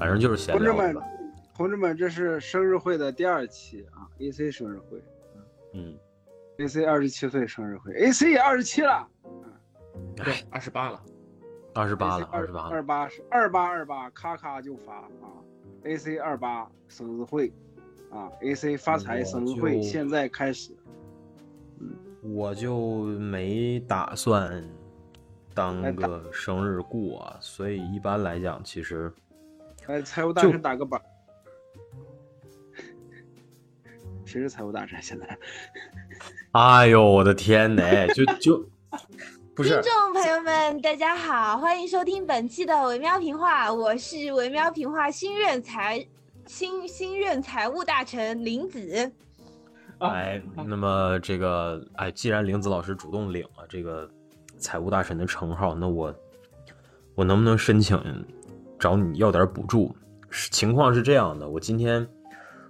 反正就是闲同志们。，同志们，这是生日会的第二期啊，AC 生日会嗯，，AC 二十七岁生日会，AC 也二十七了，对，二十八了。二十八了，二二十八了二。八是二八二八，咔咔就发啊！AC 二八生日会啊，AC 发财生日会现在开始。嗯我就没打算当个生日过，所以一般来讲，其实来，财务大就臣打个板。谁是财务大臣？现在 哎呦我的天呐，就就 不是听众朋友们，大家好，欢迎收听本期的维喵评话，我是维喵评话新任财新新任财务大臣林子。哎，那么这个哎，既然林子老师主动领了这个财务大臣的称号，那我我能不能申请找你要点补助？情况是这样的，我今天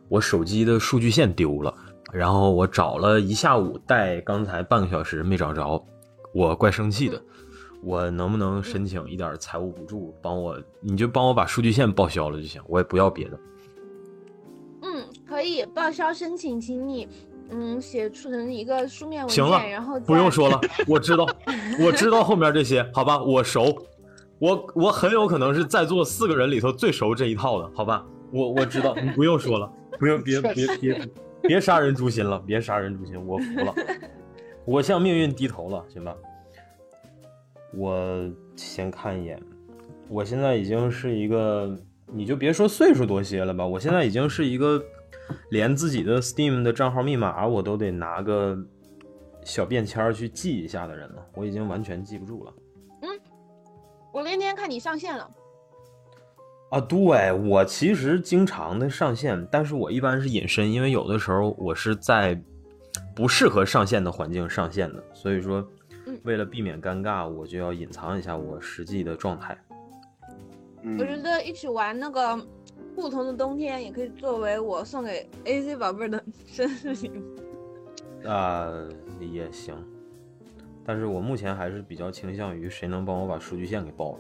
我手机的数据线丢了，然后我找了一下午，带刚才半个小时没找着，我怪生气的。我能不能申请一点财务补助，帮我？你就帮我把数据线报销了就行，我也不要别的。嗯，可以报销申请，请你嗯写出成一个书面文行了件，然后不用说了，我知道，我知道后面这些，好吧，我熟，我我很有可能是在座四个人里头最熟这一套的，好吧，我我知道，你不用说了，不用别别别别杀人诛心了，别杀人诛心，我服了，我向命运低头了，行吧？我先看一眼，我现在已经是一个，你就别说岁数多些了吧，我现在已经是一个连自己的 Steam 的账号密码我都得拿个小便签去记一下的人了，我已经完全记不住了。我那天看你上线了，啊，对我其实经常的上线，但是我一般是隐身，因为有的时候我是在不适合上线的环境上线的，所以说嗯为了避免尴尬，我就要隐藏一下我实际的状态。嗯我觉得一起玩那个不同的冬天，也可以作为我送给 AC 宝贝儿的生日礼物。啊、也行，但是我目前还是比较倾向于谁能帮我把数据线给报了。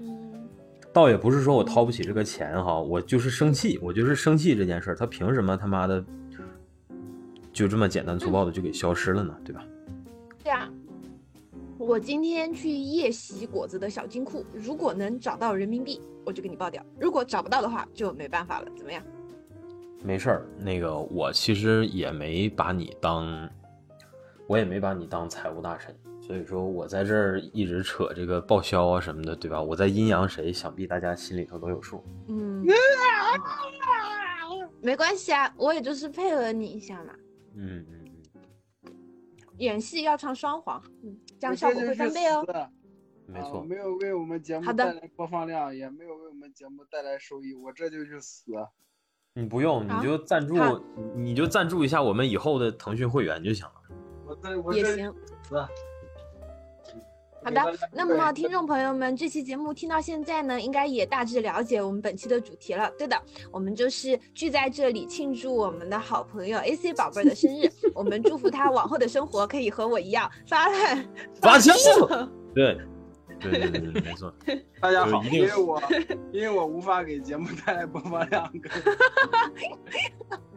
嗯，倒也不是说我掏不起这个钱哈，我就是生气，我就是生气这件事儿，他凭什么他妈的就这么简单粗暴的就给消失了呢？对吧？对啊，我今天去夜袭果子的小金库，如果能找到人民币，我就给你报掉；如果找不到的话，就没办法了。怎么样？没事儿，那个我其实也没把你当，我也没把你当财务大神，所以说我在这儿一直扯这个报销啊什么的，对吧？我在阴阳谁，想必大家心里头都有数。嗯，没关系啊，我也就是配合你一下嘛。嗯嗯嗯，演戏要唱双簧，嗯，这样效果会翻倍哦。没错。啊没有为我们节目好的带来播放量，也没有为我们节目带来收益，我这就去死。你不用，你就赞助好，你就赞助一下我们以后的腾讯会员就行了。也行。死。好的，那么听众朋友们，这期节目听到现在呢，应该也大致了解我们本期的主题了。对的，我们就是聚在这里庆祝我们的好朋友 AC 宝贝儿的生日，我们祝福他往后的生活可以和我一样发烂发枪射 对，对对对对，没错。大家好，因为我因为我无法给节目带来播放量跟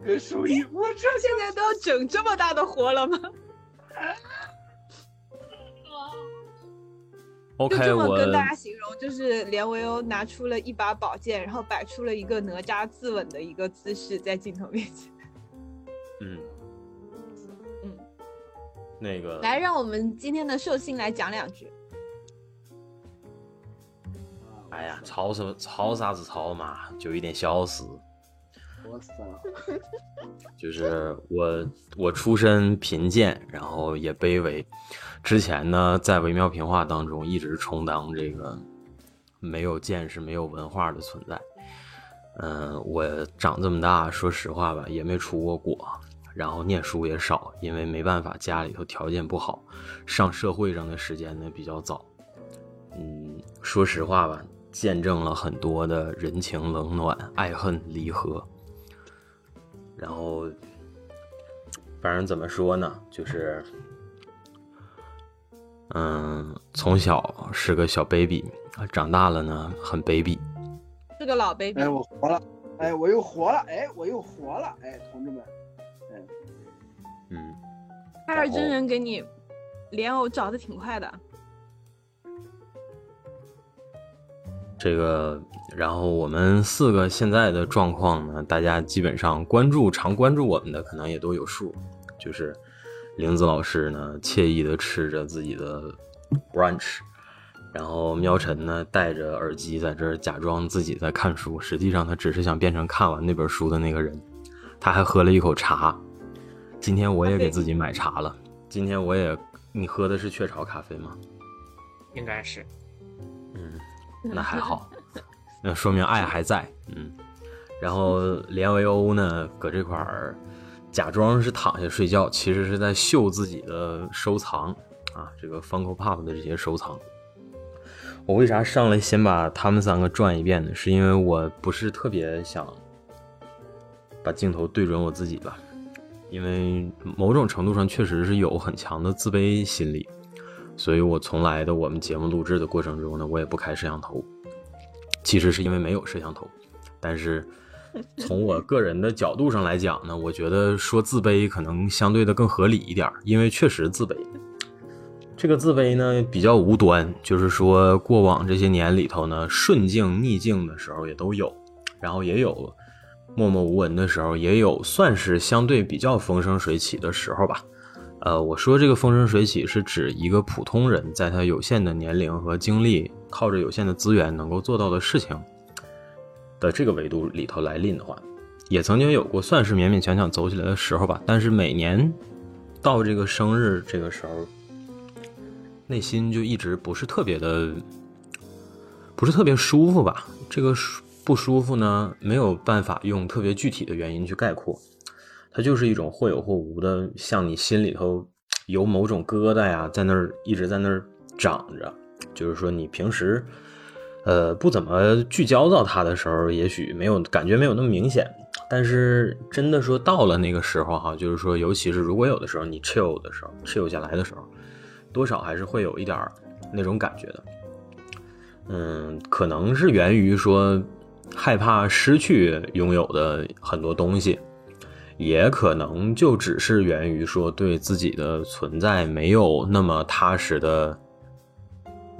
跟收益，我这现在都要整这么大的活了吗？就 OK，这么跟大家形容，就是连维欧拿出了一把宝剑，然后摆出了一个哪吒自刎的一个姿势在镜头面前。嗯嗯，那个来，让我们今天的寿星来讲两句。哎呀，吵什么吵啥子吵嘛，就一点小事。我死了。就是我我出身贫贱，然后也卑微。之前呢，在微妙评话当中一直充当这个没有见识、没有文化的存在。嗯、我长这么大，说实话吧，也没出过国，然后念书也少，因为没办法，家里头条件不好，上社会上的时间呢比较早。嗯，说实话吧，见证了很多的人情冷暖、爱恨离合。然后，反正怎么说呢，就是，嗯，从小是个小 baby，长大了呢很 baby，，是个老 baby。哎，我活了，哎，我又活了，哎，我又活了，哎，同志们，哎，嗯，海尔真人给你莲藕找的挺快的。这个，然后我们四个现在的状况呢，大家基本上关注常关注我们的，可能也都有数。就是玲子老师呢，惬意的吃着自己的 brunch，然后喵晨呢戴着耳机在这儿假装自己在看书，实际上他只是想变成看完那本书的那个人。他还喝了一口茶。今天我也给自己买茶了。今天我也，你喝的是雀巢咖啡吗？应该是。嗯。那还好，那说明爱还在，嗯。然后连维欧呢，搁这块儿假装是躺下睡觉，其实是在秀自己的收藏啊，这个 Funko Pop 的这些收藏。我为啥上来先把他们三个转一遍呢？是因为我不是特别想把镜头对准我自己吧，因为某种程度上确实是有很强的自卑心理。所以我从来的我们节目录制的过程中呢，我也不开摄像头。其实是因为没有摄像头，但是从我个人的角度上来讲呢，我觉得说自卑可能相对的更合理一点，因为确实自卑。这个自卑呢比较无端，就是说过往这些年里头呢，顺境逆境的时候也都有，然后也有默默无闻的时候，也有算是相对比较风生水起的时候吧。呃，我说这个风生水起是指一个普通人在他有限的年龄和精力，靠着有限的资源能够做到的事情的这个维度里头来拎的话，也曾经有过算是勉勉强强走起来的时候吧。但是每年到这个生日这个时候，内心就一直不是特别的，不是特别舒服吧。这个舒不舒服呢，没有办法用特别具体的原因去概括。它就是一种或有或无的，像你心里头有某种疙瘩呀，在那儿一直在那儿长着。就是说，你平时呃不怎么聚焦到它的时候，也许没有感觉没有那么明显。但是真的说到了那个时候哈，就是说，尤其是如果有的时候你 chill 的时候，chill 下来的时候，多少还是会有一点那种感觉的。嗯，可能是源于说害怕失去拥有的很多东西。也可能就只是源于说对自己的存在没有那么踏实的，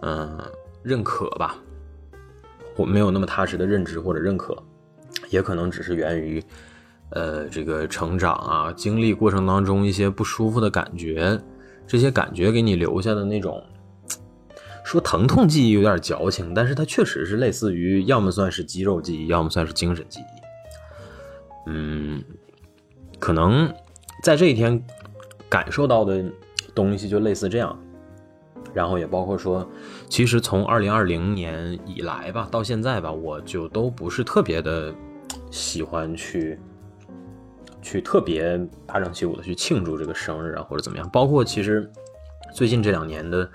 嗯，认可吧，或没有那么踏实的认知或者认可，也可能只是源于，呃，这个成长啊，经历过程当中一些不舒服的感觉，这些感觉给你留下的那种，说疼痛记忆有点矫情，但是它确实是类似于，要么算是肌肉记忆，要么算是精神记忆，嗯。可能在这一天感受到的东西就类似这样，然后也包括说，其实从二零二零年以来吧，到现在吧，我就都不是特别的喜欢去去特别大张旗鼓的去庆祝这个生日啊，或者怎么样。包括其实最近这两年的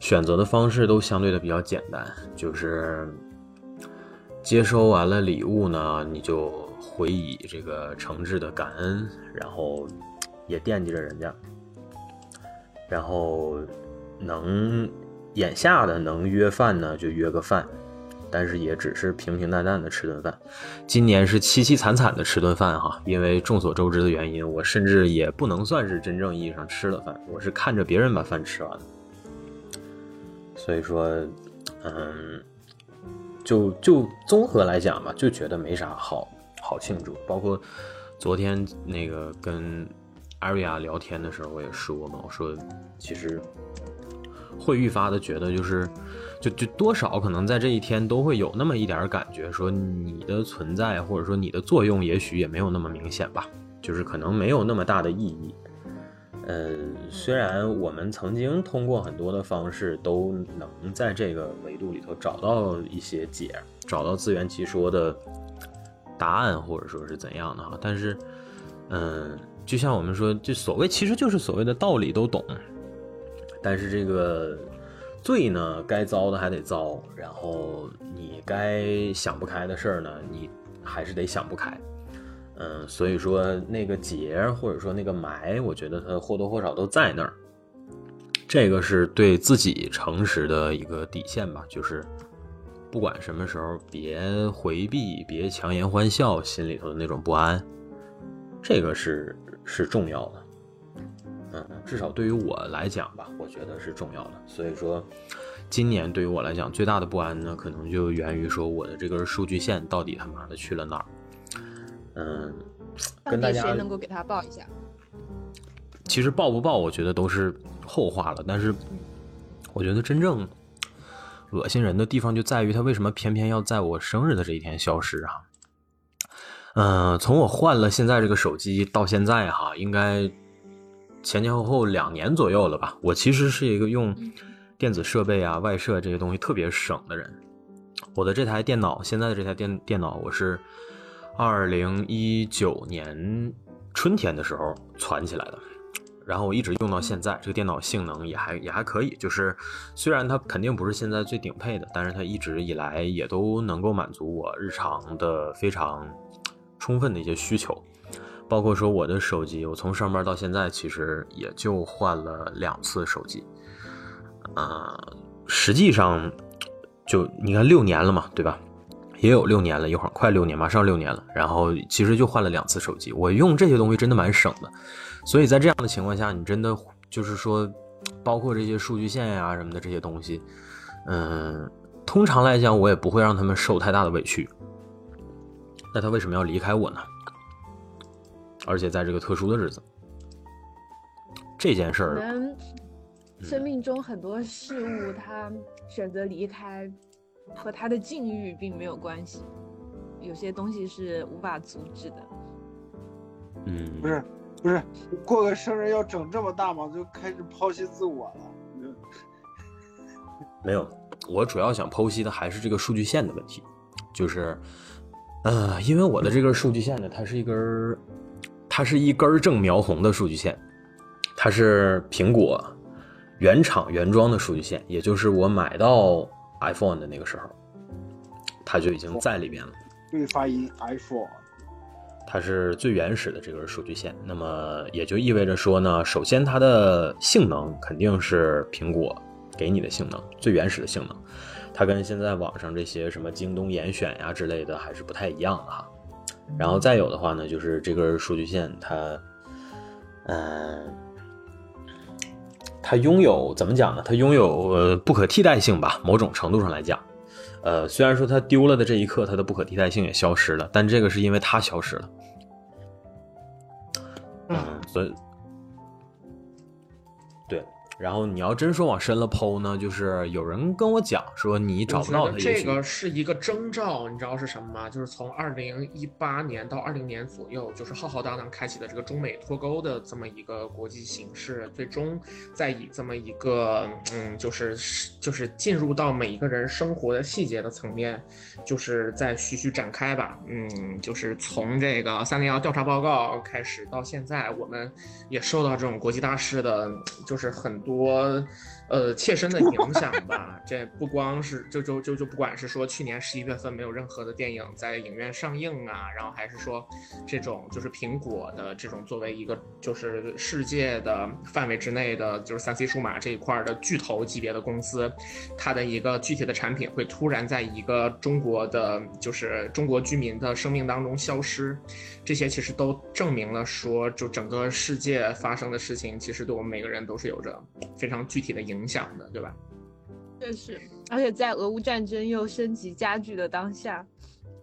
选择的方式都相对的比较简单，就是接收完了礼物呢，你就。回以这个诚挚的感恩，然后也惦记着人家，然后能眼下的能约饭呢就约个饭，但是也只是平平淡淡的吃顿饭。今年是凄凄惨惨的吃顿饭哈，因为众所周知的原因，我甚至也不能算是真正意义上吃了饭，我是看着别人把饭吃完所以说，嗯，就就综合来讲吧，就觉得没啥好。好庆祝，包括昨天那个跟艾瑞亚聊天的时候，我也说嘛，我说其实会愈发的觉得，就是就就多少可能在这一天都会有那么一点感觉，说你的存在或者说你的作用，也许也没有那么明显吧，就是可能没有那么大的意义。嗯，虽然我们曾经通过很多的方式都能在这个维度里头找到一些解，找到自圆其说的。答案或者说是怎样的哈，但是，嗯，就像我们说，就所谓其实就是所谓的道理都懂，但是这个罪呢，该遭的还得遭，然后你该想不开的事儿呢，你还是得想不开，嗯，所以说那个结或者说那个埋，我觉得它或多或少都在那儿，这个是对自己诚实的一个底线吧，就是。不管什么时候别回避，别强颜欢笑，心里头的那种不安，这个是是重要的。嗯，至少对于我来讲吧，我觉得是重要的。所以说，今年对于我来讲最大的不安呢，可能就源于说我的这根数据线到底他妈的去了哪儿。嗯，跟大家谁能够给他报一下？其实报不报，我觉得都是后话了。但是，我觉得真正恶心人的地方就在于他为什么偏偏要在我生日的这一天消失啊？嗯，从我换了现在这个手机到现在哈，应该。前前后后两年左右了吧。我其实是一个用电子设备啊、外设这些东西特别省的人。我的这台电脑，现在的这台电电脑，我是二零一九年春天的时候攒起来的，然后我一直用到现在。这个电脑性能也还也还可以，就是虽然它肯定不是现在最顶配的，但是它一直以来也都能够满足我日常的非常充分的一些需求。包括说我的手机，我从上班到现在，其实也就换了两次手机，啊，实际上就你看六年了嘛，对吧？也有六年了，一会儿快六年，马上六年了。然后其实就换了两次手机，我用这些东西真的蛮省的。所以在这样的情况下，你真的就是说，包括这些数据线呀什么的这些东西，嗯，通常来讲我也不会让他们受太大的委屈。那他为什么要离开我呢？而且在这个特殊的日子，这件事儿，可能生命中很多事物，他选择离开，和他的境遇并没有关系。有些东西是无法阻止的。嗯，不是，不是，过个生日要整这么大吗？就开始剖析自我了。没有，我主要想剖析的还是这个数据线的问题，就是，呃，因为我的这根数据线呢，它是一根。它是一根正描红的数据线，它是苹果原厂原装的数据线，也就是我买到 iPhone 的那个时候，它就已经在里边了。对，发音 iPhone。它是最原始的这根数据线，那么也就意味着说呢，首先它的性能肯定是苹果给你的性能，最原始的性能，它跟现在网上这些什么京东严选呀之类的还是不太一样的哈。然后再有的话呢，就是这根数据线，它，嗯，它拥有怎么讲呢？它拥有呃不可替代性吧。某种程度上来讲，呃，虽然说它丢了的这一刻，它的不可替代性也消失了，但这个是因为它消失了。嗯，所以。然后你要真说往深了剖呢，就是有人跟我讲说你找不到他。这个是一个征兆，你知道是什么吗？就是从二零一八年到二零年左右，就是浩浩荡荡开启的这个中美脱钩的这么一个国际形势，最终在以这么一个嗯，就是就是进入到每一个人生活的细节的层面，就是在徐徐展开吧。嗯，就是从这个三零幺调查报告开始到现在，我们也受到这种国际大事的，就是很。多。呃，切身的影响吧。这不光是就就就就不管是说去年十一月份没有任何的电影在影院上映啊，然后还是说这种就是苹果的这种作为一个就是世界的范围之内的，就是三 C 数码这一块的巨头级别的公司，它的一个具体的产品会突然在一个中国的就是中国居民的生命当中消失，这些其实都证明了说，就整个世界发生的事情，其实对我们每个人都是有着非常具体的影。影响的，对吧？确实，而且在俄乌战争又升级加剧的当下，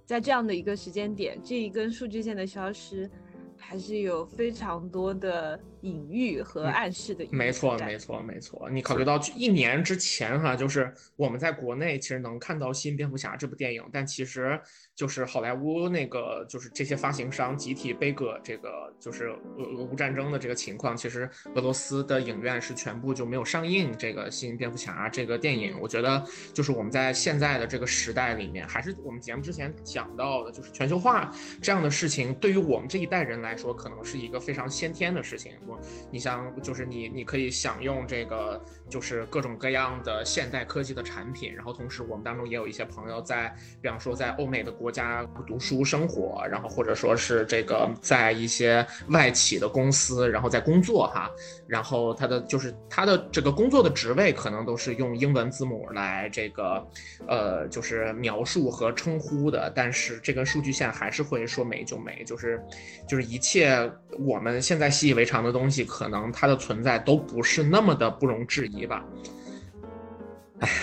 在这样的一个时间点，这一根数据线的消失，还是有非常多的隐喻和暗示的。没错，没错，没错。你考虑到一年之前哈，就是我们在国内其实能看到《新蝙蝠侠》这部电影，但其实。就是好莱坞那个，就是这些发行商集体背锅这个，就是俄俄乌战争的这个情况。其实俄罗斯的影院是全部就没有上映这个新蝙蝠侠这个电影。我觉得就是我们在现在的这个时代里面，还是我们节目之前讲到的，就是全球化这样的事情，对于我们这一代人。来说，可能是一个非常先天的事情。我，你像就是你你可以享用这个就是各种各样的现代科技的产品，然后同时我们当中也有一些朋友在，比方说在欧美的国家读书生活，然后或者说是这个在一些外企的公司，然后在工作哈，然后他的就是他的这个工作的职位可能都是用英文字母来这个呃就是描述和称呼的，但是这根数据线还是会说没就没，就是就是一切我们现在习以为常的东西，可能它的存在都不是那么的不容置疑吧。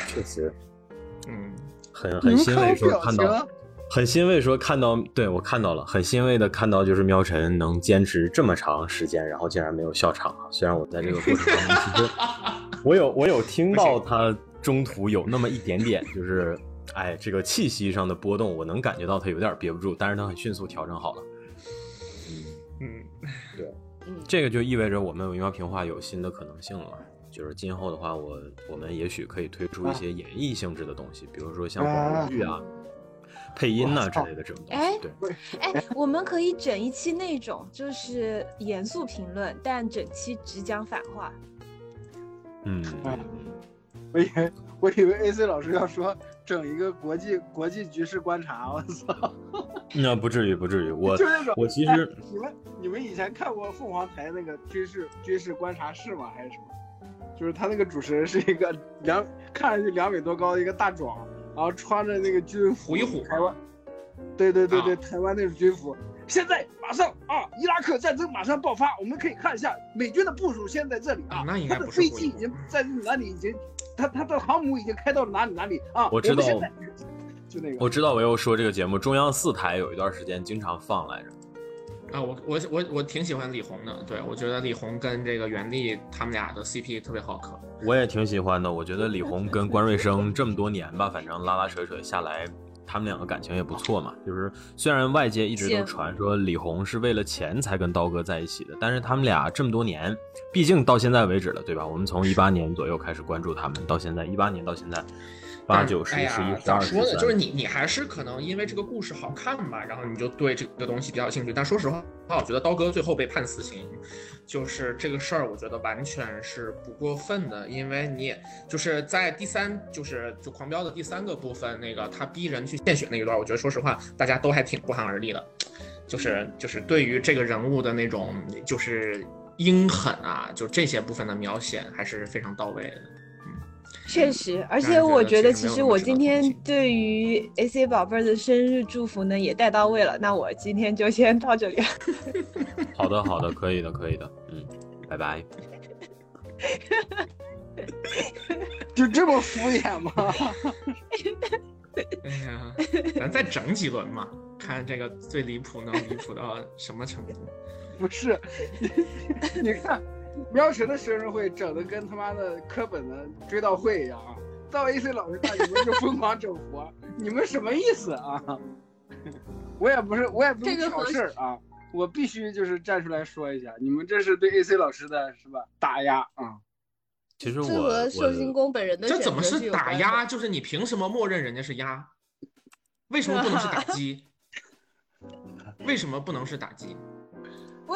确实，嗯，很很欣慰说看到，很欣慰说看到，对我看到了，很欣慰的看到就是喵晨能坚持这么长时间，然后竟然没有笑场啊！虽然我在这个过程当中，其实 我有我有听到他中途有那么一点点就是。哎，这个气息上的波动，我能感觉到他有点憋不住，但是他很迅速调整好了。嗯嗯，对，这个就意味着我们微妙平话有新的可能性了。就是今后的话，我我们也许可以推出一些演绎性质的东西，比如说像广播剧啊、配音呐之类的这种东西。对，哎，我们可以整一期那种就是严肃评论，但整期只讲反话。嗯，我以为我以为 AC 老师要说。整一个国际国际局势观察，我操！那不至于，不至于。我 就那种，我其实你们你们以前看过凤凰台那个军事军事观察室吗？还是什么？就是他那个主持人是一个 两看上去两米多高的一个大壮，然后穿着那个军服，台湾，对对对对，台湾那种军服。现在马上啊，伊拉克战争马上爆发，我们可以看一下美军的部署，现在这里啊，他的飞机已经在哪里已经。他他的航母已经开到了哪里哪里啊？我知道，就那个，我知道。我又说这个节目，中央四台有一段时间经常放来着。啊，我我我我挺喜欢李红的，对我觉得李红跟这个袁立他们俩的 CP 特别好磕。我也挺喜欢的，我觉得李红跟关瑞生这么多年吧，反正拉拉扯扯下来。他们两个感情也不错嘛，就是虽然外界一直都传说李红是为了钱才跟刀哥在一起的，但是他们俩这么多年，毕竟到现在为止了，对吧？我们从一八年左右开始关注他们，到现在一八年到现在，八九十十一十二咋说呢？就是你你还是可能因为这个故事好看吧，然后你就对这个东西比较有兴趣。但说实话，我觉得刀哥最后被判死刑。就是这个事儿，我觉得完全是不过分的，因为你就是在第三，就是就狂飙的第三个部分，那个他逼人去献血那一段，我觉得说实话，大家都还挺不寒而栗的，就是就是对于这个人物的那种就是阴狠啊，就这些部分的描写还是非常到位的。确实，而且我觉得，其实我今天对于 AC 宝贝儿的生日祝福呢，也带到位了。那我今天就先到这里。好的，好的，可以的，可以的。嗯，拜拜。就这么敷衍吗？哎呀，咱再整几轮嘛，看这个最离谱能离谱到什么程度？不是，你看。喵晨的生日会整的跟他妈的课本的追悼会一样啊！到 AC 老师那你们就疯狂整活，你们什么意思啊？我也不是，我也不是挑事儿啊，我必须就是站出来说一下，你们这是对 AC 老师的是吧？打压啊！其实我和寿星公本人的这怎么是打压？就是你凭什么默认人家是压？为什么不能是打击？为什么不能是打击？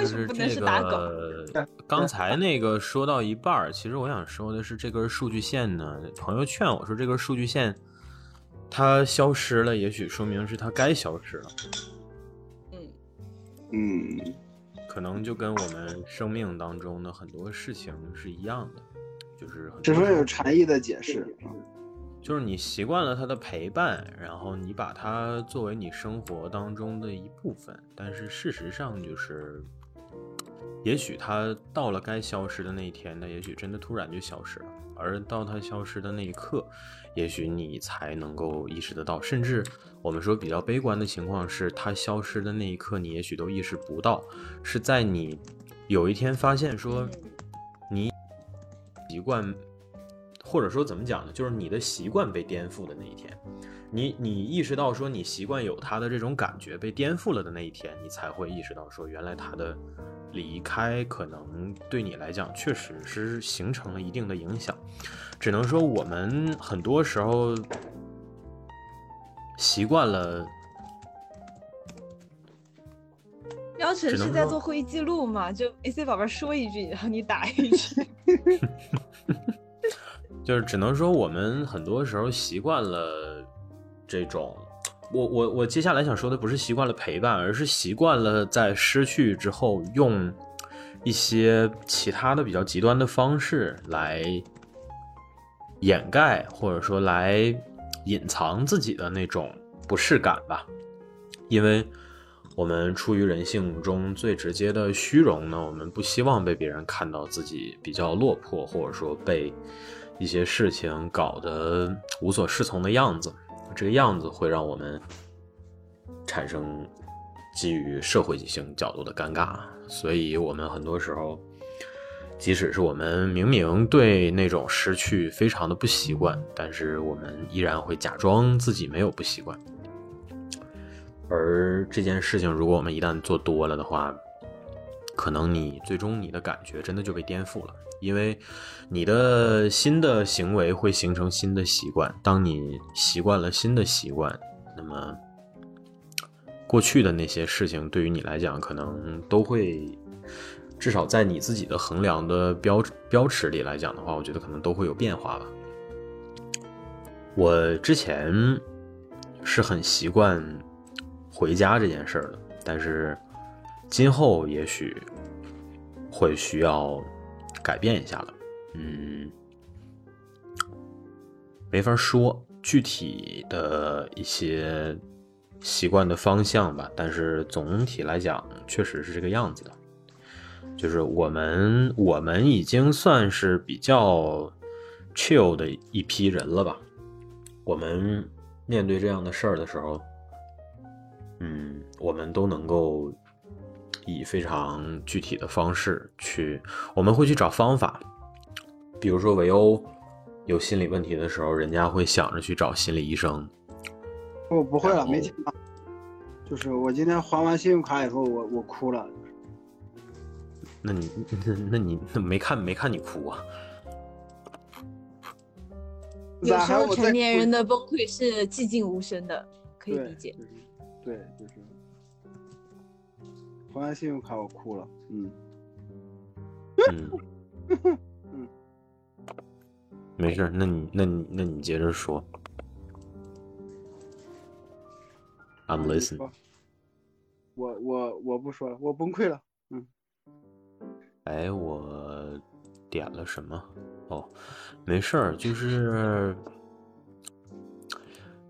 就是这个，刚才那个说到一半儿，其实我想说的是，这根数据线呢，朋友劝我说，这根数据线它消失了，也许说明是它该消失了。嗯嗯，可能就跟我们生命当中的很多事情是一样的，就是十分有禅意的解释。就是你习惯了他的陪伴，然后你把它作为你生活当中的一部分，但是事实上就是。也许它到了该消失的那一天，那也许真的突然就消失了。而到它消失的那一刻，也许你才能够意识得到。甚至我们说比较悲观的情况是，它消失的那一刻，你也许都意识不到，是在你有一天发现说，你习惯，或者说怎么讲呢？就是你的习惯被颠覆的那一天，你你意识到说你习惯有它的这种感觉被颠覆了的那一天，你才会意识到说，原来它的。离开可能对你来讲确实是形成了一定的影响，只能说我们很多时候习惯了。喵晨是在做会议记录嘛，就 AC 宝贝说一句，然后你打一句。就是只能说我们很多时候习惯了这种，我我我接下来想说的不是习惯了陪伴，而是习惯了在失去之后用一些其他的比较极端的方式来掩盖，或者说来隐藏自己的那种不适感吧，因为。我们出于人性中最直接的虚荣呢，我们不希望被别人看到自己比较落魄，或者说被一些事情搞得无所适从的样子。这个样子会让我们产生基于社会性角度的尴尬，所以我们很多时候，即使是我们明明对那种失去非常的不习惯，但是我们依然会假装自己没有不习惯。而这件事情，如果我们一旦做多了的话，可能你最终你的感觉真的就被颠覆了，因为你的新的行为会形成新的习惯。当你习惯了新的习惯，那么过去的那些事情对于你来讲，可能都会至少在你自己的衡量的标标尺里来讲的话，我觉得可能都会有变化吧。我之前是很习惯。回家这件事的，但是今后也许会需要改变一下了。嗯，没法说具体的一些习惯的方向吧，但是总体来讲，确实是这个样子的。就是我们我们已经算是比较 chill 的一批人了吧？我们面对这样的事儿的时候。嗯，我们都能够以非常具体的方式去，我们会去找方法。比如说，维欧有心理问题的时候，人家会想着去找心理医生。我不会了，没钱了。就是我今天还完信用卡以后，我我哭了。那你那那你那没看没看你哭啊？有时候成年人的崩溃是寂静无声的，可以理解。就是对，就是还完信用卡我哭了。嗯，嗯嗯，没事，那你那你那你接着说。I'm listening。我我我不说了，我崩溃了。嗯哎，我点了什么？哦，没事儿，就是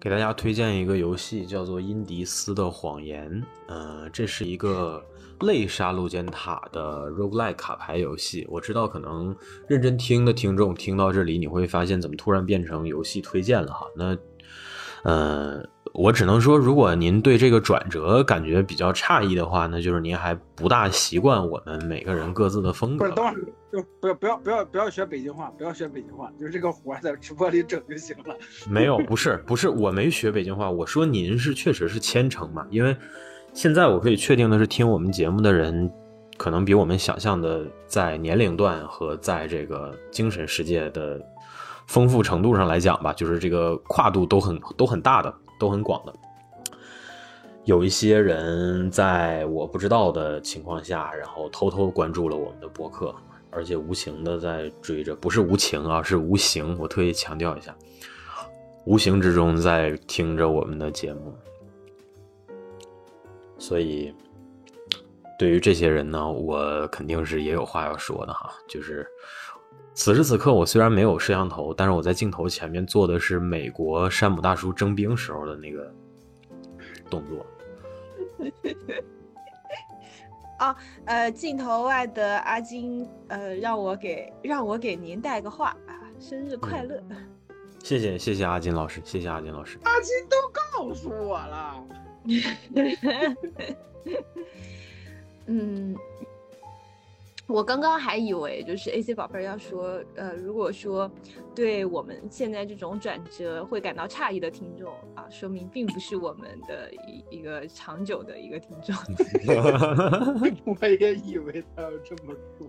给大家推荐一个游戏，叫做《因迪斯的谎言》。嗯、这是一个类杀戮尖塔的 roguelike 卡牌游戏。我知道，可能认真听的听众听到这里，你会发现怎么突然变成游戏推荐了哈？那，呃，我只能说，如果您对这个转折感觉比较诧异的话，那就是您还不大习惯我们每个人各自的风格不是，。等会儿就不要不要不要不要学北京话，不要学北京话，就是这个活儿在直播里整就行了。没有，不是，不是，我没学北京话。我说您是确实是虔诚嘛，因为现在我可以确定的是，听我们节目的人，可能比我们想象的在年龄段和在这个精神世界的丰富程度上来讲吧，就是这个跨度都很都很大的，都很广的。有一些人在我不知道的情况下，然后偷偷关注了我们的博客，而且无情的在追着，不是无情啊，是无形。我特意强调一下，无形之中在听着我们的节目。所以，对于这些人呢，我肯定是也有话要说的哈。就是此时此刻，我虽然没有摄像头，但是我在镜头前面做的是美国山姆大叔征兵时候的那个动作。啊 呃，镜头外的阿金，呃，让我给让我给您带个话啊，生日快乐！谢谢谢谢阿金老师，谢谢阿金老师。阿金都告诉我了，嗯，我刚刚还以为就是 AC 宝贝儿要说，呃，如果说对我们现在这种转折会感到诧异的听众啊，说明并不是我们的一一个长久的一个听众。我也以为他要这么说。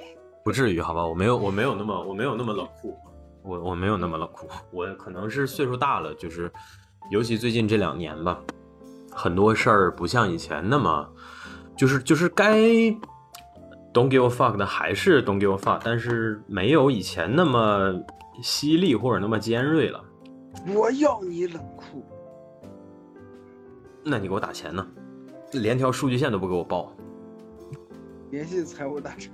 不至于，好吧？我没有，我没有那么，我没有那么冷酷，我我没有那么冷酷，我可能是岁数大了，就是，尤其最近这两年吧，很多事儿不像以前那么就是就是该 don't give a fuck 的还是 don't give a fuck，但是没有以前那么犀利或者那么尖锐了。我要你冷酷。那你给我打钱呢？连条数据线都不给我报。联系财务大臣。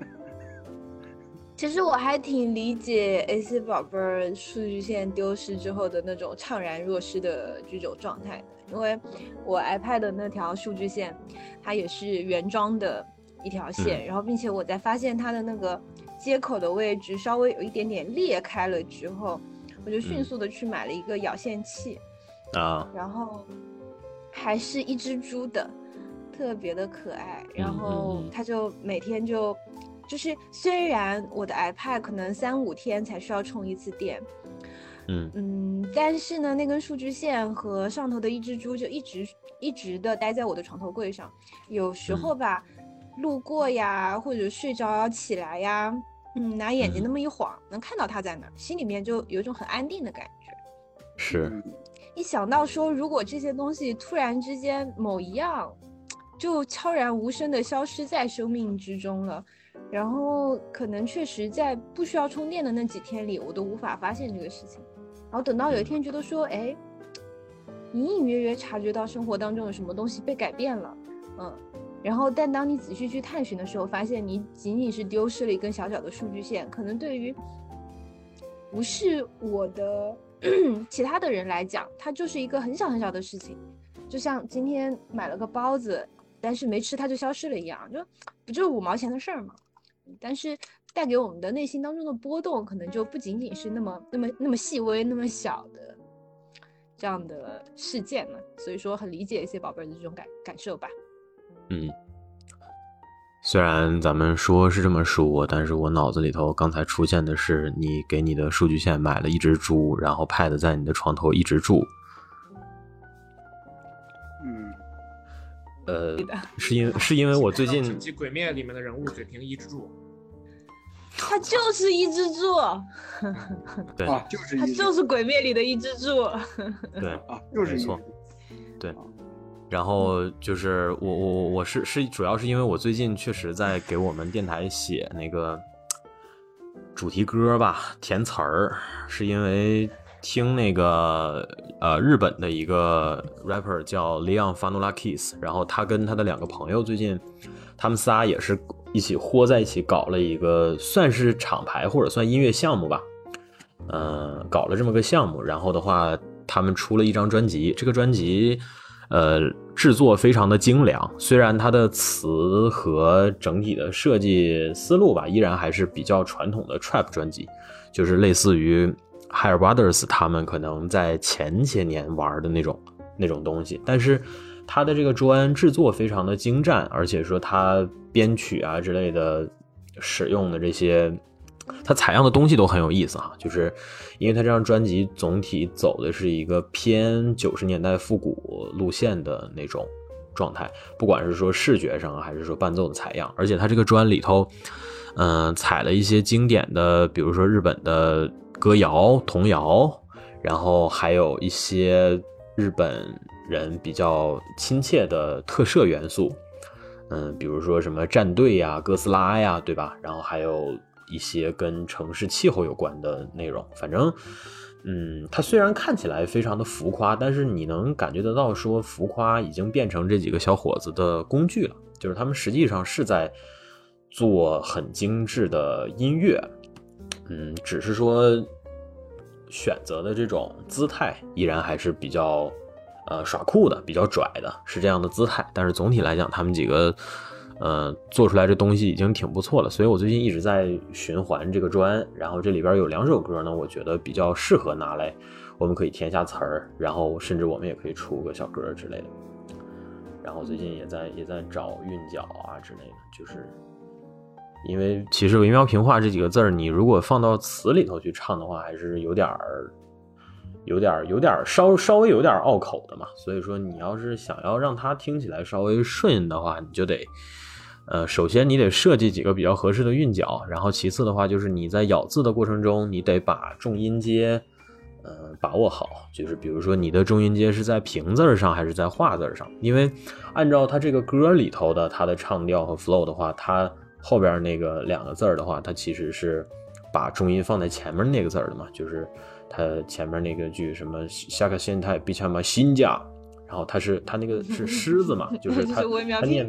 其实我还挺理解 AC 宝贝儿数据线丢失之后的那种怅然若失的这种状态的，因为我 iPad 的那条数据线，它也是原装的一条线，然后并且我在发现它的那个接口的位置稍微有一点点裂开了之后，我就迅速的去买了一个咬线器，啊，然后还是一只猪的，特别的可爱，然后它就每天就。就是虽然我的 iPad 可能三五天才需要充一次电，嗯嗯，但是呢，那根数据线和上头的一只猪就一直一直的待在我的床头柜上，有时候吧，路过呀，或者睡着要起来呀，嗯，拿眼睛那么一晃，能看到它在哪儿，心里面就有一种很安定的感觉。是，一想到说如果这些东西突然之间某一样，就悄然无声的消失在生命之中了。然后可能确实在不需要充电的那几天里，我都无法发现这个事情。然后等到有一天觉得说，哎，隐隐约约察觉到生活当中有什么东西被改变了，嗯，然后但当你仔细去探寻的时候，发现你仅仅是丢失了一根小小的数据线，可能对于不是我的 其他的人来讲，它就是一个很小很小的事情，就像今天买了个包子，但是没吃它就消失了一样，就不就是五毛钱的事儿嘛？但是带给我们的内心当中的波动，可能就不仅仅是那么、那么、那么细微、那么小的这样的事件了。所以说，很理解一些宝贝儿的这种感感受吧。嗯，虽然咱们说是这么说，但是我脑子里头刚才出现的是你给你的数据线买了一只猪，然后 Pad 在你的床头一直住。呃，是因是因为我最近《神鬼灭》里面的人物嘴平一只猪，他就是一只猪，对，就是他就是《鬼灭》里的一只猪，对啊，就是没错，对。然后就是我我我我是是主要是因为我最近确实在给我们电台写那个主题歌吧，填词儿，是因为。听那个呃日本的一个 rapper 叫 Leon Fanula Kiss，然后他跟他的两个朋友最近，他们仨也是一起豁在一起搞了一个算是厂牌或者算音乐项目吧，嗯，搞了这么个项目，然后的话他们出了一张专辑，这个专辑呃制作非常的精良，虽然它的词和整体的设计思路吧依然还是比较传统的 trap 专辑，就是类似于。Higher Brothers 他们可能在前些年玩的那种那种东西，但是他的这个专制作非常的精湛，而且说他编曲啊之类的使用的这些，他采样的东西都很有意思哈。就是因为他这张专辑总体走的是一个偏九十年代复古路线的那种状态，不管是说视觉上还是说伴奏的采样，而且他这个专里头，嗯，采了一些经典的，比如说日本的。歌谣、童谣，然后还有一些日本人比较亲切的特摄元素，嗯，比如说什么战队呀、哥斯拉呀，对吧？然后还有一些跟城市气候有关的内容。反正，嗯，它虽然看起来非常的浮夸，但是你能感觉得到，说浮夸已经变成这几个小伙子的工具了，就是他们实际上是在做很精致的音乐。嗯，只是说选择的这种姿态依然还是比较呃耍酷的，比较拽的，是这样的姿态。但是总体来讲，他们几个呃做出来这东西已经挺不错了。所以我最近一直在循环这个专，然后这里边有两首歌呢，我觉得比较适合拿来，我们可以填下词儿，然后甚至我们也可以出个小歌之类的。然后最近也在也在找韵脚啊之类的，就是。因为其实“惟妙平话”这几个字儿，你如果放到词里头去唱的话，还是有点儿、有点、有点稍稍微有点拗口的嘛。所以说，你要是想要让它听起来稍微顺的话，你就得，呃，首先你得设计几个比较合适的韵脚，然后其次的话，就是你在咬字的过程中，你得把重音阶，呃把握好，就是比如说你的重音阶是在平字上还是在画字上，因为按照它这个歌里头的它的唱调和 flow 的话，它后边那个两个字儿的话，它其实是把重音放在前面那个字儿的嘛，就是它前面那个句什么下个现态必须嘛新家。然后他是他那个 是狮子嘛，就是他他念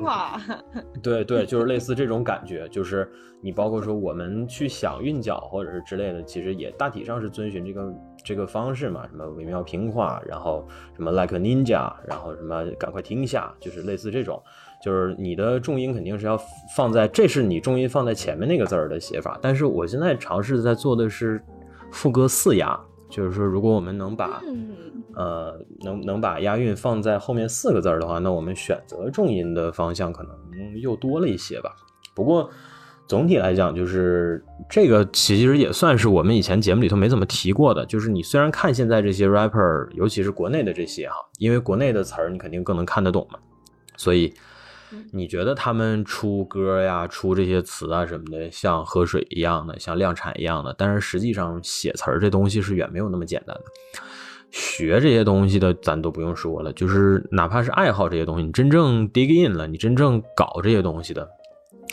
对 对，就是类似这种感觉，就是你包括说我们去想韵脚或者是之类的，其实也大体上是遵循这个这个方式嘛，什么微妙平化，然后什么 like a ninja，然后什么赶快停下，就是类似这种，就是你的重音肯定是要放在，这是你重音放在前面那个字儿的写法，但是我现在尝试在做的是副歌四押，就是说如果我们能把嗯，呃，能能把押韵放在后面四个字儿的话，那我们选择重音的方向可能又多了一些吧。不过总体来讲，就是这个其实也算是我们以前节目里头没怎么提过的。就是你虽然看现在这些 rapper，尤其是国内的这些哈，因为国内的词儿你肯定更能看得懂嘛，所以你觉得他们出歌呀、出这些词啊什么的，像喝水一样的，像量产一样的，但是实际上写词儿这东西是远没有那么简单的。学这些东西的，咱都不用说了，就是哪怕是爱好这些东西，你真正 dig in 了，你真正搞这些东西的，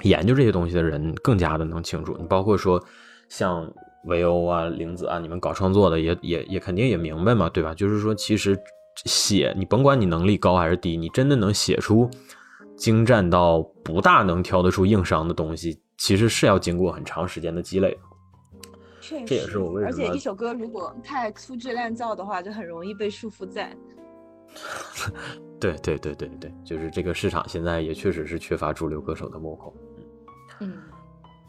研究这些东西的人，更加的能清楚。你包括说像维欧啊、玲子啊，你们搞创作的也也也肯定也明白嘛，对吧？就是说，其实写你甭管你能力高还是低，你真的能写出精湛到不大能挑得出硬伤的东西，其实是要经过很长时间的积累的。确实，这也是我为什么而且一首歌如果太粗制滥造的话，就很容易被束缚在。对对对对对，就是这个市场现在也确实是缺乏主流歌手的幕后。嗯，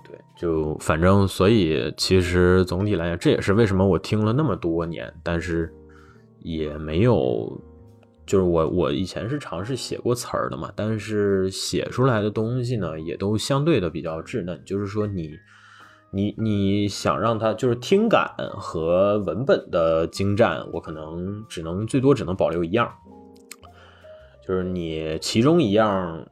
对，就反正所以其实总体来讲，这也是为什么我听了那么多年，但是也没有，就是我我以前是尝试写过词儿的嘛，但是写出来的东西呢，也都相对的比较稚嫩，就是说你。你你想让它就是听感和文本的精湛，我可能只能最多只能保留一样，就是你其中一样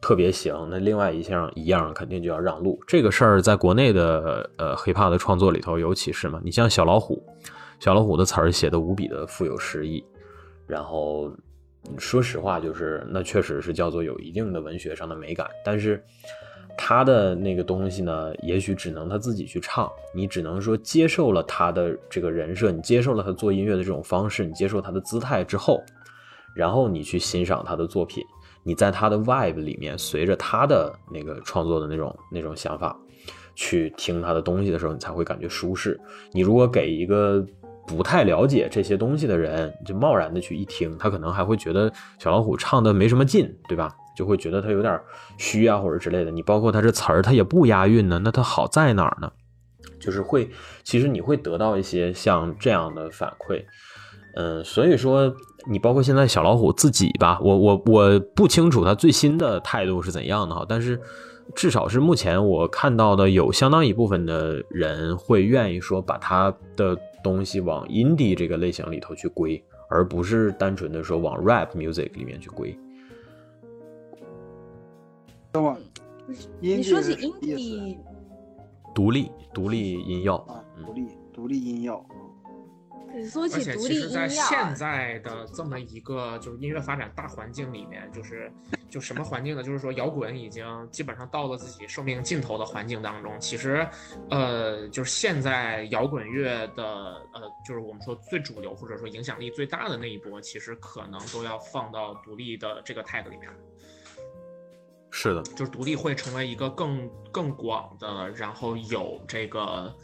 特别行，那另外一项一样肯定就要让路。这个事儿在国内的呃 hiphop 的创作里头尤其是嘛，你像小老虎，小老虎的词儿写的无比的富有诗意，然后说实话就是那确实是叫做有一定的文学上的美感，但是。他的那个东西呢，也许只能他自己去唱，你只能说接受了他的这个人设，你接受了他做音乐的这种方式，你接受他的姿态之后，然后你去欣赏他的作品，你在他的 vibe 里面，随着他的那个创作的那种那种想法去听他的东西的时候，你才会感觉舒适。你如果给一个不太了解这些东西的人，就贸然的去一听，他可能还会觉得小老虎唱的没什么劲，对吧？就会觉得他有点虚啊，或者之类的。你包括他这词儿，他也不押韵呢，那他好在哪儿呢？就是会，其实你会得到一些像这样的反馈。嗯，所以说你包括现在小老虎自己吧，我我我不清楚他最新的态度是怎样的哈，但是至少是目前我看到的，有相当一部分的人会愿意说把他的东西往 indie 这个类型里头去归，而不是单纯的说往 rap music 里面去归。等会，你说起 indie，独立独立音药，独立独立音药，说而起独立且其实，在音乐啊现，在的这么一个就是音乐发展大环境里面，就是就什么环境呢？就是说摇滚已经基本上到了自己寿命尽头的环境当中。其实，呃，就是现在摇滚乐的呃，就是我们说最主流或者说影响力最大的那一波，其实可能都要放到独立的这个 tag 里面。是的，就是独立会成为一个更更广的，然后有这个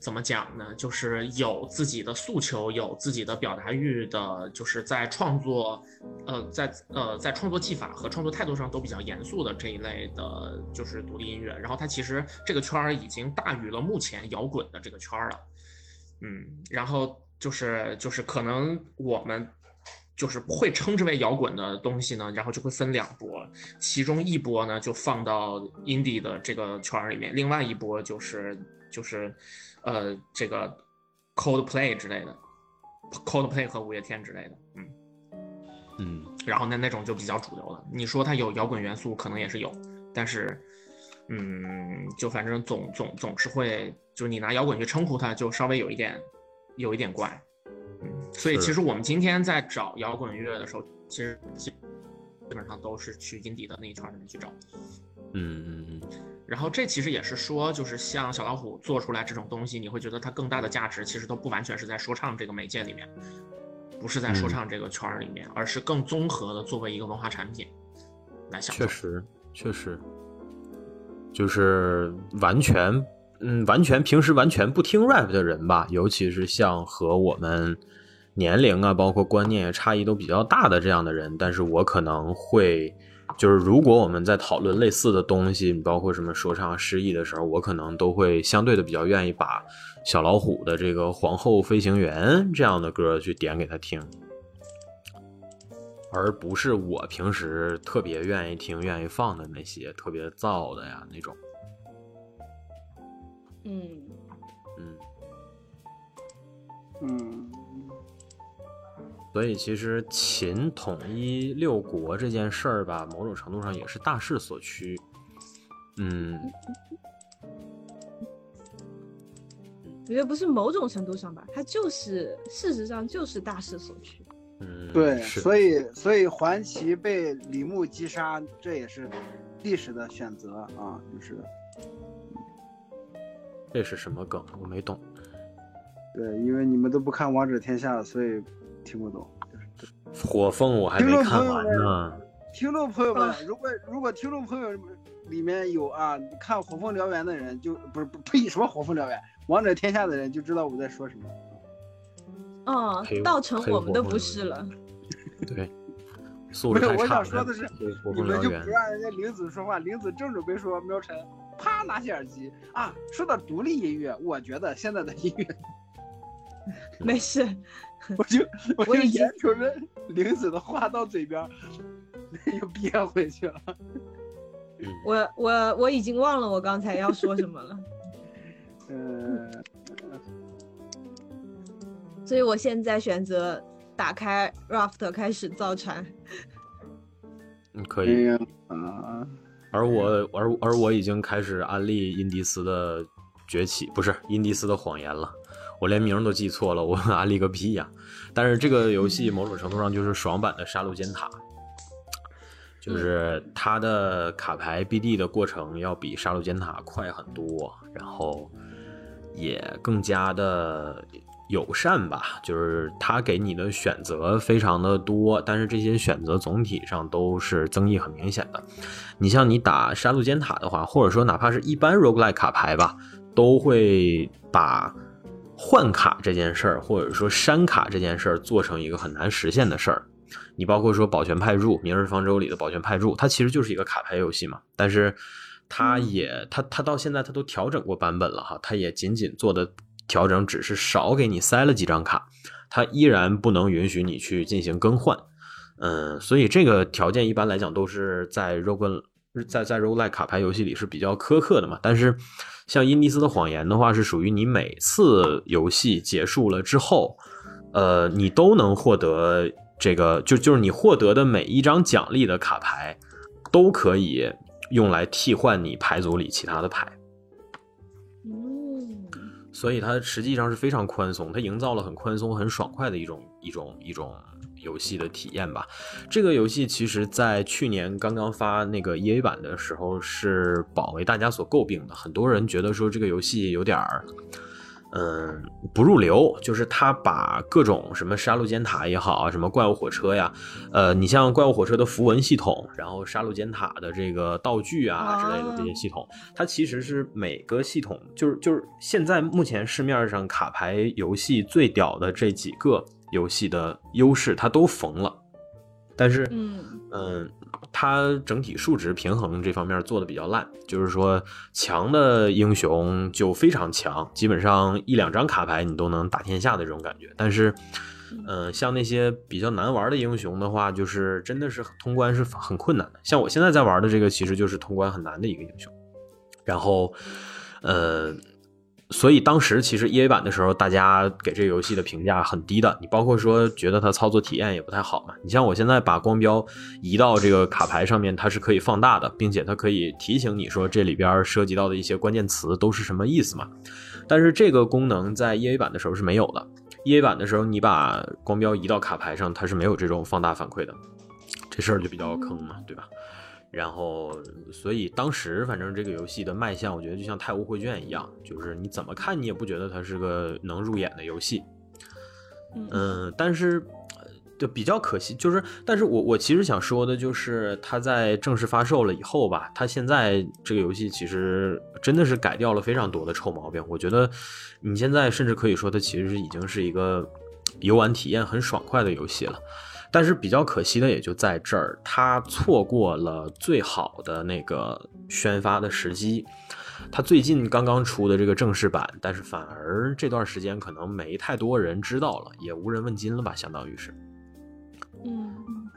怎么讲呢？就是有自己的诉求，有自己的表达欲的，就是在创作，呃，在呃在创作技法和创作态度上都比较严肃的这一类的，就是独立音乐。然后它其实这个圈儿已经大于了目前摇滚的这个圈儿了，嗯，然后就是就是可能我们。就是会称之为摇滚的东西呢，然后就会分两波，其中一波呢就放到 indie 的这个圈儿里面，另外一波就是就是，呃，这个 Coldplay 之类的，Coldplay 和五月天之类的，嗯，嗯，然后那那种就比较主流了。你说它有摇滚元素，可能也是有，但是，嗯，就反正总总总是会，就是你拿摇滚去称呼它，就稍微有一点有一点怪。所以其实我们今天在找摇滚乐的时候，其实基基本上都是去 indie 的那一圈里面去找。嗯嗯嗯，然后这其实也是说，就是像小老虎做出来这种东西，你会觉得它更大的价值其实都不完全是在说唱这个媒介里面，不是在说嗯唱这个圈儿里面，而是更综合的作为一个文化产品来想确。实确实，就是完全嗯完全平时完全不听 rap 的人吧，尤其是像和我们年龄啊，包括观念差异都比较大的这样的人，但是我可能会。就是如果我们在讨论类似的东西，包括什么说唱、诗意的时候，我可能都会相对的比较愿意把小老虎的这个《皇后飞行员》这样的歌去点给他听，而不是我平时特别愿意听、愿意放的那些特别燥的呀那种。嗯，嗯，嗯，所以其实秦统一六国这件事儿吧，某种程度上也是大势所趋。嗯，我觉得不是某种程度上吧，它就是事实上就是大势所趋。嗯，对，所以所以桓齐被李牧击杀，这也是历史的选择啊，就是这是什么梗？我没懂。对，因为你们都不看《王者天下》，所以听不懂。火凤我还没看完呢。听众朋友们啊，如果如果听众朋友里面有啊看《火凤燎原》的人，就不是不呸什么《火凤燎原》，《王者天下》的人就知道我在说什么。哦黑，道成我们的不是了。对，素没有，我。想说的是，你们就不让人家玲子说话，玲子正准备说喵晨，啪拿起耳机啊，说到独立音乐，我觉得现在的音乐，没事，我就我就眼瞅着玲子的话到嘴边，又憋回去了。嗯，我我我已经忘了我刚才要说什么了，嗯，所以我现在选择打开 Raft 开始造船。嗯可以。啊，而我而而我已经开始安利印迪斯的崛起，不是印迪斯的谎言了。我连名儿都记错了，我 安利个屁呀、但是这个游戏某种程度上就是爽版的杀戮尖塔，就是它的卡牌 BD 的过程要比杀戮尖塔快很多，然后也更加的友善吧。就是它给你的选择非常的多，但是这些选择总体上都是增益很明显的。你像你打杀戮尖塔的话，或者说哪怕是一般 roguelike 卡牌吧，都会把换卡这件事儿，或者说删卡这件事儿做成一个很难实现的事儿。你包括说保全派驻，《明日方舟》里的保全派驻，它其实就是一个卡牌游戏嘛，但是它也它它到现在它都调整过版本了哈，它也仅仅做的调整只是少给你塞了几张卡，它依然不能允许你去进行更换。嗯，所以这个条件一般来讲都是在 rogue 在在 roguelike 卡牌游戏里是比较苛刻的嘛。但是像因迪斯的谎言的话，是属于你每次游戏结束了之后，呃，你都能获得这个，就就是你获得的每一张奖励的卡牌，都可以用来替换你牌组里其他的牌。嗯，所以它实际上是非常宽松，它营造了很宽松、很爽快的一种一种一种游戏的体验吧。这个游戏其实在去年刚刚发那个 EA 版的时候，是饱为大家所诟病的。很多人觉得说这个游戏有点儿，嗯，不入流，就是他把各种什么杀戮尖塔也好啊，什么怪物火车呀，呃，你像怪物火车的符文系统，然后杀戮尖塔的这个道具啊之类的这些系统，它其实是每个系统，就是就是现在目前市面上卡牌游戏最屌的这几个游戏的优势，它都缝了。但是，嗯嗯，它整体数值平衡这方面做的比较烂，就是说强的英雄就非常强，基本上一两张卡牌你都能打天下的这种感觉。但是，嗯，像那些比较难玩的英雄的话，就是真的是通关是很困难的。像我现在在玩的这个，其实就是通关很难的一个英雄。然后，呃，所以当时其实 EA 版的时候，大家给这个游戏的评价很低的。你包括说觉得它操作体验也不太好嘛。你像我现在把光标移到这个卡牌上面，它是可以放大的，并且它可以提醒你说这里边涉及到的一些关键词都是什么意思嘛。但是这个功能在 EA 版的时候是没有的。，EA 版的时候你把光标移到卡牌上，它是没有这种放大反馈的，这事儿就比较坑嘛，对吧？然后，所以当时反正这个游戏的卖相，我觉得就像《太无绘卷》一样，就是你怎么看你也不觉得它是个能入眼的游戏。嗯，但是就比较可惜，就是但是我我其实想说的就是它在正式发售了以后吧，它现在这个游戏其实真的是改掉了非常多的臭毛病。我觉得你现在甚至可以说它其实已经是一个游玩体验很爽快的游戏了。但是比较可惜的也就在这儿，他错过了最好的那个宣发的时机。他最近刚刚出的这个正式版，但是反而这段时间可能没太多人知道了，也无人问津了吧，相当于是。嗯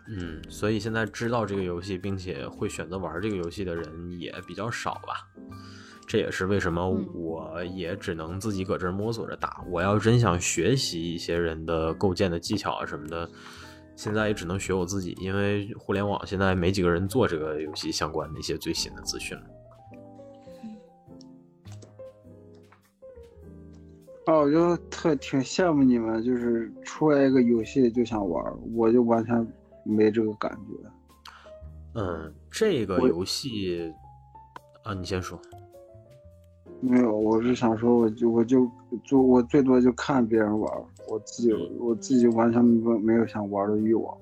嗯，所以现在知道这个游戏并且会选择玩这个游戏的人也比较少吧。这也是为什么我也只能自己搁这儿摸索着打。我要真想学习一些人的构建的技巧啊什么的。现在也只能学我自己，因为互联网现在没几个人做这个游戏相关的一些最新的资讯了。哦，我就特挺羡慕你们，就是出来一个游戏就想玩，我就完全没这个感觉。嗯，这个游戏啊，你先说。没有，我是想说，我就我就就我最多就看别人玩，我自己我自己完全没没有想玩的欲望。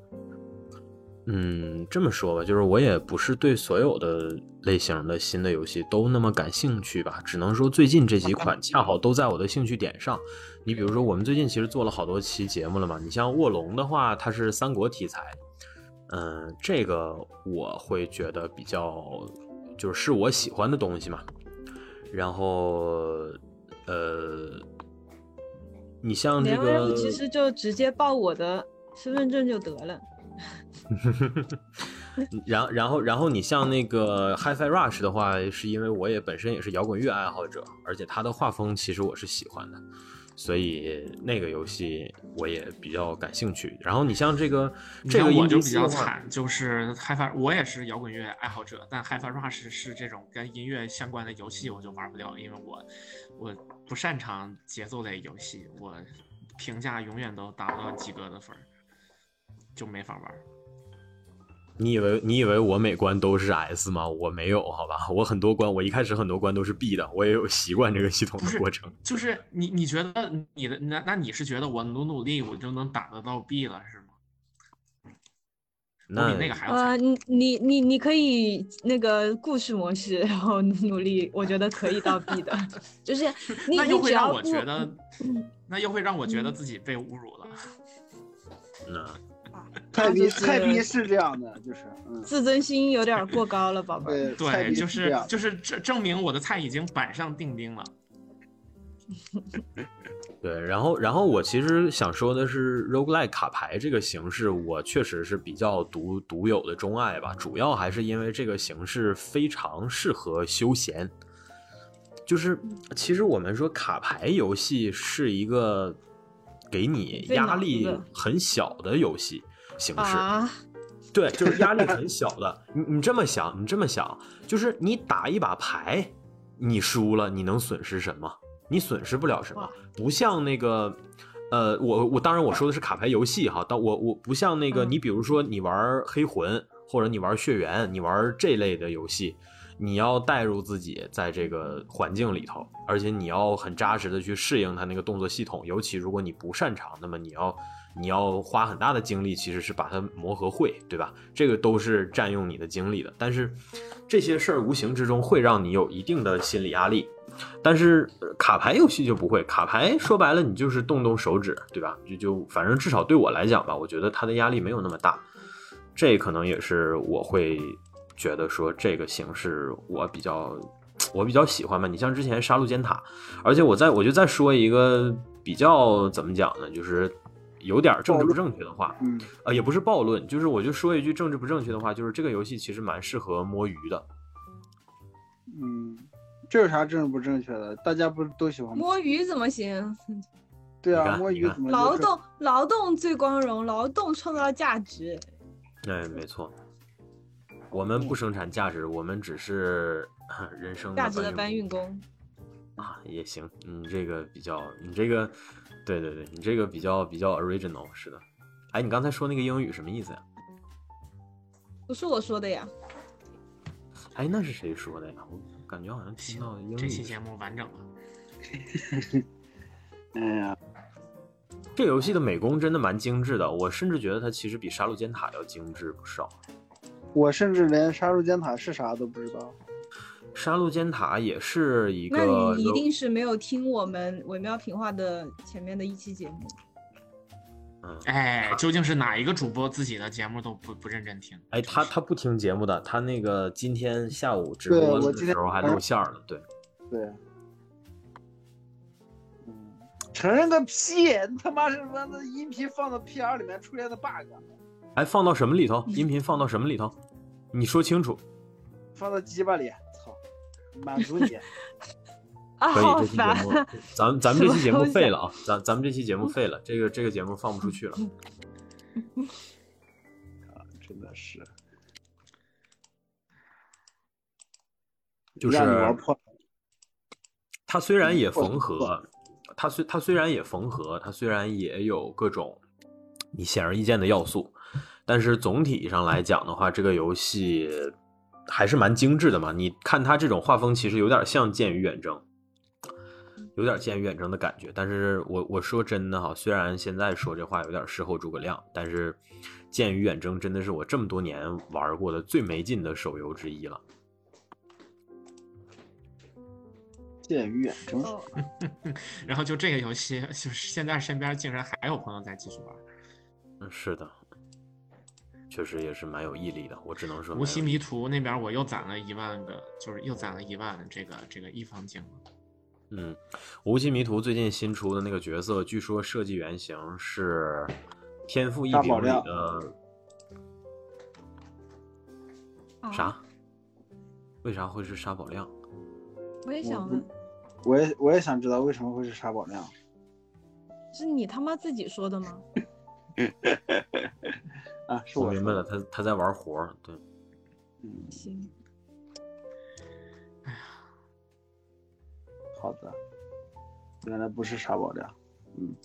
嗯，这么说吧，就是我也不是对所有的类型的新的游戏都那么感兴趣吧，只能说最近这几款恰好都在我的兴趣点上。你比如说，我们最近其实做了好多期节目了嘛，你像卧龙的话，它是三国题材，嗯，这个我会觉得比较就是是我喜欢的东西嘛。然后，呃，你像这个，其实就直接报我的身份证就得了。然 然后然后你像那个 HiFi Rush 的话，是因为我也本身也是摇滚乐爱好者，而且他的画风其实我是喜欢的。所以那个游戏我也比较感兴趣。然后你像这个，这个我就比较惨，就是 HiFi，我也是摇滚乐爱好者，但 HiFi Rush 是这种跟音乐相关的游戏，我就玩不了，因为我我不擅长节奏类游戏，我评价永远都达不到及格的分儿，就没法玩。你以为你以为我每关都是 S 吗？我没有，好吧，我很多关，我一开始很多关都是 B 的，我也有习惯这个系统的过程。就是你你觉得你的那那你是觉得我努努力我就能打得到 B 了是吗？那比那个还要呃，你你你你可以那个故事模式，然后努力，我觉得可以到 B 的，就是 那又会让我觉得，那又会让我觉得自己被侮辱了。那。菜逼太逼是这样的，就是自尊心有点过高了，宝贝。对，就是就是证证明我的菜已经板上钉钉了。对，然后然后我其实想说的是，roguelike 卡牌这个形式，我确实是比较独独有的钟爱吧。主要还是因为这个形式非常适合休闲。就是其实我们说卡牌游戏是一个给你压力很小的游戏。形式，对，就是压力很小的。你你这么想，你这么想，就是你打一把牌，你输了，你能损失什么？你损失不了什么。不像那个，呃，我我当然我说的是卡牌游戏哈，但我我不像那个，你比如说你玩黑魂或者你玩血缘，你玩这类的游戏，你要带入自己在这个环境里头，而且你要很扎实的去适应它那个动作系统，尤其如果你不擅长，那么你要。你要花很大的精力，其实是把它磨合会，对吧？这个都是占用你的精力的。但是这些事儿无形之中会让你有一定的心理压力。但是卡牌游戏就不会，卡牌说白了你就是动动手指，对吧？就就反正至少对我来讲吧，我觉得它的压力没有那么大。这可能也是我会觉得说这个形式我比较我比较喜欢吧。你像之前杀戮尖塔，而且我再我就再说一个比较怎么讲呢？就是。有点政治不正确的话，嗯，呃，也不是暴论，就是我就说一句政治不正确的话，就是这个游戏其实蛮适合摸鱼的。嗯，这有啥政治不正确的？大家不是都喜欢摸鱼？怎么行？对啊，摸鱼怎么？劳动，劳动最光荣，劳动创造价值。对，没错。我们不生产价值，我们只是人生价值的搬运工。啊，也行，你这个比较，你这个，对对对，你这个比较比较 original，是的。哎，你刚才说那个英语什么意思呀？不是我说的呀。哎，那是谁说的呀？我感觉好像听到英语。这期节目完整了。哎呀，这游戏的美工真的蛮精致的，我甚至觉得它其实比《杀戮尖塔》要精致不少。我甚至连《杀戮尖塔》是啥都不知道。杀戮尖塔也是一个，那你一定是没有听我们伪妙评话的前面的一期节目。嗯，哎，究竟是哪一个主播自己的节目都不不认真听？哎，他他不听节目的，他那个今天下午直播的时候还露馅了，对。对。嗯，承认个屁！他妈是把那音频放到 P R 里面出现的 bug。哎，放到什么里头？音频放到什么里头？你说清楚。放到鸡巴里。满足你，可以。这期节目，咱咱们这期节目废了啊！咱咱们这期节目废了，这个这个节目放不出去了。啊，真的是，就是他虽然也缝合，他虽他虽然也缝合，他虽然也有各种你显而易见的要素，但是总体上来讲的话，这个游戏。还是蛮精致的嘛，你看它这种画风，其实有点像《剑与远征》，有点《剑与远征》的感觉。但是我我说真的哈，虽然现在说这话有点事后诸葛亮，但是《剑与远征》真的是我这么多年玩过的最没劲的手游之一了。剑与远征，然后就这个游戏，就是现在身边竟然还有朋友在继续玩。嗯，是的。确实也是蛮有毅力的，我只能说。无锡迷途那边我又攒了一万个，就是又攒了一万这个这个一方晶。嗯，无锡迷途最近新出的那个角色，据说设计原型是《天赋异禀》里的。啥？为啥会是沙宝亮？我也想问。我也我也想知道为什么会是沙宝亮。是你他妈自己说的吗？啊，是我明白了，他他在玩活儿，对，嗯，行，哎呀，好的，原来不是沙宝亮，嗯，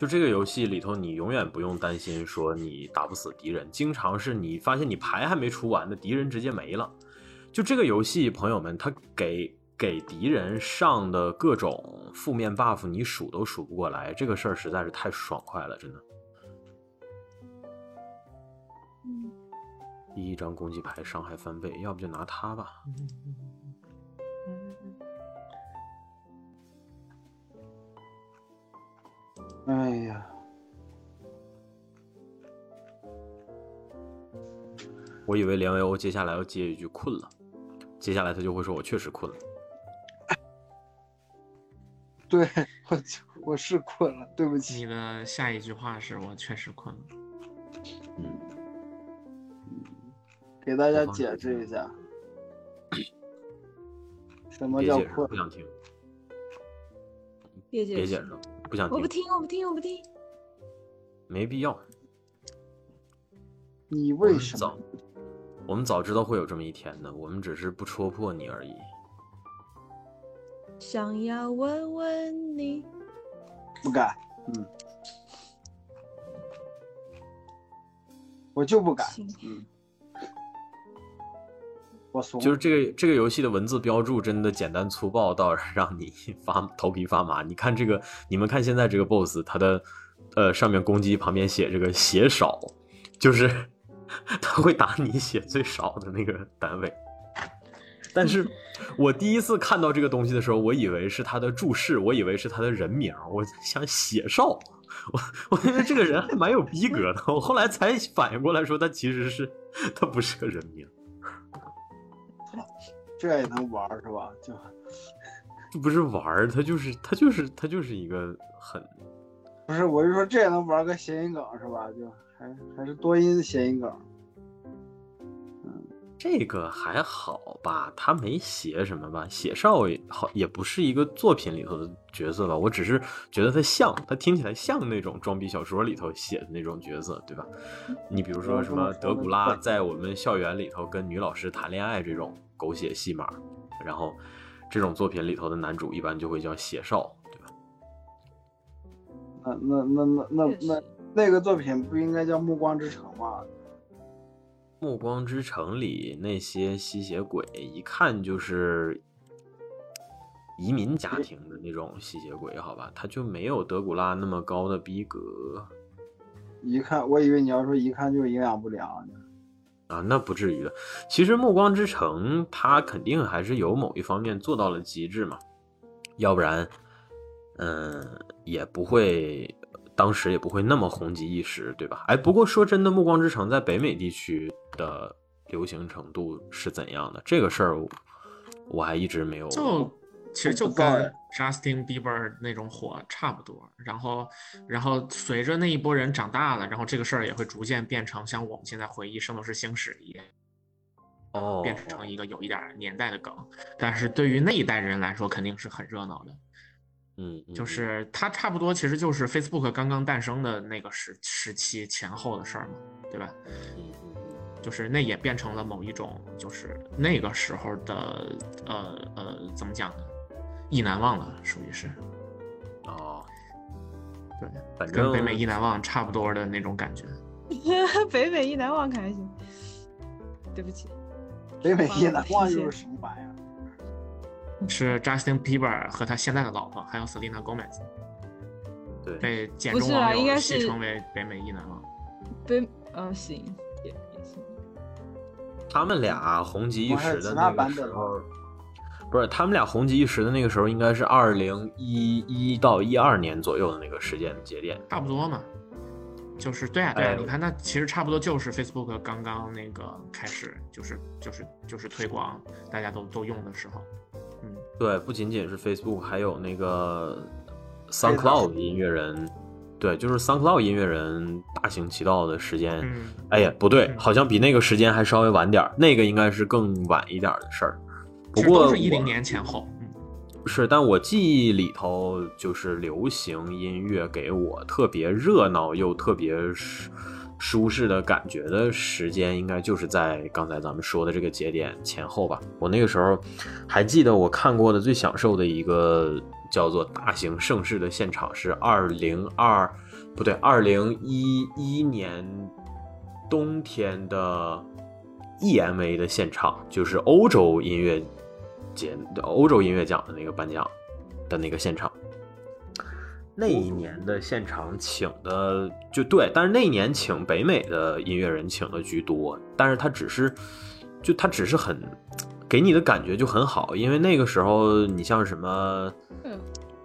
就这个游戏里头，你永远不用担心说你打不死敌人，经常是你发现你牌还没出完的敌人直接没了，就这个游戏，朋友们，他给给敌人上的各种负面 buff，你数都数不过来，这个事儿实在是太爽快了，真的。第一张攻击牌伤害翻倍，要不就拿它吧。哎呀，我以为连维欧接下来要接一句困了，接下来他就会说我确实困了。对我我是困了，对不起。你的下一句话是我确实困了。嗯。给大家解释一下，什么叫困？不想听。别解释，不想听。我不听，我不听，我不听。没必要。你为什么？我们早知道会有这么一天的，我们只是不戳破你而已。想要问问你。不敢，嗯。我就不敢，嗯。就是这个这个游戏的文字标注真的简单粗暴到 让你发头皮发麻。你看这个，你们看现在这个 BOSS，它的呃上面攻击旁边写这个血少，就是 他会打你血最少的那个单位。但是 我第一次看到这个东西的时候，我以为是他的注释，我以为是他的人名，我想血少，我我觉得这个人还蛮有逼格的。我后来才反应过来，说他其实是他不是个人名。这也能玩是吧？就这不是玩他就是他就是他就是一个很不是，我就说这也能玩个谐音梗是吧？就还还是多音谐音梗。嗯，这个还好吧？他没写什么吧？写少也好，也不是一个作品里头的角色吧？我只是觉得他像，他听起来像那种装逼小说里头写的那种角色，对吧？你比如说什么德古拉在我们校园里头跟女老师谈恋爱这种。狗血戏码，然后，这种作品里头的男主一般就会叫写少，对吧？那那那那那那那个作品不应该叫《暮光之城》吗？《暮光之城》里那些吸血鬼，一看就是移民家庭的那种吸血鬼，好吧？他就没有德古拉那么高的逼格一看，我以为你要说一看就是营养不良呢。啊，那不至于的。其实《暮光之城》它肯定还是有某一方面做到了极致嘛，要不然，嗯，也不会当时也不会那么红极一时，对吧？哎，不过说真的，《暮光之城》在北美地区的流行程度是怎样的？这个事儿我我还一直没有。就其实就跟 Justin Bieber 那种火差不多，然后，然后随着那一波人长大了，然后这个事儿也会逐渐变成像我们现在回忆《圣斗士星矢》一样，哦，变成一个有一点年代的梗。但是对于那一代人来说，肯定是很热闹的。嗯，嗯就是它差不多，其实就是 Facebook 刚刚诞生的那个时时期前后的事儿嘛，对吧？嗯嗯嗯就是那也变成了某一种，就是那个时候的，呃呃，怎么讲呢？意难忘了，属于是，哦，对，反正跟北美意难忘差不多的那种感觉。北美意难忘可还行。对不起，北美意难忘又是什么玩意儿？是 Justin Bieber 和他现在的老婆，还有 Selena Gomez 对，被简中网友应该是戏称为北美一男王。北嗯行也也行。他们俩红极一时的那个版本时候，不是他们俩红极一时的那个时候，应该是二零一一到一二年左右的那个时间节点。差不多嘛，就是对啊对啊，哎你看那其实差不多就是 Facebook 刚刚那个开始，就是就是就是推广，大家都都用的时候，嗯，对，不仅仅是 Facebook，还有那个 SoundCloud 音乐人，对，就是 SoundCloud 音乐人大行其道的时间。嗯哎呀，不对，嗯好像比那个时间还稍微晚点儿，那个应该是更晚一点儿的事儿。不过都是一零年前后，嗯，是，但我记忆里头就是流行音乐给我特别热闹又特别舒适的感觉的时间，应该就是在刚才咱们说的这个节点前后吧。我那个时候还记得我看过的最享受的一个叫做大型盛世的现场是二零二不对，二零一一年冬天的 EMA 的现场，就是欧洲音乐节、欧洲音乐奖的那个颁奖的那个现场。那一年的现场请的就对，但是那一年请北美的音乐人请的居多，但是他只是，就他只是很给你的感觉就很好，因为那个时候你像什么，嗯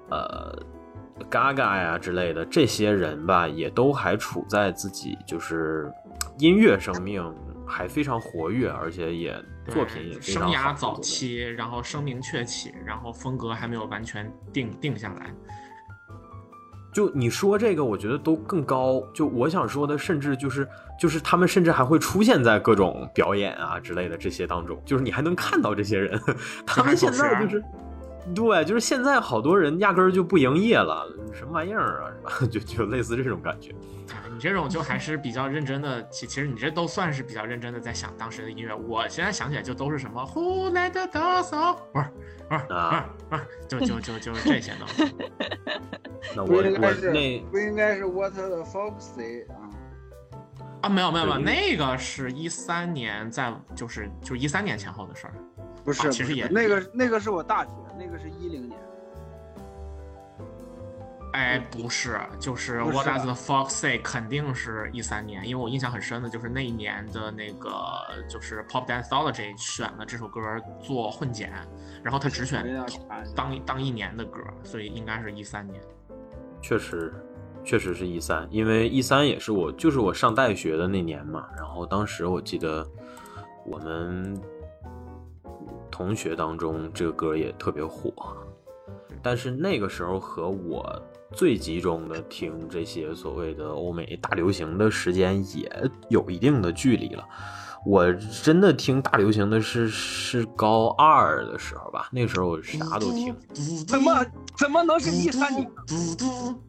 呃，Gaga 呀之类的这些人吧，也都还处在自己就是音乐生命还非常活跃，而且也作品也对非常生涯早期，然后声名鹊起，然后风格还没有完全定定下来，就你说这个，我觉得都更高。就我想说的，甚至就是就是他们甚至还会出现在各种表演啊之类的这些当中，就是你还能看到这些人。他们现在就是，对，就是现在好多人压根儿就不营业了，什么玩意儿啊？就就类似这种感觉。这种就还是比较认真的，其其实你这都算是比较认真的在想当时的音乐。我现在想起来就都是什么 Who let the dogs out，不是不是不是不是，就就就就这些东西。那我不应该我是那不应该是 What the Fox say 啊？啊，没有没有没有，那个是一三年在就是就是一三年前后的事儿。不是，不是啊其实也那个那个是我大学，那个是一零年。哎，不是，就是 What 啊 Does the Fox Say 肯定是一三年，因为我印象很深的就是那一年的那个就是 Pop Danceology 选了这首歌做混剪，然后他只选当当一年的歌，所以应该是一三年。确实，确实是一三，因为一三也是我就是我上大学的那年嘛。然后当时我记得我们同学当中这个歌也特别火，但是那个时候和我最集中的听这些所谓的欧美大流行的时间也有一定的距离了。我真的听大流行的是是高二的时候吧，那个时候我啥都听。怎么怎么能是一三年？嘟嘟？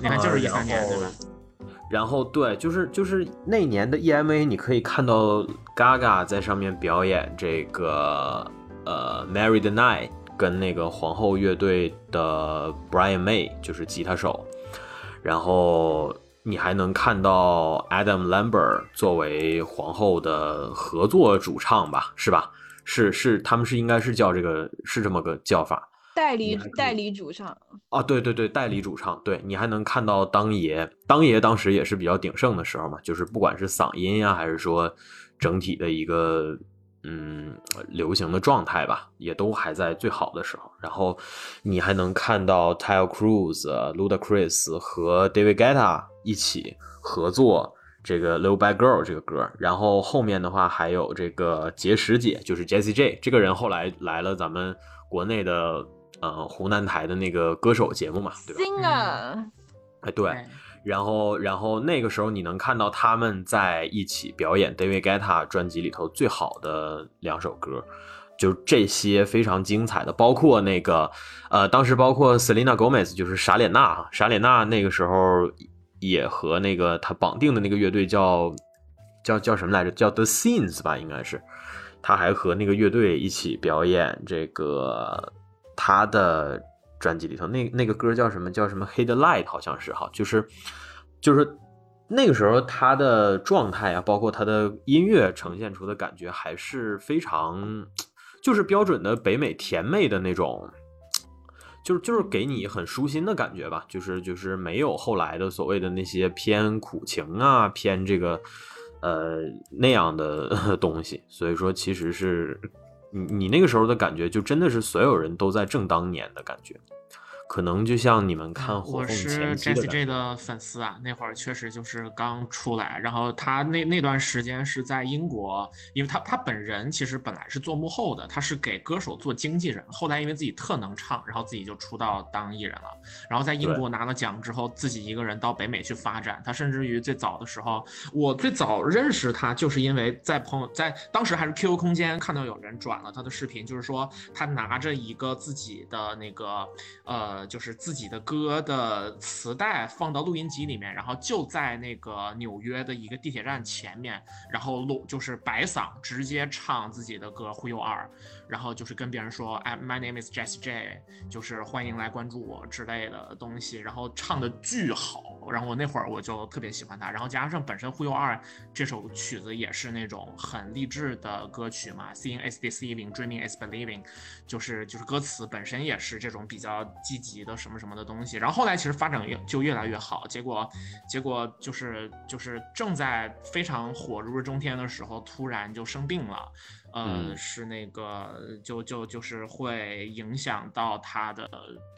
你看，就是一三年，对吧？然后对，就是就是那年的 EMA，你可以看到 Gaga 在上面表演这个呃 Married Night 跟那个皇后乐队的 Brian May 就是吉他手，然后你还能看到 Adam Lambert 作为皇后的合作主唱吧，是吧？是是，他们是应该是叫这个是这么个叫法。代理代理主唱，啊，对对对，代理主唱，对你还能看到当爷，当爷当时也是比较鼎盛的时候嘛，就是不管是嗓音呀、还是说整体的一个嗯流行的状态吧，也都还在最好的时候。然后你还能看到 Taylor Cruz、Ludacris 和 David Guetta 一起合作这个《Little Bad Girl》这个歌，然后后面的话还有这个结石姐，就是 Jessie J 这个人后来来了咱们国内的呃湖南台的那个歌手节目嘛，对吧？singer，哎，对，然后然后那个时候你能看到他们在一起表演 David Guetta 专辑里头最好的两首歌。就这些非常精彩的，包括那个，呃，当时包括 Selena Gomez，就是傻脸娜哈，傻脸娜那个时候也和那个他绑定的那个乐队叫叫叫什么来着？叫 The Scenes 吧，应该是。他还和那个乐队一起表演这个他的专辑里头那那个歌叫什么？叫什么 Hit the Light 好像是哈，就是就是那个时候他的状态啊，包括他的音乐呈现出的感觉还是非常，就是标准的北美甜妹的那种。就是就是给你很舒心的感觉吧，就是就是没有后来的所谓的那些偏苦情啊，偏这个呃那样的 东西，所以说其实是你你那个时候的感觉，就真的是所有人都在正当年的感觉，可能就像你们看火凤我是前期的 Jessie 感 J。的粉丝啊，那会儿确实就是刚出来，然后他那那段时间是在英国，因为他他本人其实本来是做幕后的，他是给歌手做经纪人，后来因为自己特能唱，然后自己就出道当艺人了，然后在英国拿了奖之后，自己一个人到北美去发展，他甚至于最早的时候，我最早认识他就是因为在朋友在当时还是 QQ 空间看到有人转了他的视频，就是说他拿着一个自己的那个呃，就是自己的歌的磁带放到录音机里面，然后就在那个纽约的一个地铁站前面，然后录就是白嗓直接唱自己的歌《忽悠人》，然后就是跟别人说，哎，My name is Jesse J，就是欢迎来关注我之类的东西，然后唱的巨好，然后我那会儿我就特别喜欢他，然后加上本身《忽悠二》这首曲子也是那种很励志的歌曲嘛，Seeing is deceiving, dreaming is believing，就是就是歌词本身也是这种比较积极的什么什么的东西，然后后来其实发展越就越来越好，结果结果就是就是正在非常火如日中天的时候，突然就生病了。呃，嗯是那个，就就就是会影响到他的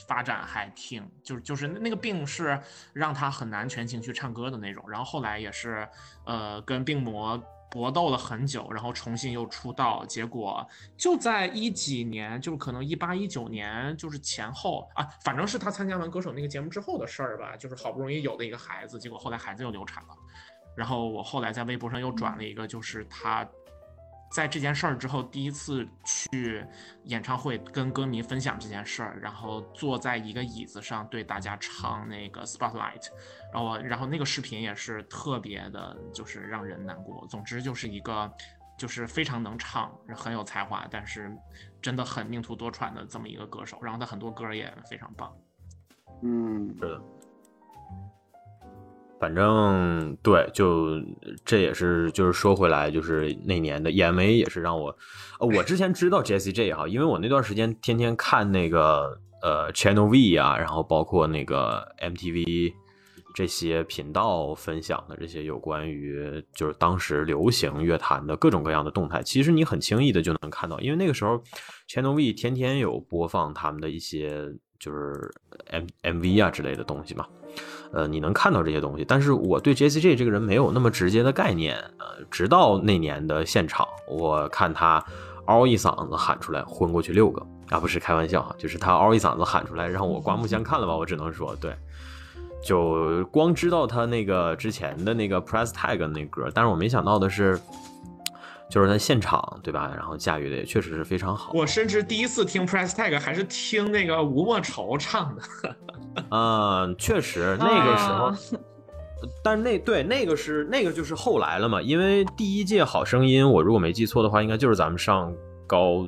发展，还挺就是就是那个病是让他很难全情去唱歌的那种。然后后来也是，呃，跟病魔搏斗了很久，然后重新又出道，结果就在一几年，就是可能一八一九年，就是前后啊，反正是他参加完歌手那个节目之后的事儿吧，就是好不容易有的一个孩子，结果后来孩子又流产了。然后我后来在微博上又转了一个，就是他在这件事儿之后第一次去演唱会跟歌迷分享这件事儿，然后坐在一个椅子上对大家唱那个 Spotlight，然后我然后那个视频也是特别的，就是让人难过。总之就是一个就是非常能唱，很有才华，但是真的很命途多舛的这么一个歌手。然后他很多歌也非常棒。嗯，是的，反正对，就这也是就是说回来，就是那年的 EMA 也是让我，呃，我之前知道 J C J 哈，因为我那段时间天天看那个呃 Channel V 啊，然后包括那个 MTV 这些频道分享的这些有关于就是当时流行乐坛的各种各样的动态，其实你很轻易的就能看到，因为那个时候 Channel V 天天有播放他们的一些就是 M MV 啊之类的东西嘛。呃，你能看到这些东西，但是我对 J C J 这个人没有那么直接的概念。呃，直到那年的现场，我看他嗷一嗓子喊出来，昏过去六个啊，不是开玩笑哈，就是他嗷一嗓子喊出来，让我刮目相看了吧，我只能说对。就光知道他那个之前的那个 Press Tag 那歌，但是我没想到的是，就是在现场对吧？然后驾驭的也确实是非常好。我甚至第一次听 Press Tag 还是听那个吴莫愁唱的。嗯，确实那个时候，啊但是那对那个是那个就是后来了嘛，因为第一届好声音，我如果没记错的话，应该就是咱们上高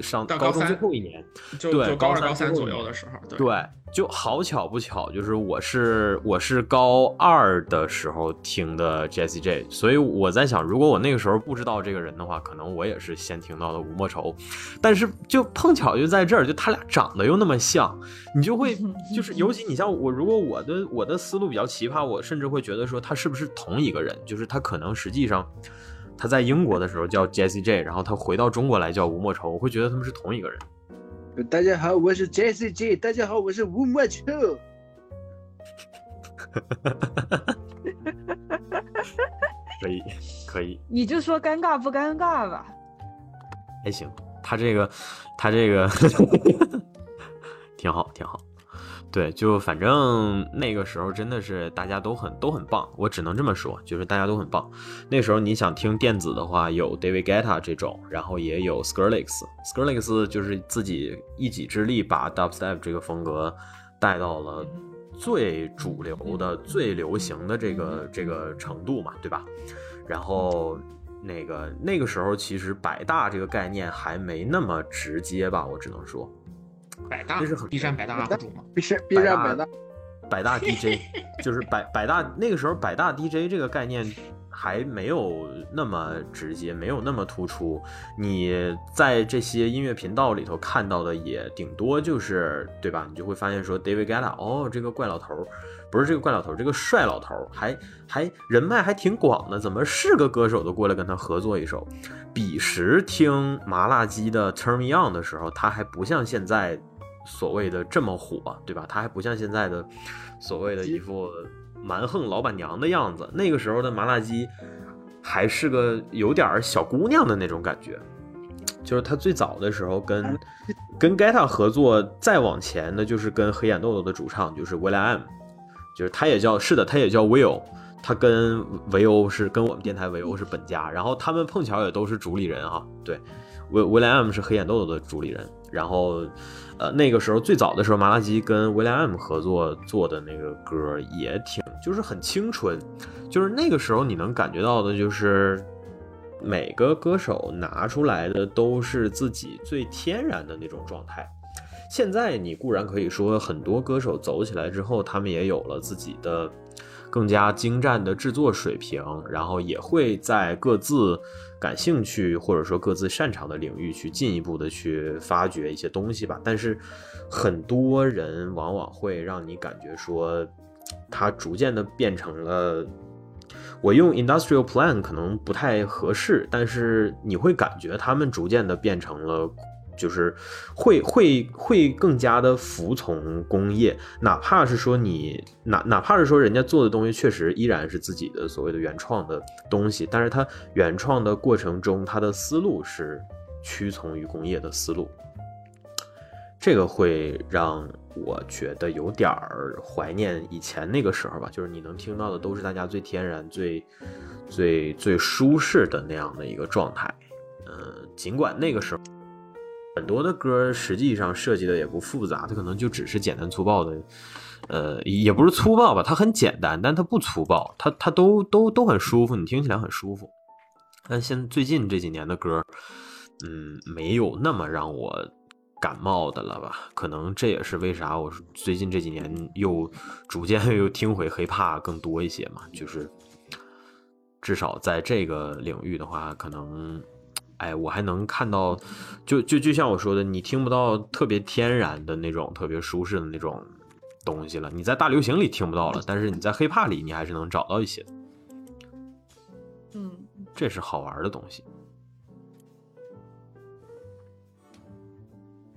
上到高高中最后一年，就对就高二高高三左右的时候，对对，就好巧不巧，就是我是我是高二的时候听的 Jessie J，所以我在想，如果我那个时候不知道这个人的话，可能我也是先听到的吴莫愁，但是就碰巧就在这儿，就他俩长得又那么像，你就会 就是，尤其你像我，如果我的我的思路比较奇葩，我甚至会觉得说他是不是同一个人，就是他可能实际上。他在英国的时候叫 Jessie J，然后他回到中国来叫吴莫愁，我会觉得他们是同一个人。大家好，我是 Jessie J。大家好，我是吴莫愁。可以，可以，你就说尴尬不尴尬吧？还行。他这个，他这个 挺好，挺好。对，就反正那个时候真的是大家都很都很棒，我只能这么说，就是大家都很棒。那时候你想听电子的话，有 David Guetta 这种，然后也有 Skrillex，Skrillex 就是自己一己之力把 Dubstep 这个风格带到了最主流的、最流行的这个这个程度嘛，对吧？然后那个那个时候其实百大这个概念还没那么直接吧，我只能说。百大这是很，B 站百大 UP 主嘛，B 站 B 站百大，百大 DJ 就是百百大那个时候百大 DJ 这个概念还没有那么直接，没有那么突出。你在这些音乐频道里头看到的也顶多就是对吧？你就会发现说 David Guetta，哦，这个怪老头儿不是这个怪老头儿，这个帅老头儿还还人脉还挺广的，怎么是个歌手都过来跟他合作一首？彼时听麻辣鸡的 Turn Me On 的时候，他还不像现在。所谓的这么火，对吧？他还不像现在的所谓的一副蛮横老板娘的样子。那个时候的麻辣鸡还是个有点小姑娘的那种感觉。就是他最早的时候跟跟 Geta 合作，再往前的就是跟黑眼豆豆的主唱就是 Will M，就是他也叫是的，他也叫 Will，他跟维欧是跟我们电台维欧是本家，然后他们碰巧也都是主理人哈。对，Will Will M 是黑眼豆豆的主理人，然后。呃，那个时候最早的时候，麻辣鸡跟 William 合作做的那个歌也挺，就是很青春，就是那个时候你能感觉到的，就是每个歌手拿出来的都是自己最天然的那种状态。现在你固然可以说很多歌手走起来之后，他们也有了自己的更加精湛的制作水平，然后也会在各自。感兴趣或者说各自擅长的领域去进一步的去发掘一些东西吧，但是很多人往往会让你感觉说，它逐渐的变成了，我用 industrial plan 可能不太合适，但是你会感觉他们逐渐的变成了。就是会会会更加的服从工业，哪怕是说你哪哪怕是说人家做的东西确实依然是自己的所谓的原创的东西，但是它原创的过程中，它的思路是屈从于工业的思路，这个会让我觉得有点儿怀念以前那个时候吧，就是你能听到的都是大家最天然、最最最舒适的那样的一个状态，嗯，尽管那个时候。很多的歌实际上设计的也不复杂，它可能就只是简单粗暴的，呃，也不是粗暴吧，它很简单，但它不粗暴，它它都都都很舒服，你听起来很舒服。但现最近这几年的歌，嗯，没有那么让我感冒的了吧？可能这也是为啥我最近这几年又逐渐又听回 hiphop 更多一些嘛，就是至少在这个领域的话，可能。哎，我还能看到，就就就像我说的，你听不到特别天然的那种、特别舒适的那种东西了。你在大流行里听不到了，但是你在 hiphop 里，你还是能找到一些。嗯，这是好玩的东西。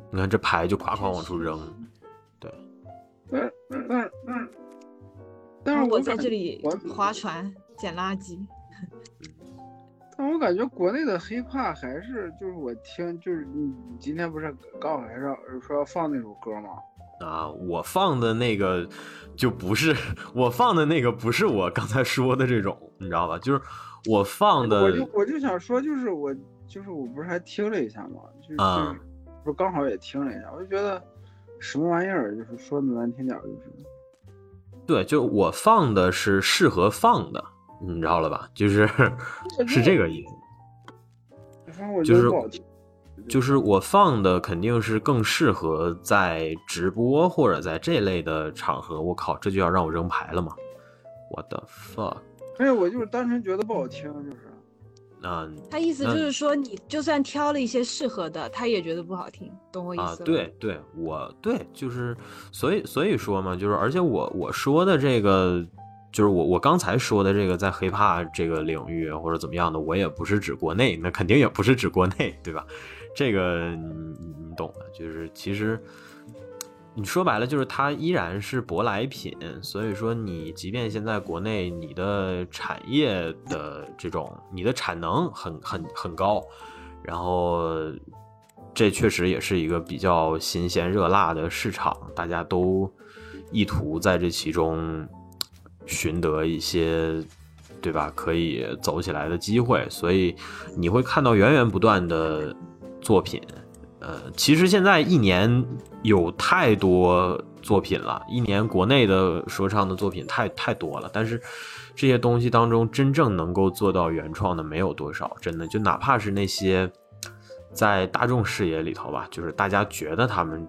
你看这牌就夸夸往出扔，对。嗯嗯嗯嗯。但是我在这里划船捡垃圾。但我感觉国内的 hiphop 还是就是我听就是你你今天不是告诉还是说要放那首歌吗？啊，我放的那个就不是 我放的那个不是我刚才说的这种，你知道吧？就是我放的，我就我就想说，就是我就是我不是还听了一下吗？就是、啊、不是刚好也听了一下，我就觉得什么玩意儿，就是说的难听点就是，对，就我放的是适合放的。你知道了吧？就是 是这个意思，就是就是我放的肯定是更适合在直播或者在这类的场合。我靠，这就要让我扔牌了吗？我的 fuck！没有，我就是单纯觉得不好听，就是。嗯他意思就是说，你就算挑了一些适合的，他也觉得不好听，懂我意啊思，吗？对对，我对，就是所以所以说嘛，就是而且我我说的这个，就是我我刚才说的这个，在 hiphop 这个领域或者怎么样的，我也不是指国内，那肯定也不是指国内，对吧？这个你你懂的，就是其实。你说白了就是它依然是舶来品，所以说你即便现在国内你的产业的这种你的产能很很很高，然后这确实也是一个比较新鲜热辣的市场，大家都意图在这其中寻得一些，对吧？可以走起来的机会，所以你会看到源源不断的作品。呃，其实现在一年有太多作品了，一年国内的说唱的作品太太多了，但是这些东西当中真正能够做到原创的没有多少，真的就哪怕是那些在大众视野里头吧，就是大家觉得他们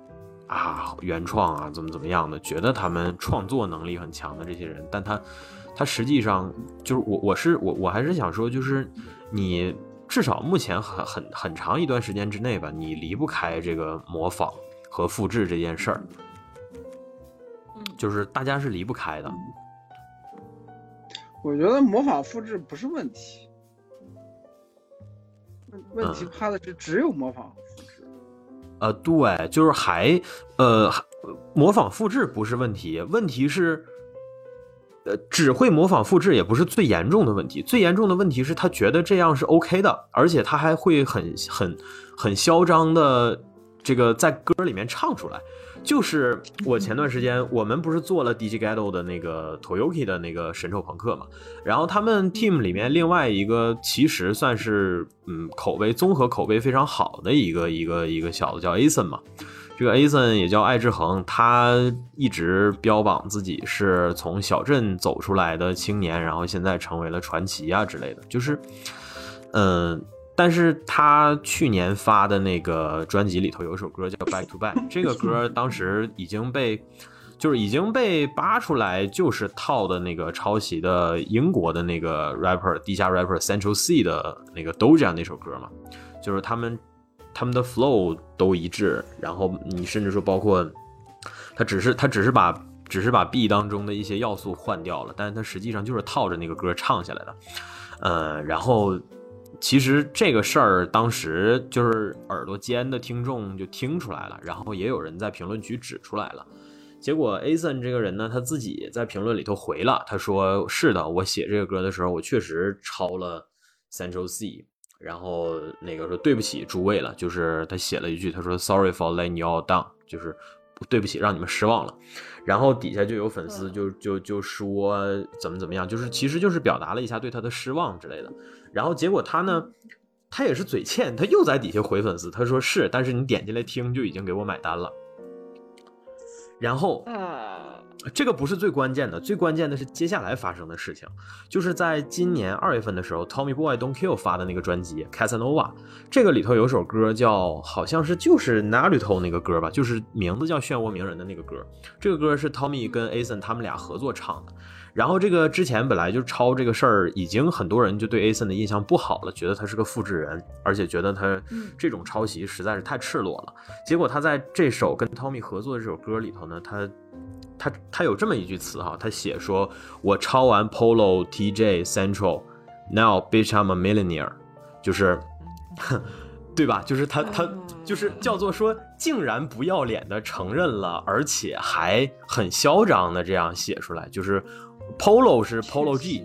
啊原创啊怎么怎么样的，觉得他们创作能力很强的这些人，但他他实际上就是我我是我我还是想说，就是你。至少目前很很很长一段时间之内吧，你离不开这个模仿和复制这件事儿，嗯就是大家是离不开的。我觉得模仿复制不是问题，问问题嗯怕的是只有模仿。呃，对，就是还呃模仿复制不是问题，问题是。呃，只会模仿复制也不是最严重的问题，最严重的问题是他觉得这样是 OK 的，而且他还会很很很嚣张的这个在歌里面唱出来。就是我前段时间我们不是做了 DJ Ghetto 的那个 Toyoki 的那个神兽朋克嘛，然后他们 team 里面另外一个其实算是嗯口碑综合口碑非常好的一个一个一个小子叫 Ason 嘛。这个 Ason 也叫艾志恒，他一直标榜自己是从小镇走出来的青年，然后现在成为了传奇啊之类的。就是，嗯、但是他去年发的那个专辑里头有一首歌叫《Back to Back》，这个歌当时已经被，就是已经被扒出来，就是套的那个抄袭的英国的那个 rapper 地下 rapper Central C 的那个 Doja 那首歌嘛，就是他们。他们的 flow 都一致，然后你甚至说包括，他只是他只是把只是把 B 当中的一些要素换掉了，但是他实际上就是套着那个歌唱下来的，呃，然后其实这个事儿当时就是耳朵尖的听众就听出来了，然后也有人在评论区指出来了，结果 Ason 这个人呢，他自己在评论里头回了，他说是的，我写这个歌的时候，我确实抄了 Central C。然后那个说对不起诸位了，就是他写了一句，他说 Sorry for letting you all down，就是对不起让你们失望了。然后底下就有粉丝就就就说怎么怎么样，就是其实就是表达了一下对他的失望之类的。然后结果他呢，他也是嘴欠，他又在底下回粉丝，他说是，但是你点进来听就已经给我买单了。然后呃，这个不是最关键的，最关键的是接下来发生的事情，就是在今年二月份的时候，Tommy Boy Don't Kill 发的那个专辑《Casanova》，这个里头有首歌叫，好像是就是 Naruto 那个歌吧，就是名字叫《漩涡鸣人》的那个歌。这个歌是 Tommy 跟 Ason 他们俩合作唱的。然后这个之前本来就抄这个事儿，已经很多人就对 Ason 的印象不好了，觉得他是个复制人，而且觉得他这种抄袭实在是太赤裸了。结果他在这首跟 Tommy 合作的这首歌里头呢，他他他有这么一句词哈，他写说：“我抄完 Polo、TJ、Central。Now, bitch, I'm a millionaire。”就是，对吧？就是他他就是叫做说，竟然不要脸的承认了，而且还很嚣张的这样写出来，就是 Polo 是 Polo G。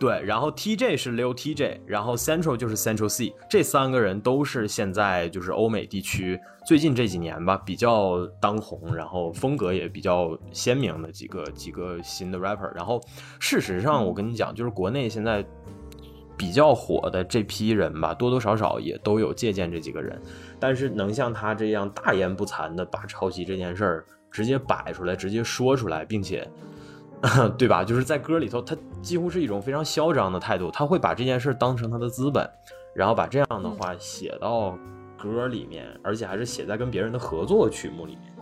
对，然后 TJ 是 Lil TJ，然后 Central 就是 Central C，这三个人都是现在就是欧美地区最近这几年吧比较当红，然后风格也比较鲜明的几个几个新的 rapper。然后事实上，我跟你讲，就是国内现在比较火的这批人吧，多多少少也都有借鉴这几个人，但是能像他这样大言不惭的把抄袭这件事儿直接摆出来，直接说出来，并且。对吧？就是在歌里头，他几乎是一种非常嚣张的态度，他会把这件事当成他的资本，然后把这样的话写到歌里面，而且还是写在跟别人的合作曲目里面。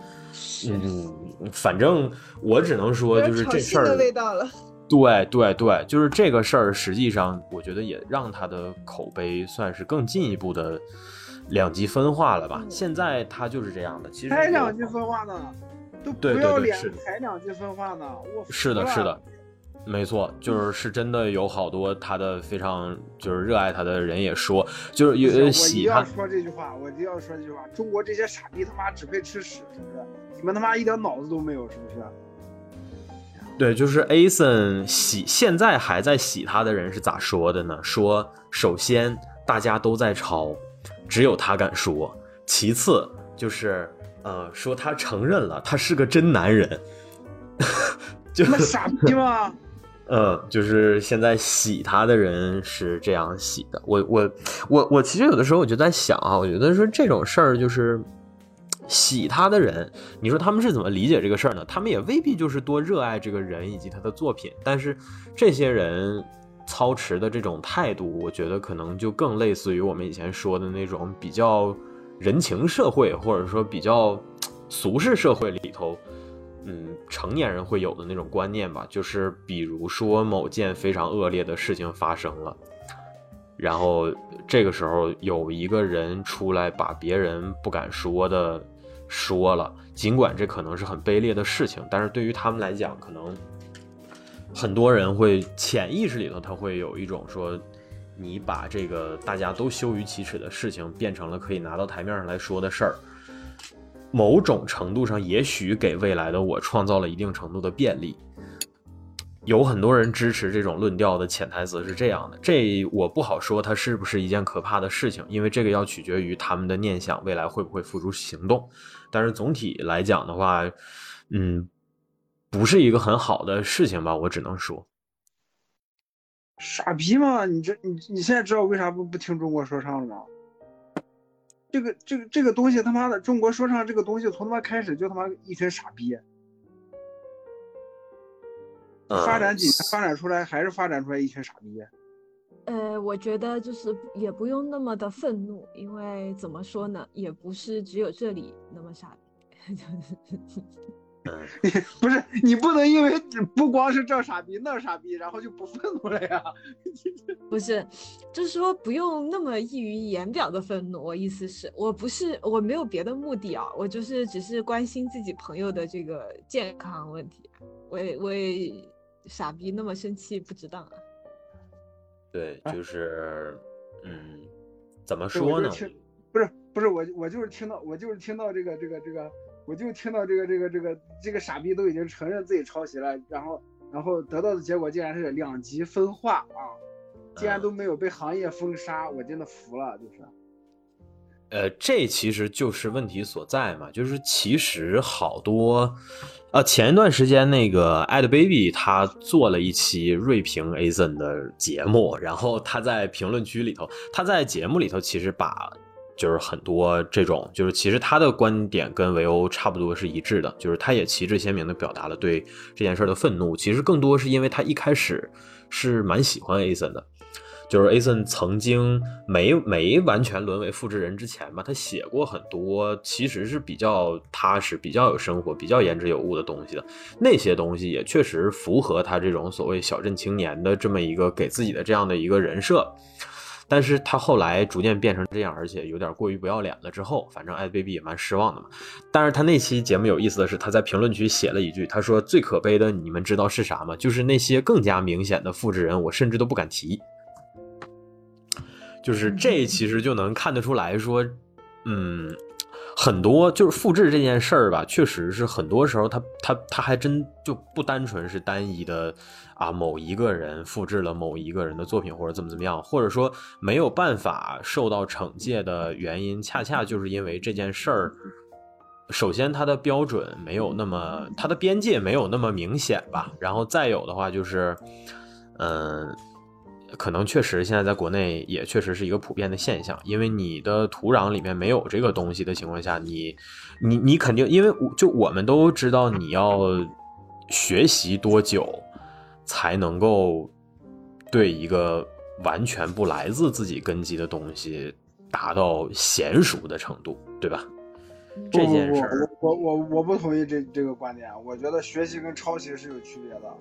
嗯，反正我只能说，就是这事儿。味道了。对对对，就是这个事儿，实际上我觉得也让他的口碑算是更进一步的两极分化了吧。现在他就是这样的，其实还两极分化呢，都不要脸才两极分化呢。我是的，是的，没错，就是是真的有好多他的非常就是热爱他的人也说，就是有喜他。我要说这句话，我就要说这句话，中国这些傻逼他妈只配吃屎，是不是？你们他妈一点脑子都没有，是不是？对，就是 Ason 洗，现在还在洗他的人是咋说的呢？说首先大家都在抄，只有他敢说；其次就是呃，说他承认了，他是个真男人。就傻逼吗？嗯，就是现在洗他的人是这样洗的。我我我我其实有的时候我就在想啊，我觉得说这种事儿就是。洗他的人，你说他们是怎么理解这个事儿呢？他们也未必就是多热爱这个人以及他的作品，但是这些人操持的这种态度，我觉得可能就更类似于我们以前说的那种比较人情社会，或者说比较 俗世社会里头，嗯，成年人会有的那种观念吧。就是比如说某件非常恶劣的事情发生了，然后这个时候有一个人出来把别人不敢说的。说了，尽管这可能是很卑劣的事情，但是对于他们来讲，可能很多人会潜意识里头，他会有一种说，你把这个大家都羞于启齿的事情，变成了可以拿到台面上来说的事儿，某种程度上，也许给未来的我创造了一定程度的便利。有很多人支持这种论调的潜台词是这样的，这我不好说它是不是一件可怕的事情，因为这个要取决于他们的念想未来会不会付诸行动。但是总体来讲的话，嗯，不是一个很好的事情吧，我只能说。傻逼吗？你这你你现在知道为啥不不听中国说唱了吗？这个这个这个东西他妈的中国说唱这个东西从他妈开始就他妈一群傻逼。发展几发展出来还是发展出来一群傻逼。呃，我觉得就是也不用那么的愤怒，因为怎么说呢，也不是只有这里那么傻逼。不是你不能因为不光是这傻逼那傻逼，然后就不愤怒了呀？不是，就是说不用那么溢于言表的愤怒。我意思是我不是我没有别的目的啊，我就是只是关心自己朋友的这个健康问题。我我。傻逼那么生气不值当啊！对，就是，嗯，怎么说呢？不是不是我我就是听到我就是听到这个这个这个，我就听到这个这个这个这个傻逼都已经承认自己抄袭了，然后然后得到的结果竟然是两极分化啊！竟然都没有被行业封杀，我真的服了，就是。呃，这其实就是问题所在嘛，就是其实好多。呃，前一段时间那个 Ad Baby 他做了一期锐评 Ason 的节目，然后他在评论区里头，他在节目里头其实把就是很多这种，就是其实他的观点跟维欧差不多是一致的，就是他也旗帜鲜明的表达了对这件事的愤怒，其实更多是因为他一开始是蛮喜欢 a s n 的。就是 a s n 曾经没没完全沦为复制人之前吧，他写过很多其实是比较踏实、比较有生活、比较言之有物的东西的。那些东西也确实符合他这种所谓小镇青年的这么一个给自己的这样的一个人设。但是他后来逐渐变成这样，而且有点过于不要脸了之后，反正艾 baby 也蛮失望的嘛。但是他那期节目有意思的是，他在评论区写了一句，他说：“最可悲的，你们知道是啥吗？就是那些更加明显的复制人，我甚至都不敢提。”就是这其实就能看得出来说，嗯，很多就是复制这件事儿吧，确实是很多时候他他他还真就不单纯是单一的啊，某一个人复制了某一个人的作品或者怎么怎么样，或者说没有办法受到惩戒的原因，恰恰就是因为这件事儿，首先它的标准没有那么，它的边界没有那么明显吧，然后再有的话就是，嗯。可能确实，现在在国内也确实是一个普遍的现象，因为你的土壤里面没有这个东西的情况下，你，你，你肯定，因为就我们都知道，你要学习多久才能够对一个完全不来自自己根基的东西达到娴熟的程度，对吧？这件事儿，我我我我不同意这这个观点。我觉得学习跟抄袭是有区别的。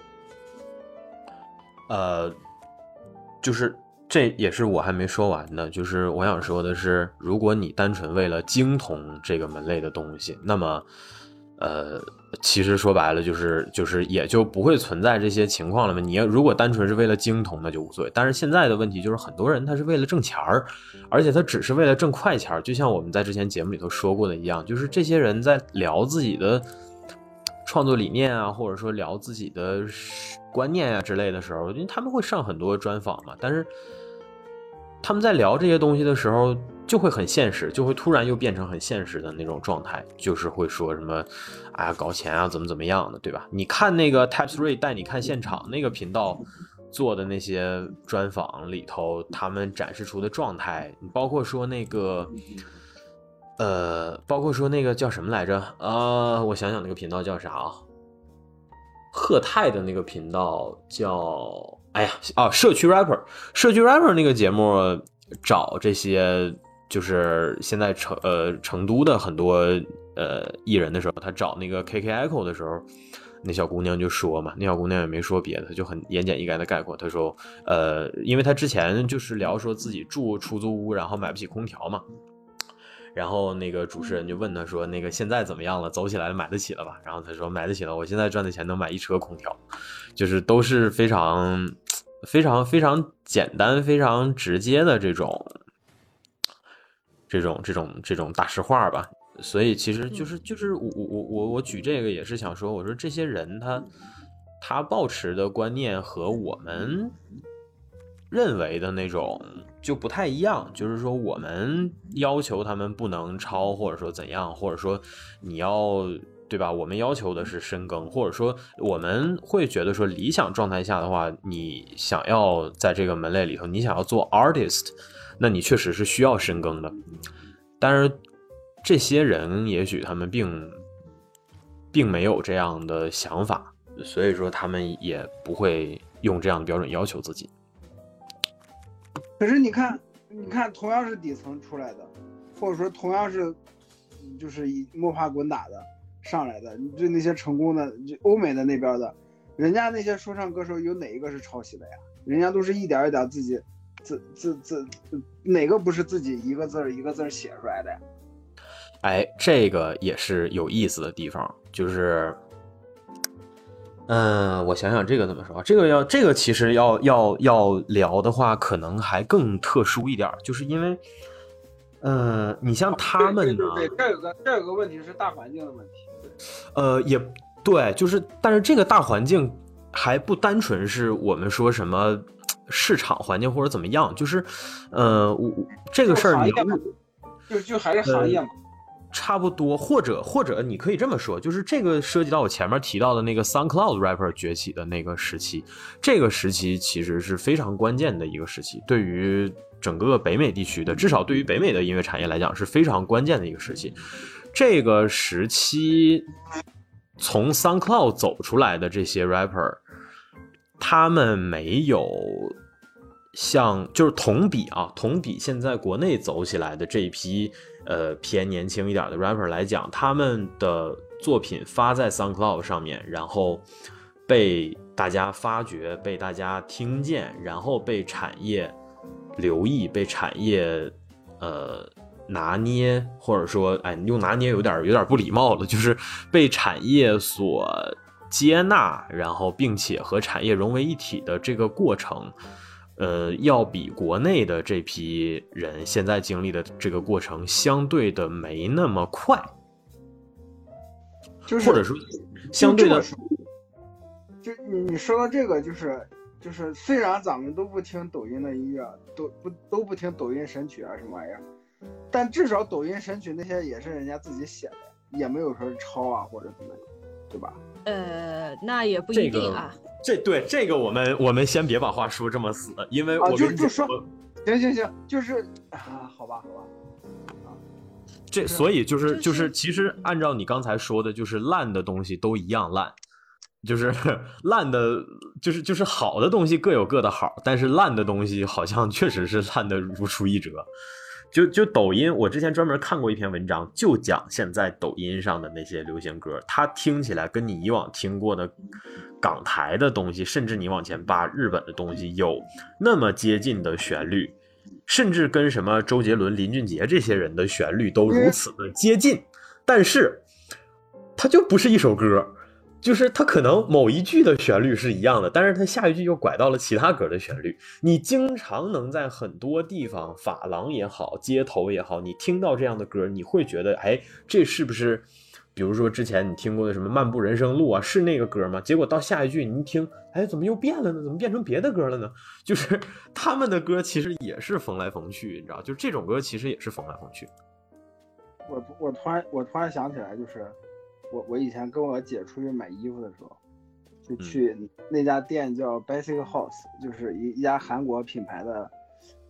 呃，就是这也是我还没说完的，就是我想说的是，如果你单纯为了精通这个门类的东西，那么，呃，其实说白了就是就是也就不会存在这些情况了嘛。你要如果单纯是为了精通，那就无所谓。但是现在的问题就是，很多人他是为了挣钱儿，而且他只是为了挣快钱儿。就像我们在之前节目里头说过的一样，就是这些人在聊自己的创作理念啊，或者说聊自己的。观念啊之类的时候，因为他们会上很多专访嘛，但是他们在聊这些东西的时候，就会很现实，就会突然又变成很现实的那种状态，就是会说什么，哎呀搞钱啊，怎么怎么样的，对吧？你看那个 Type Three 带你看现场那个频道做的那些专访里头，他们展示出的状态，包括说那个，呃，包括说那个叫什么来着？啊，我想想那个频道叫啥啊？贺泰的那个频道叫，哎呀啊，社区 rapper，社区 rapper 那个节目找这些就是现在成呃成都的很多呃艺人的时候，他找那个 KK Echo 的时候，那小姑娘就说嘛，那小姑娘也没说别的，就很言简意赅的概括，她说，呃，因为她之前就是聊说自己住出租屋，然后买不起空调嘛。然后那个主持人就问他说：“那个现在怎么样了？走起来买得起了吧？”然后他说：“买得起了，我现在赚的钱能买一车空调，就是都是非常、非常、非常简单、非常直接的这种、这种、这种、这种大实话吧。所以其实就是就是我我我我我举这个也是想说，我说这些人他他抱持的观念和我们认为的那种。”就不太一样，就是说我们要求他们不能抄，或者说怎样，或者说你要对吧？我们要求的是深耕，或者说我们会觉得说理想状态下的话，你想要在这个门类里头，你想要做 artist，那你确实是需要深耕的。但是这些人也许他们并并没有这样的想法，所以说他们也不会用这样的标准要求自己。可是你看，你看，同样是底层出来的，或者说同样是，就是以摸爬滚打的上来的，你对那些成功的，欧美的那边的，人家那些说唱歌手有哪一个是抄袭的呀？人家都是一点一点自己，自自自，哪个不是自己一个字儿一个字儿写出来的呀？哎，这个也是有意思的地方，就是。嗯，我想想这个怎么说？这个要这个其实要要要聊的话，可能还更特殊一点，就是因为，呃，你像他们呢，对，这有个这有个问题是大环境的问题，呃，也对，就是但是这个大环境还不单纯是我们说什么市场环境或者怎么样，就是，呃，我这个事儿你就就还是行业嘛。差不多，或者或者你可以这么说，就是这个涉及到我前面提到的那个 SoundCloud rapper 崛起的那个时期，这个时期其实是非常关键的一个时期，对于整个北美地区的，至少对于北美的音乐产业来讲是非常关键的一个时期。这个时期从 SoundCloud 走出来的这些 rapper，他们没有像就是同比啊，同比现在国内走起来的这一批。呃，偏年轻一点的 rapper 来讲，他们的作品发在 SoundCloud 上面，然后被大家发掘、被大家听见，然后被产业留意、被产业呃拿捏，或者说，哎，用拿捏有点有点不礼貌了，就是被产业所接纳，然后并且和产业融为一体的这个过程。呃，要比国内的这批人现在经历的这个过程相对的没那么快，就是或者说相对的，就你你说到这个，就是就是虽然咱们都不听抖音的音乐，都不都不听抖音神曲啊什么玩意儿，但至少抖音神曲那些也是人家自己写的，也没有说是抄啊或者怎么样，对吧？呃，那也不一定啊。这对这个我们我们先别把话说这么死，因为我就就说，行行行，就是啊，好吧好吧，啊，这所以就是就是其实按照你刚才说的，就是烂的东西都一样烂，就是 烂的，就是就是好的东西各有各的好，但是烂的东西好像确实是烂的如出一辙，就就抖音，我之前专门看过一篇文章，就讲现在抖音上的那些流行歌，它听起来跟你以往听过的港台的东西，甚至你往前扒日本的东西，有那么接近的旋律，甚至跟什么周杰伦、林俊杰这些人的旋律都如此的接近，但是它就不是一首歌。就是它可能某一句的旋律是一样的，但是它下一句又拐到了其他歌的旋律。你经常能在很多地方，法廊也好，街头也好，你听到这样的歌，你会觉得，哎，这是不是，比如说之前你听过的什么《漫步人生路》啊，是那个歌吗？结果到下一句你一听，哎，怎么又变了呢？怎么变成别的歌了呢？就是他们的歌其实也是缝来缝去，你知道，就这种歌其实也是缝来缝去。我我突然我突然想起来，就是。我我以前跟我姐出去买衣服的时候，就去那家店叫 Basic House，就是一一家韩国品牌的，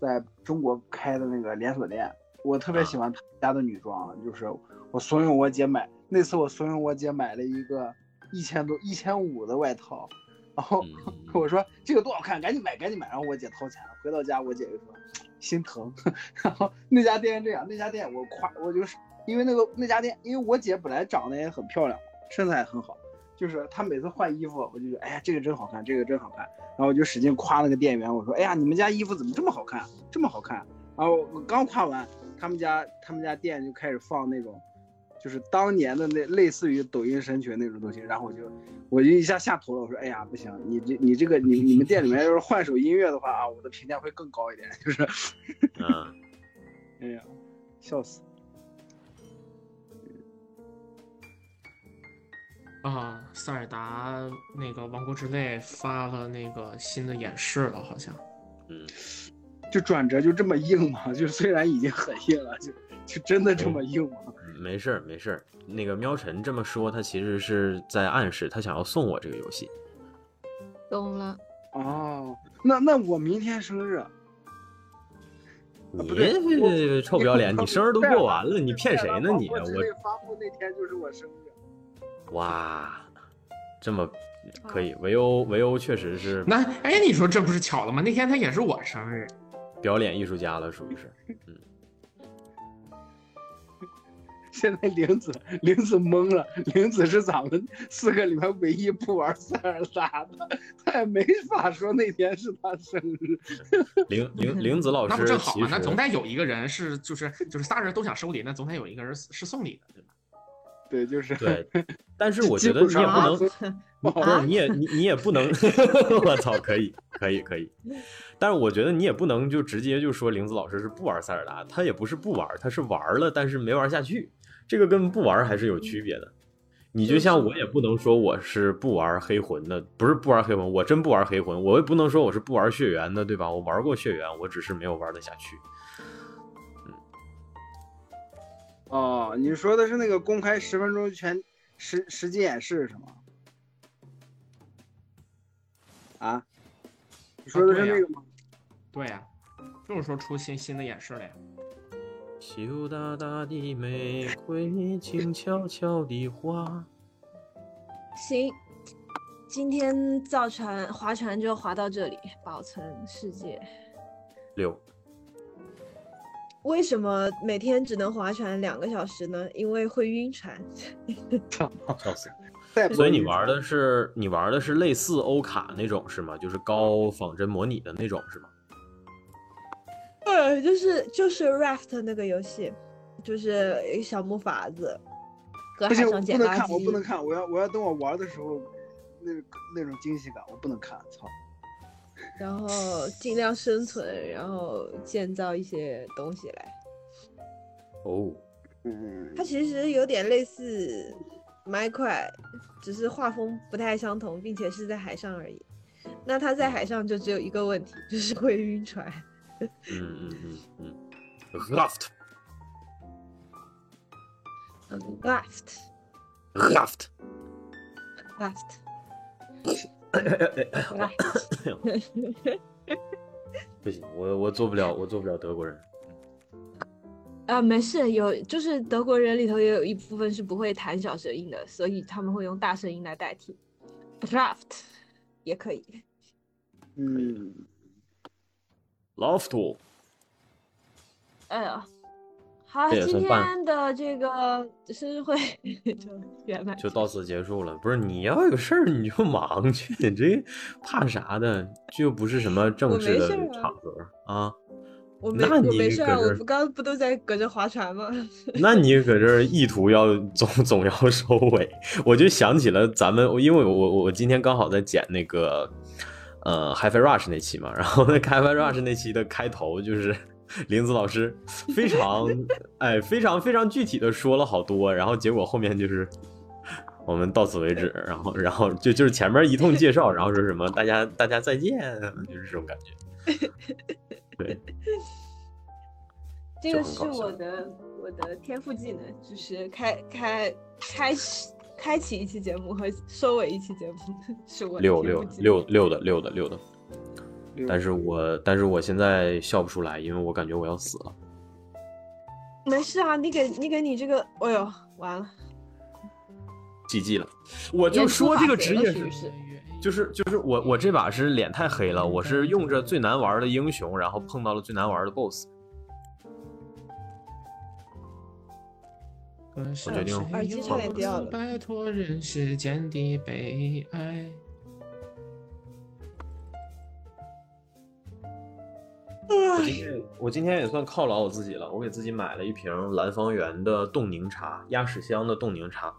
在中国开的那个连锁店。我特别喜欢他家的女装，就是我怂恿我姐买。那次我怂恿我姐买了一个一千多、一千五的外套，然后 我说这个多好看，赶紧买，赶紧买。然后我姐掏钱了。回到家，我姐就说心疼。然后那家店这样，那家店我夸我就是。因为那个那家店，因为我姐本来长得也很漂亮，身材也很好，就是她每次换衣服，我就觉得，哎呀，这个真好看，这个真好看，然后我就使劲夸那个店员，我说，哎呀，你们家衣服怎么这么好看，这么好看？然后我刚夸完，他们家他们家店就开始放那种，就是当年的那类似于抖音神曲那种东西，然后我就我就一下下头了，我说，哎呀，不行，你这你这个你你们店里面要是换首音乐的话啊，我的评价会更高一点，就是，嗯，哎呀，笑死。啊，塞尔达那个王国之泪发了那个新的演示了，好像。嗯，就转折就这么硬吗？就虽然已经很硬了，就就真的这么硬吗？没事儿没事儿，那个喵晨这么说，他其实是在暗示他想要送我这个游戏。懂了。哦，那那我明天生日。你臭不要脸！你生日都过完了，你骗谁呢你？我发布那天就是我生日。哇，这么可以，维欧维欧确实是。那哎，你说这不是巧了吗？那天他也是我生日，表演艺术家了，属于是。嗯。现在玲子玲子懵了，玲子是咱们四个里面唯一不玩塞尔达的，他也没法说那天是他生日。玲玲玲子老师，那不正好吗？那总得有一个人是就是就是仨人都想收礼，那总得有一个人是送礼的，对吧？对，就是对，但是我觉得你也不能，不是你也你你也不能，我操，可以可以可以，但是我觉得你也不能就直接就说玲子老师是不玩塞尔达，他也不是不玩，他是玩了，但是没玩下去，这个跟不玩还是有区别的。你就像我也不能说我是不玩黑魂的，不是不玩黑魂，我真不玩黑魂，我也不能说我是不玩血缘的，对吧？我玩过血缘，我只是没有玩得下去。哦，你说的是那个公开十分钟全实实际演示是吗？啊？你说的是那个吗？对呀，就是说出新新的演示了呀。羞答答的玫瑰，静悄悄的花。行，今天造船划船就划到这里，保存世界。六。为什么每天只能划船两个小时呢？因为会晕船。笑死！所以你玩的是你玩的是类似欧卡那种是吗？就是高仿真模拟的那种是吗？对，就是就是 Raft 那个游戏，就是小木筏子，搁海上捡垃圾。我不能看，我不能看，我要我要等我玩的时候，那那种惊喜感，我不能看，操！然后尽量生存，然后建造一些东西来。哦，嗯，它其实有点类似麦块，只是画风不太相同，并且是在海上而已。那它在海上就只有一个问题，就是会晕船。嗯嗯嗯嗯，left，left，left，left。不行，我我做不了，我做不了德国人。啊，没事，有就是德国人里头也有一部分是不会弹小舌音的，所以他们会用大声音来代替。Draft 也可以。嗯，Loft。哎呀，好，今天的这个生日会 就圆满就到此结束了。不是你要有事儿你就忙去，你这怕啥的？这又不是什么正式的场合啊。我没我那你没事我不刚不都在搁这划船吗？那你搁这意图要总总要收尾，我就想起了咱们，因为我我我今天刚好在剪那个呃 HiFi Rush 那期嘛，然后那 HiFi Rush 那期的开头就是林子老师非常 哎非常非常具体的说了好多，然后结果后面就是我们到此为止，然后然后就就是前面一通介绍，然后说什么大家大家再见，就是这种感觉。对，这个是我的我的天赋技能，就是开开开始开启一期节目和收尾一期节目，是我的六六六六的六的六的。六但是我但是我现在笑不出来，因为我感觉我要死了。没事啊，你给你给你这个，哎呦，完了，GG 了，我就说这个职业是就是就是我我这把是脸太黑了，我是用着最难玩的英雄，然后碰到了最难玩的 BOSS。我决定耳机差点掉了拜托人世间的悲哀。我今天我今天也算犒劳我自己了，我给自己买了一瓶蓝方圆的冻柠茶，鸭屎香的冻柠茶。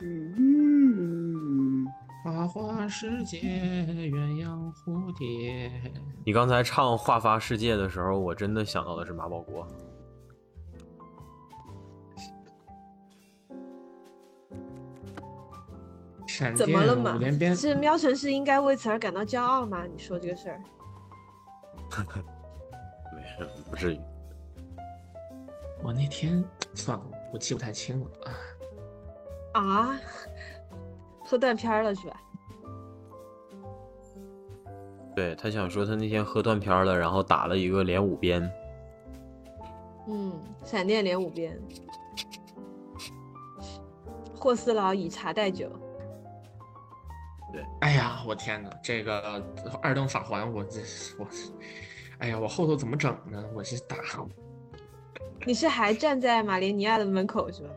嗯，花花世界，鸳鸯蝴蝶。你刚才唱《花花世界》的时候，我真的想到的是马保国。闪怎么了嘛五连鞭，？是喵城市应该为此而感到骄傲吗？你说这个事儿，没事，不至于。我那天算了，我记不太清了啊。啊，喝断片儿了是吧？对他想说他那天喝断片儿了，然后打了一个连五鞭。嗯，闪电连五鞭，霍斯劳以茶代酒。哎呀，我天哪，这个二等法环，我这我，哎呀，我后头怎么整呢？我是打，你是还站在马莲尼亚的门口是吧？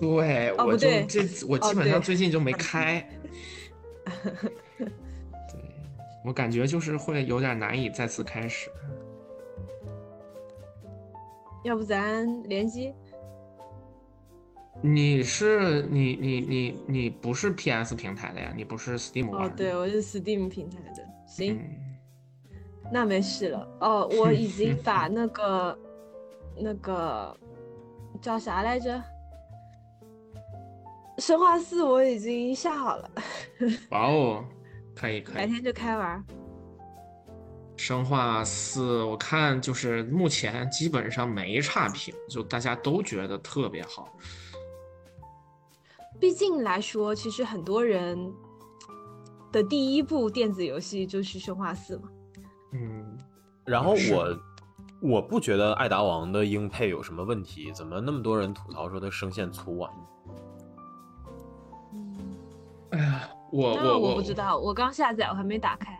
对，我就这我哦基本上最近就没开。对，我感觉就是会有点难以再次开始。要不咱联机？你是你你你你不是 PS 平台的呀？你不是 Steam 哦对，我是 Steam 平台的。行，嗯，那没事了。哦，我已经 把那个那个叫啥来着？生化四我已经下好了，哇哦，可以可以。改天就开玩。生化四，我看就是目前基本上没差评，就大家都觉得特别好。毕竟来说，其实很多人的第一部电子游戏就是生化四嘛。嗯，然后我我不觉得艾达王的英配有什么问题，怎么那么多人吐槽说他声线粗啊？嗯，哎呀，我我我不知道，我刚下载，我还没打开。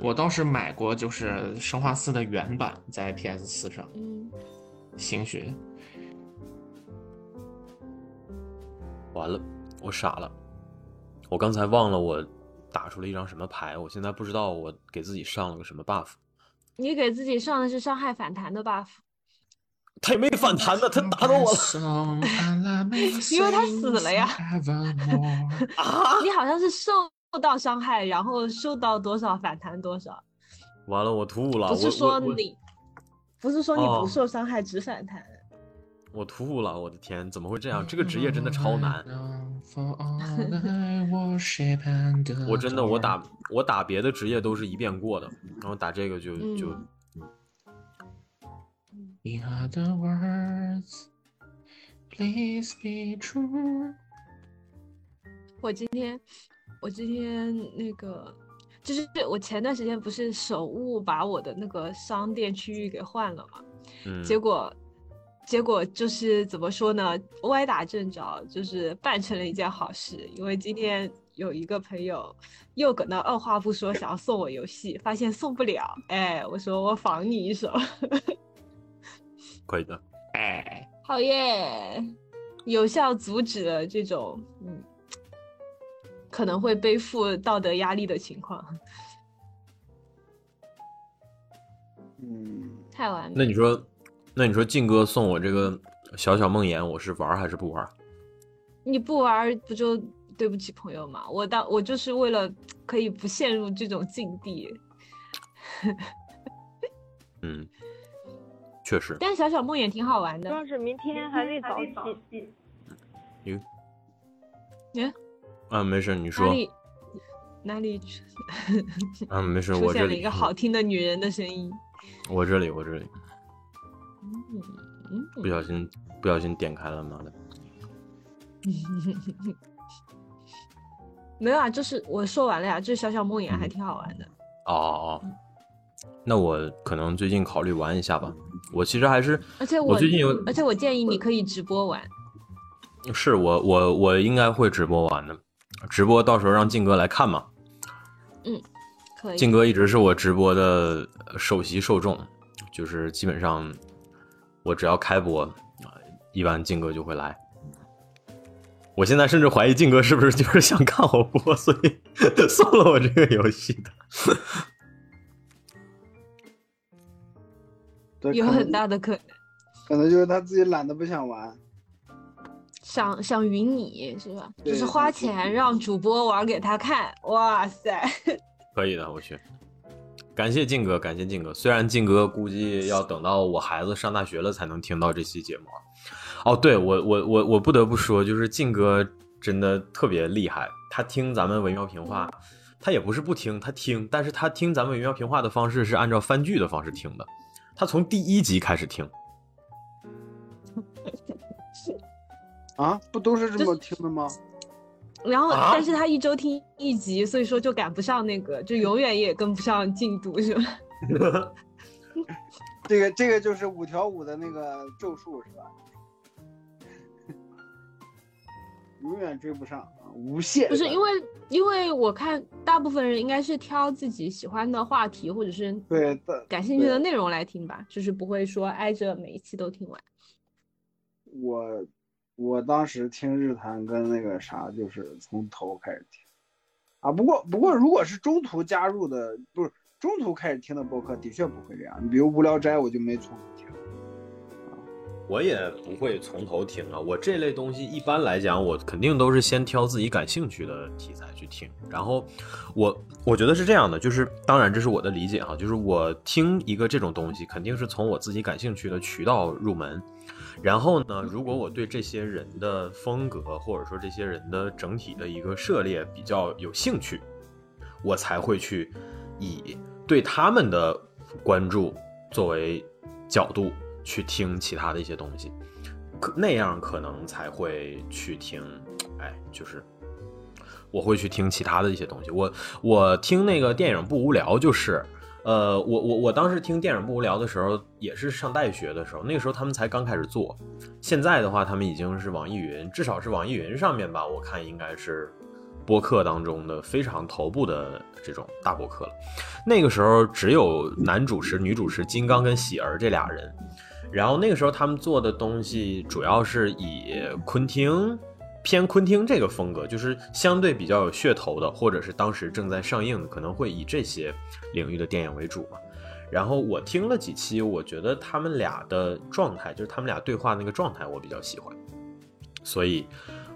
我倒是买过，就是生化四的原版在 PS 四上，嗯，星雪。完了，我傻了，我刚才忘了我打出了一张什么牌，我现在不知道我给自己上了个什么 buff。你给自己上的是伤害反弹的 buff，他也没反弹呢，他打到我了了因为他死了呀啊！你好像是受到伤害，然后受到多少反弹多少，完了，我吐了，不是说你，不是说你哦不受伤害只反弹。我吐了，我的天，怎么会这样？这个职业真的超难。我真的我打我打别的职业都是一遍过的，然后打这个就就嗯 In other words, please be true。我今天，我今天那个，就是我前段时间不是手误把我的那个商店区域给换了嘛，嗯，结果，结果就是怎么说呢？歪打正着，就是办成了一件好事。因为今天有一个朋友又搁那二话不说想要送我游戏，发现送不了，哎，我说我仿你一手，可以的。哎，好耶，有效阻止了这种嗯可能会背负道德压力的情况，嗯，太完美。那你说，那你说靖哥送我这个小小梦魇，我是玩还是不玩？你不玩不就对不起朋友吗？我当我就是为了可以不陷入这种境地。嗯，确实。但小小梦魇挺好玩的。主要是明天还得早起。你，耶，啊，没事，你说哪说。里哪里出啊，没事，我这里现了一个好听的女人的声音？我这里，我这里嗯嗯不小心不小心点开了，妈的。没有啊，就是我说完了呀，就是小小梦魇还挺好玩的。哦哦哦，那我可能最近考虑玩一下吧。我其实还是，而且我最近有，而且我建议你可以直播玩。是我我我应该会直播玩的，直播到时候让靖哥来看嘛。嗯，可以。靖哥一直是我直播的首席受众，就是基本上我只要开播啊，一般靖哥就会来。我现在甚至怀疑靖哥是不是就是想看我播，所以 送了我这个游戏的。有很大的可能，可能就是他自己懒得不想玩。想想云你是吧？就是花钱让主播玩给他看，哇塞！可以的，我去。感谢靖哥，感谢靖哥。虽然靖哥估计要等到我孩子上大学了才能听到这期节目。哦，对我我我我不得不说，就是靖哥真的特别厉害。他听咱们文妙评话，他也不是不听，他听，但是他听咱们文妙评话的方式是按照番剧的方式听的。他从第一集开始听，啊，不都是这么听的吗？然后，啊但是他一周听一集，所以说就赶不上那个，就永远也跟不上进度，是吧？这个这个就是五条悟的那个咒术是吧？永远追不上啊，无限。不是因为，因为我看大部分人应该是挑自己喜欢的话题或者是对的，感兴趣的内容来听吧，就是不会说挨着每一期都听完。我我当时听日坛跟那个啥，就是从头开始听啊。不过不过，如果是中途加入的，不是中途开始听的播客，的确不会这样。你比如《无聊斋》，我就没从头听。啊我也不会从头听啊。我这类东西一般来讲，我肯定都是先挑自己感兴趣的题材去听。然后我我觉得是这样的，就是当然这是我的理解哈，就是我听一个这种东西，肯定是从我自己感兴趣的渠道入门。然后呢，如果我对这些人的风格或者说这些人的整体的一个涉猎比较有兴趣，我才会去以对他们的关注作为角度去听其他的一些东西，可那样可能才会去听，哎，就是我会去听其他的一些东西。我我听那个电影不无聊，就是。呃，我我我当时听电影不无聊的时候，也是上大学的时候，那个时候他们才刚开始做。现在的话，他们已经是网易云，至少是网易云上面吧，我看应该是播客当中的非常头部的这种大播客了。那个时候只有男主持、女主持金刚跟喜儿这俩人，然后那个时候他们做的东西主要是以昆汀偏昆汀这个风格，就是相对比较有噱头的，或者是当时正在上映的，可能会以这些领域的电影为主嘛。然后我听了几期，我觉得他们俩的状态，就是他们俩对话那个状态，我比较喜欢，所以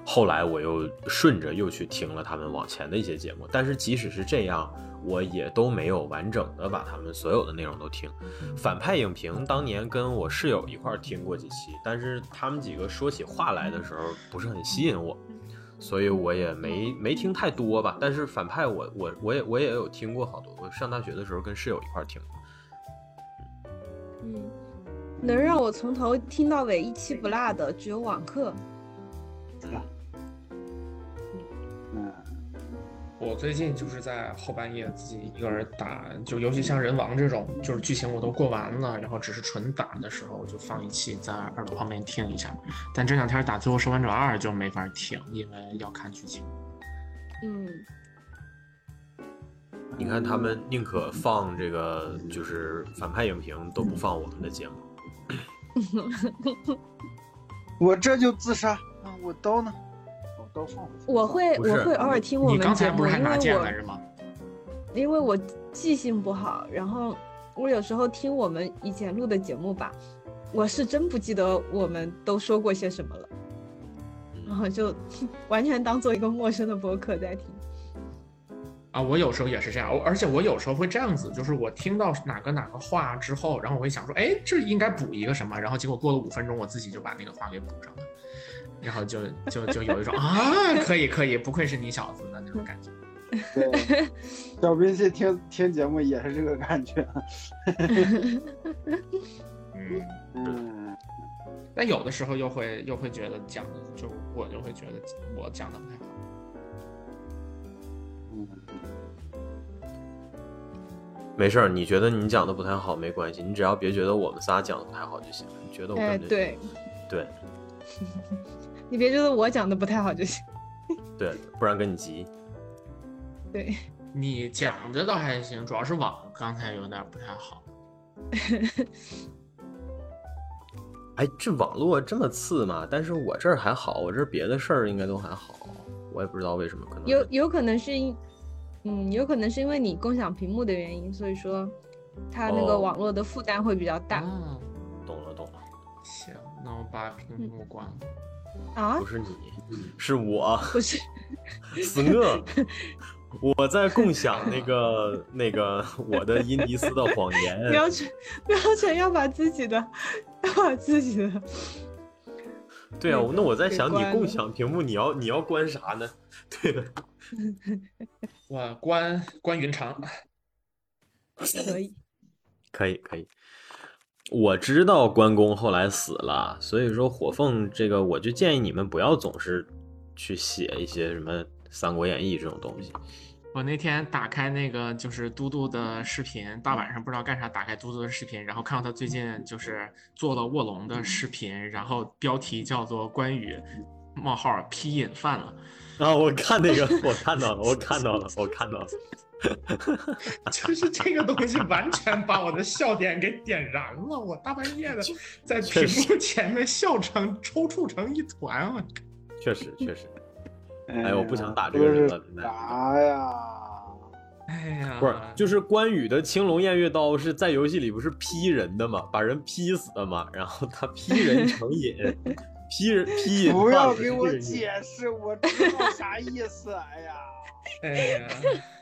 后来我又顺着又去听了他们往前的一些节目。但是即使是这样，我也都没有完整的把他们所有的内容都听。反派影评当年跟我室友一块儿听过几期，但是他们几个说起话来的时候不是很吸引我，所以我也没没听太多吧。但是反派我我我也我也有听过好多，我上大学的时候跟室友一块儿听。嗯，能让我从头听到尾一期不落的只有网课。对吧，我最近就是在后半夜自己一个人打，就尤其像人王这种，就是剧情我都过完了，然后只是纯打的时候，我就放一期在耳朵旁边听一下。但这两天打《最后生还者二》就没法听，因为要看剧情。嗯，你看他们宁可放这个就是反派影评，都不放我们的节目。我这就自杀啊！我刀呢？我刀放回去。我会我会偶尔听我们刚们节目，才不是还拿因为我剑来着吗？因为我记性不好，然后我有时候听我们以前录的节目吧，我是真不记得我们都说过些什么了，然后就 完全当做一个陌生的播客在听。啊，我有时候也是这样，我而且我有时候会这样子，就是我听到哪个哪个话之后，然后我会想说，哎，这应该补一个什么，然后结果过了五分钟，我自己就把那个话给补上了，然后就就就有一种啊，可以可以，不愧是你小子的那种感觉。对，小兵去听听节目也是这个感觉。嗯，嗯，但有的时候又会又会觉得讲的，就我就会觉得我讲的不太好。嗯没事儿，你觉得你讲的不太好没关系，你只要别觉得我们仨讲的不太好就行。你觉得我哎，跟这对对你别觉得我讲的不太好就行。对，不然跟你急。对，你讲的倒还行，主要是网刚才有点不太好。哎，这网络这么次嘛？但是我这儿还好，我这儿别的事儿应该都还好。我也不知道为什么，可能有有可能是因，嗯，有可能是因为你共享屏幕的原因，所以说它那个哦网络的负担会比较大、哦，懂了懂了，行，那我把屏幕关了。啊不。是你，是我，不是，是我。我在共享那个 那个我的伊尼斯的谎言。标准标准要把自己的要把自己的对啊，那我在想，你共享屏幕，你要你要关啥呢？对的，我关关云长，可以。可以可以。我知道关公后来死了，所以说火凤这个，我就建议你们不要总是去写一些什么《三国演义》这种东西。我那天打开那个就是嘟嘟的视频，大晚上不知道干啥，打开嘟嘟的视频，然后看到他最近就是做了卧龙的视频，然后标题叫做“关羽冒号批引犯了啊，我看那个，我看到了，我看到了，我看到了。”，就是这个东西完全把我的笑点给点燃了，我大半夜的在屏幕前面笑成抽搐成一团，我确实确实，哎哎我不想打这这个人了是现在啥呀？哎呀，不是，就是关羽的青龙偃月刀是在游戏里不是劈人的嘛，把人劈死的嘛，然后他劈人成瘾，劈人劈瘾不要给我解释，我知道啥意思。哎呀，哎呀，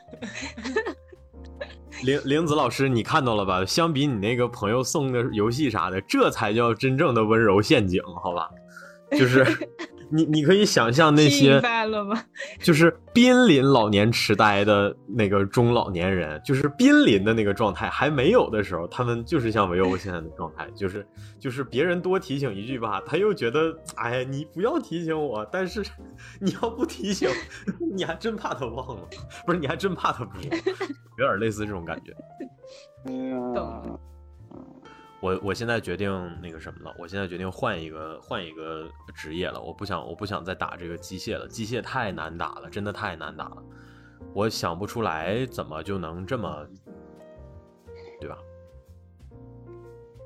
玲玲子老师，你看到了吧？相比你那个朋友送的游戏啥的，这才叫真正的温柔陷阱，好吧？就是你，你可以想象那些？就是濒临老年痴呆的那个中老年人，就是濒临的那个状态还没有的时候，他们就是像维欧现在的状态，就是就是别人多提醒一句吧，他又觉得哎呀，你不要提醒我，但是你要不提醒，你还真怕他忘了，不是你还真怕他不说，有点类似这种感觉。哎呀懂，我我现在决定那个什么了，我现在决定换一个换一个职业了，我不想我不想再打这个机械了，机械太难打了，真的太难打了，我想不出来怎么就能这么，对吧？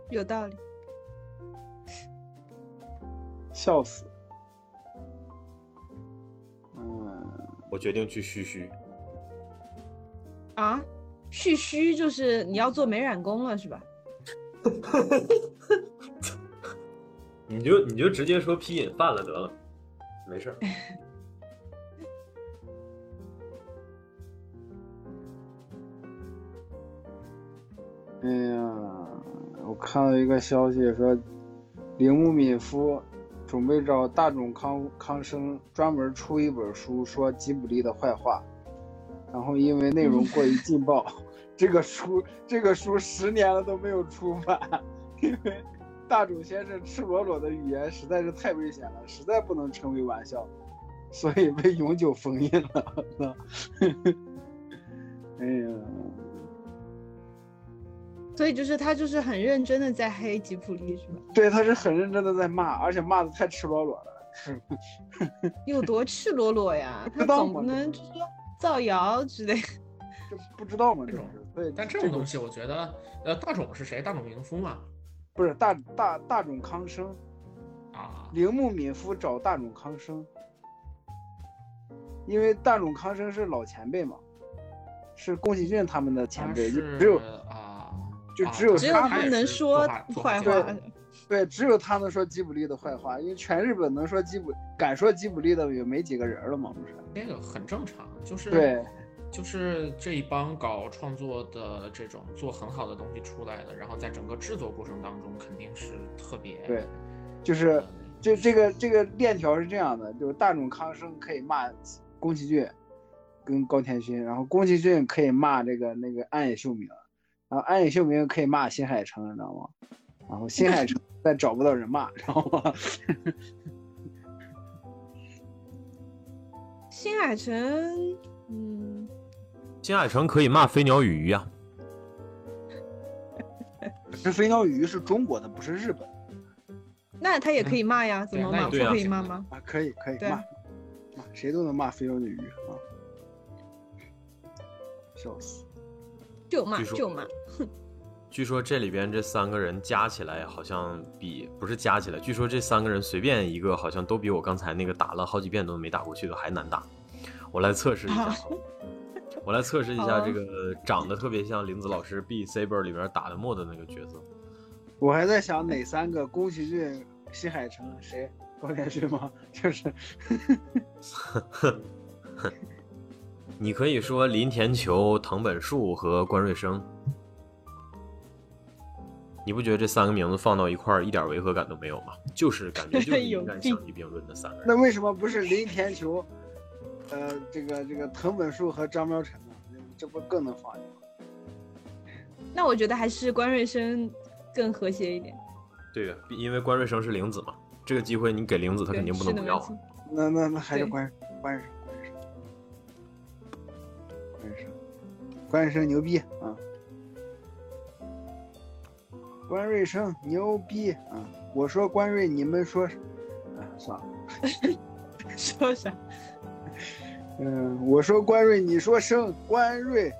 有道理。笑死。嗯，我决定去嘘嘘，啊，蓄须就是你要做美染工了是吧？你就你就直接说批瘾犯了得了，没事儿。哎呀，我看到一个消息说，铃木敏夫准备找大冢康康生专门出一本书说吉卜力的坏话，然后因为内容过于劲爆，这个书这个书十年了都没有出版，因为大冢先生赤裸裸的语言实在是太危险了，实在不能成为玩笑，所以被永久封印了。哎呀。所以就是他就是很认真的在黑吉普力是吧？对，他是很认真的在骂，而且骂的太赤裸裸了，有多赤裸裸呀？他知道吗总不能说造谣之类。这不知道吗？这这种是对，但这种东西，我觉得，呃，大冢是谁？大冢明夫嘛，不是大大大冢康生，啊，铃木敏夫找大冢康生，因为大冢康生是老前辈嘛，是宫崎骏他们的前辈，就只有啊，就啊只有只有他能说坏话。对，只有他能说吉卜力的坏话，因为全日本能说吉卜敢说吉卜力的也没几个人了嘛，不是？那个很正常，就是对，就是这一帮搞创作的这种做很好的东西出来的，然后在整个制作过程当中肯定是特别对就是这这个这个链条是这样的，就是大冢康生可以骂宫崎骏跟高田勋，然后宫崎骏可以骂这个那个暗野秀明，然后暗野秀明可以骂新海诚，你知道吗？然后新海诚再找不到人骂，知道吗？新海诚，嗯，金海城可以骂飞鸟与鱼啊，这飞鸟与鱼是中国的，不是日本那他也可以骂呀，怎么骂？不可以骂吗？啊，可以可以对骂骂，谁都能骂飞鸟与鱼啊，笑死。就骂就骂。哼据说这里边这三个人加起来好像比不是加起来，据说这三个人随便一个好像都比我刚才那个打了好几遍都没打过去的还难打。我来测试一下啊，我来测试一下这个长得特别像林子老师《B Saber》里边打的墨的那个角色。我还在想哪三个，宫崎骏、新海诚，谁？高田骏吗？就是 你可以说林田球、藤本树和关瑞生，你不觉得这三个名字放到一块儿一点违和感都没有吗？就是感觉就是 有应该相提并论的三个人。那为什么不是林田球？呃，这个这个藤本树和张苗晨呢？这不更能放一个？那我觉得还是关瑞生更和谐一点。对呀，因为关瑞生是玲子嘛，这个机会你给玲子，他肯定不能不要啊。那那那还是对关关瑞生，关瑞生，关瑞生，关瑞生牛逼啊！关瑞生牛逼啊！我说关瑞，你们说，啊，算了。说啥？嗯，我说关瑞，你说生关瑞。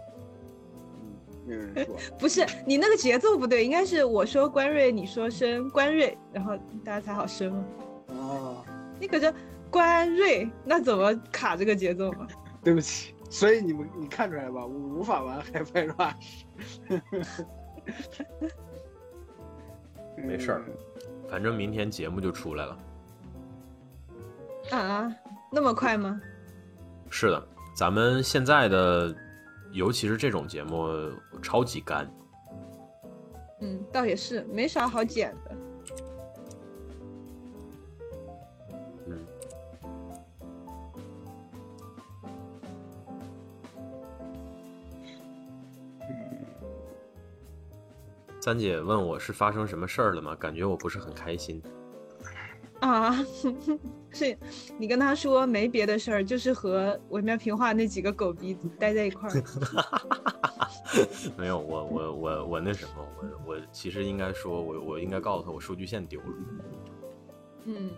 嗯，没有人 说。不是你那个节奏不对，应该是我说关瑞，你说生关瑞，然后大家才好生啊。哦，那个叫关瑞，那怎么卡这个节奏嘛？对不起。所以你们你看出来吧，我无法玩 HiFi Rush。没事儿反正明天节目就出来了。啊，那么快吗？是的，咱们现在的，尤其是这种节目，超级干。嗯，倒也是，没啥好剪的。嗯，三姐问我是发生什么事儿了吗？感觉我不是很开心。啊，是你跟他说没别的事儿，就是和微妙平话那几个狗逼待在一块儿。没有，我我我我那什么，我我其实应该说，我我应该告诉他我数据线丢了。嗯，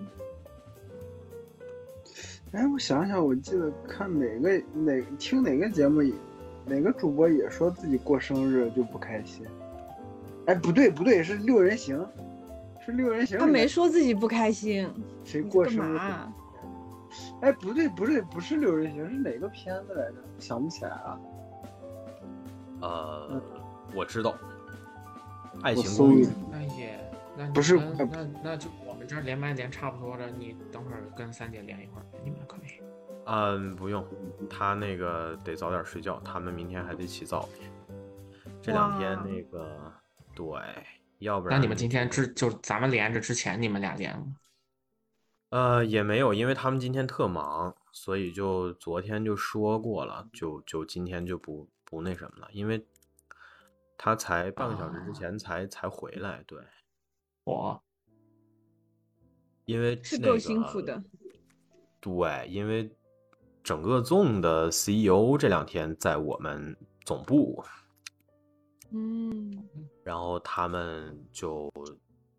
哎，我想想，我记得看哪个哪听哪个节目，哪个主播也说自己过生日就不开心。哎，不对不对，是六人行，是六人行。他没说自己不开心，谁过生日？啊哎，不对不对，不是六人行，是哪个片子来着？想不起来了。呃，我知道，《爱情公寓那也那不是那那那就我们这连麦连差不多了，你等会儿跟三姐连一会儿，你们可以。嗯，不用，他那个得早点睡觉，他们明天还得起早。这两天那个，对，要不然那你们今天之就咱们连着之前，你们俩连吗？呃也没有，因为他们今天特忙，所以就昨天就说过了，就就今天就不不那什么了，因为他才半个小时之啊前才、才回来，对，我因为是够辛苦的。对，因为整个 Zone 的 CEO 这两天在我们总部，嗯，然后他们就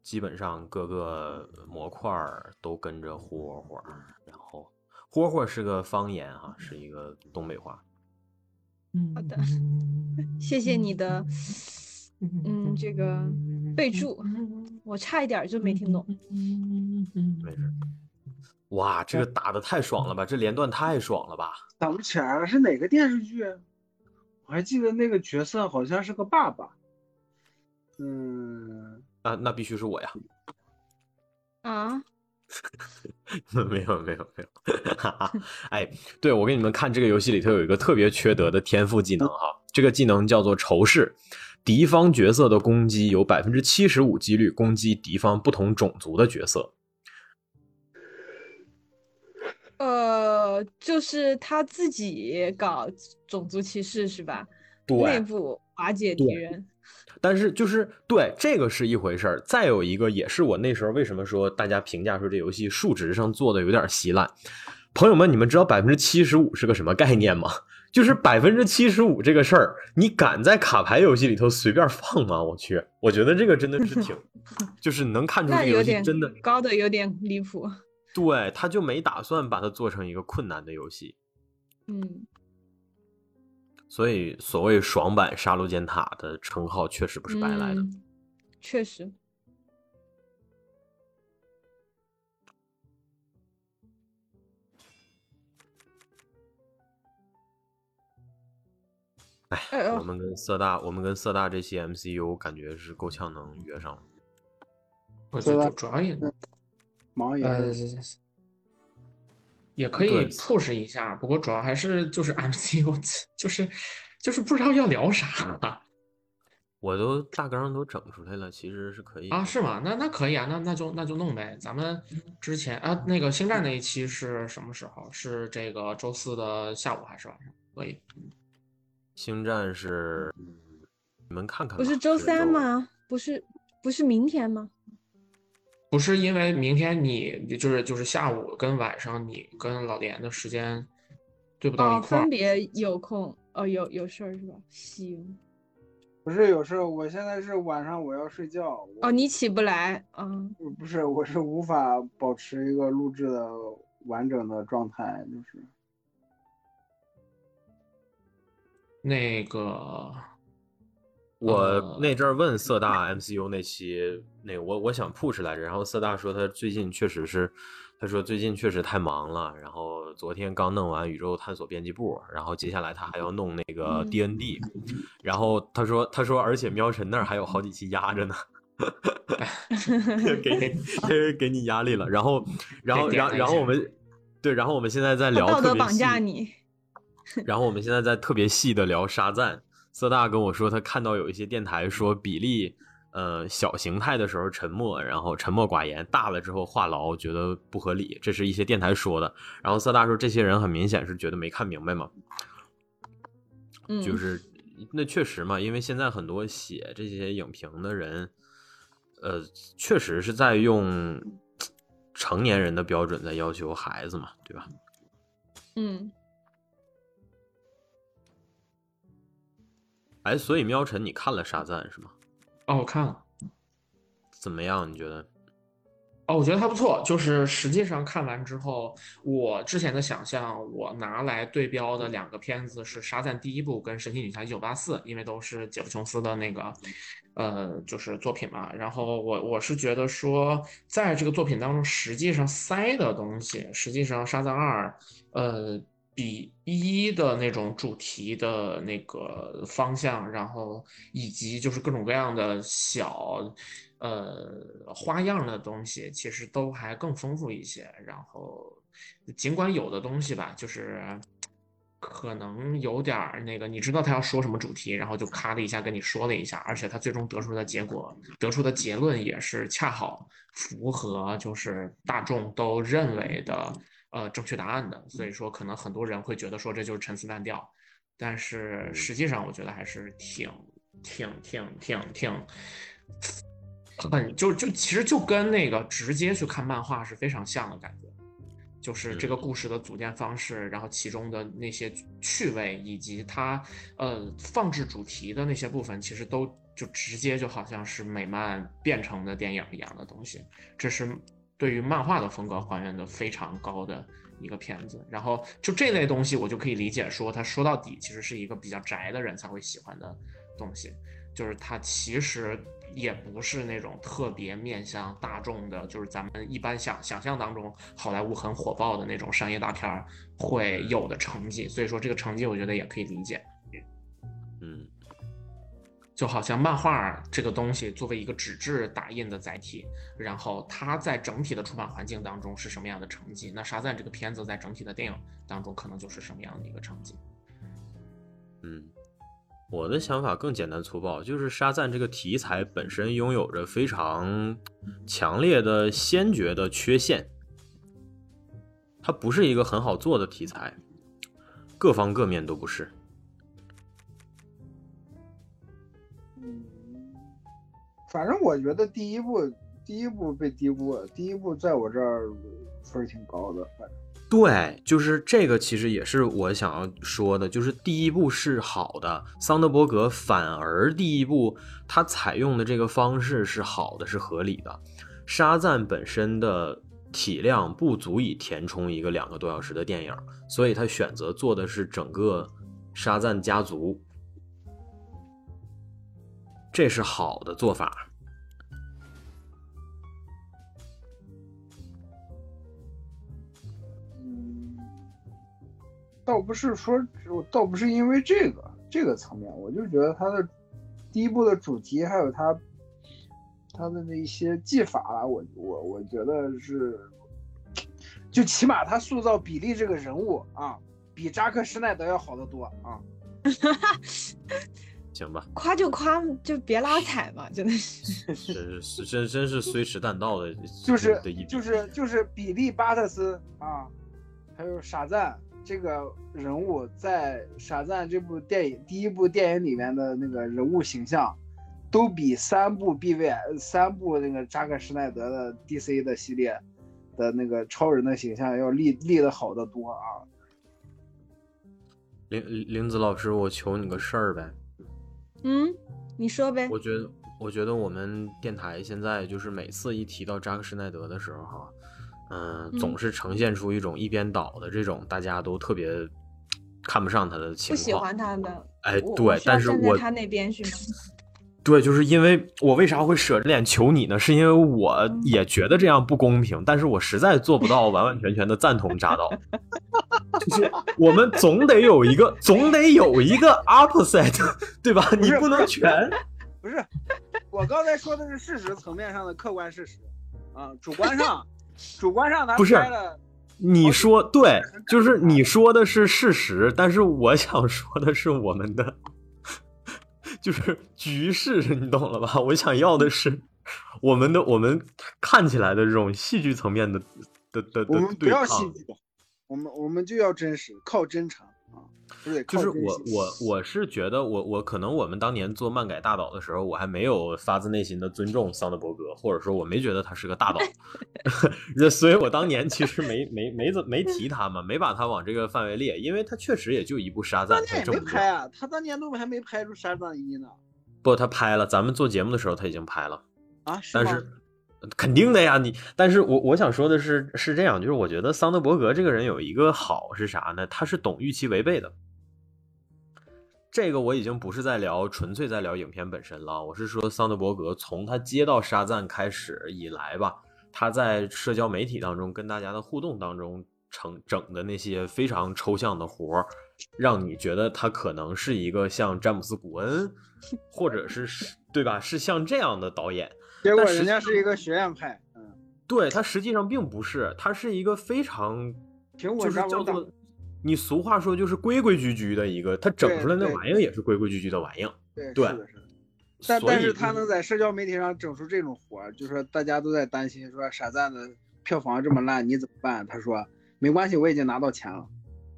基本上各个模块儿都跟着霍霍，然后霍霍是个方言哈，是一个东北话。嗯好的，谢谢你的，嗯，这个备注，我差一点就没听懂。没事。哇，这个打的太爽了吧！这连段太爽了吧！想不起来了，是哪个电视剧？我还记得那个角色好像是个爸爸。嗯，啊，那必须是我呀！啊？没有没有没有，哎，对我给你们看这个游戏里头有一个特别缺德的天赋技能哈，这个技能叫做仇视，敌方角色的攻击有百分之七十五几率攻击敌方不同种族的角色。呃，就是他自己搞种族歧视是吧？对，内部瓦解敌人。但是就是对这个是一回事儿，再有一个也是我那时候为什么说大家评价说这游戏数值上做的有点稀烂。朋友们，你们知道百分之七十五是个什么概念吗？就是百分之七十五这个事儿，你敢在卡牌游戏里头随便放吗？我去，我觉得这个真的是挺，就是能看出这个游戏真的高的有点离谱。对，他就没打算把它做成一个困难的游戏。嗯。所以，所谓“爽版杀戮尖塔”的称号确实不是白来的。确实。哎，我们跟色大，我们跟色大这些 MCU 感觉是够呛能约上。我觉得主要也忙也。也可以 push 一下，不过主要还是就是 MCU，就是就是不知道要聊啥。我都大纲都整出来了，其实是可以啊？是吗？那那可以啊，那那就那就弄呗。咱们之前啊，那个星战那一期是什么时候？是这个周四的下午还是晚上？可以。星战是你们看看，不是周三吗？不是不是明天吗？不是因为明天你就是就是下午跟晚上你跟老连的时间对不到一块儿，分别有空哦，有有事儿是吧？行，不是有事儿，我现在是晚上我要睡觉。哦，你起不来，嗯，不是，我是无法保持一个录制的完整的状态，就是那个。我那阵儿问色大 MCU 那期，那个我我想 push 来着，然后色大说他最近确实是，他说最近确实太忙了，然后昨天刚弄完宇宙探索编辑部，然后接下来他还要弄那个 DND，然后他说他说而且喵晨那儿还有好几期压着呢，给给给你压力了，然后然后然后然后我们对，然后我们现在在聊道德绑架你，然后我们现在在特别细的聊沙赞。色大跟我说，他看到有一些电台说比例，呃，小形态的时候沉默，然后沉默寡言；大了之后话痨，觉得不合理。这是一些电台说的。然后色大说，这些人很明显是觉得没看明白嘛。嗯，就是那确实嘛，因为现在很多写这些影评的人，呃，确实是在用成年人的标准在要求孩子嘛，对吧？嗯。哎，所以喵晨，你看了《沙赞》是吗？哦，我看了，怎么样？你觉得？哦，我觉得还不错。就是实际上看完之后，我之前的想象，我拿来对标的两个片子是《沙赞》第一部跟《神奇女侠一九八四》，因为都是杰夫琼斯的那个，呃，就是作品嘛。然后我我是觉得说，在这个作品当中，实际上塞的东西，实际上《沙赞二》，呃。比一的那种主题的那个方向，然后以及就是各种各样的小，呃花样的东西，其实都还更丰富一些。然后尽管有的东西吧，就是可能有点那个，你知道他要说什么主题，然后就咔的一下跟你说了一下，而且他最终得出的结果，得出的结论也是恰好符合就是大众都认为的。呃，正确答案的，所以说可能很多人会觉得说这就是陈词滥调，但是实际上我觉得还是挺挺挺挺挺很就就其实就跟那个直接去看漫画是非常像的感觉，就是这个故事的组建方式，然后其中的那些趣味以及它呃放置主题的那些部分，其实都就直接就好像是美漫变成的电影一样的东西。这是对于漫画的风格还原的非常高的一个片子。然后就这类东西，我就可以理解说，它说到底其实是一个比较宅的人才会喜欢的东西，就是它其实。也不是那种特别面向大众的，就是咱们一般想想象当中好莱坞很火爆的那种商业大片儿会有的成绩，所以说这个成绩我觉得也可以理解。就好像漫画这个东西作为一个纸质打印的载体，然后它在整体的出版环境当中是什么样的成绩，那沙赞这个片子在整体的电影当中可能就是什么样的一个成绩。嗯。我的想法更简单粗暴，就是沙赞这个题材本身拥有着非常强烈的先决的缺陷，它不是一个很好做的题材，各方各面都不是。反正我觉得第一部第一部被低估了，第一部在我这儿分儿挺高的，对，就是这个，其实也是我想要说的，就是第一部是好的，桑德伯格反而第一部他采用的这个方式是好的，是合理的。沙赞本身的体量不足以填充一个两个多小时的电影，所以他选择做的是整个沙赞家族，这是好的做法。倒不是说，倒不是因为这个这个层面，我就觉得他的第一部的主题还有他他的那些技法，我我我觉得是，就起码他塑造比利这个人物啊，比扎克施耐德要好得多啊。行吧，夸就夸，就别拉踩嘛，真的是。真是真真是虽迟但到的，就是就是就是比利巴特斯啊，还有傻赞。这个人物在《傻赞》这部电影第一部电影里面的那个人物形象，都比三部 BV 三部那个扎克施耐德的 DC 的系列的那个超人的形象要立立的好得多啊！林林子老师，我求你个事儿呗。嗯，你说呗。我觉得，我觉得我们电台现在就是每次一提到扎克施耐德的时候，哈。嗯，总是呈现出一种一边倒的这种，大家都特别看不上他的情况，不喜欢他的。哎，对，但是我他那边是吗？对，就是因为我为啥会舍着脸求你呢？是因为我也觉得这样不公平，但是我实在做不到完完全全的赞同扎导。就是我们总得有一个，总得有一个 opposite，对吧？你不能全。不是，我刚才说的是事实层面上的客观事实啊，主观上。主观上咱，不是你说对，就是你说的是事实，但是我想说的是我们的，就是局势，你懂了吧？我想要的是我们的，我们看起来的这种戏剧层面的的的的我们不要戏剧，我们我们就要真实，靠真诚。就是我我我是觉得我我可能我们当年做漫改大导的时候，我还没有发自内心的尊重桑德伯格，或者说我没觉得他是个大导，所以我当年其实没没没怎没提他嘛，没把他往这个范围列，因为他确实也就一部沙赞，他没拍啊，他当年都还没拍出沙赞一呢。不，他拍了，咱们做节目的时候他已经拍了啊，但是肯定的呀，你，但是我我想说的是是这样，就是我觉得桑德伯格这个人有一个好是啥呢？他是懂预期违背的。这个我已经不是在聊，纯粹在聊影片本身了。我是说，桑德伯格从他接到沙赞开始以来吧，他在社交媒体当中跟大家的互动当中，成整的那些非常抽象的活儿，让你觉得他可能是一个像詹姆斯·古恩，或者是是，对吧？是像这样的导演。结果人家是一个学院派，嗯，对他实际上并不是，他是一个非常就是叫做。你俗话说就是规规矩矩的一个，他整出来那玩意儿也是规规矩矩的玩意儿。对，对，是的，是的。但但是他能在社交媒体上整出这种活儿，就说大家都在担心说傻赞的票房这么烂，你怎么办？他说没关系，我已经拿到钱了。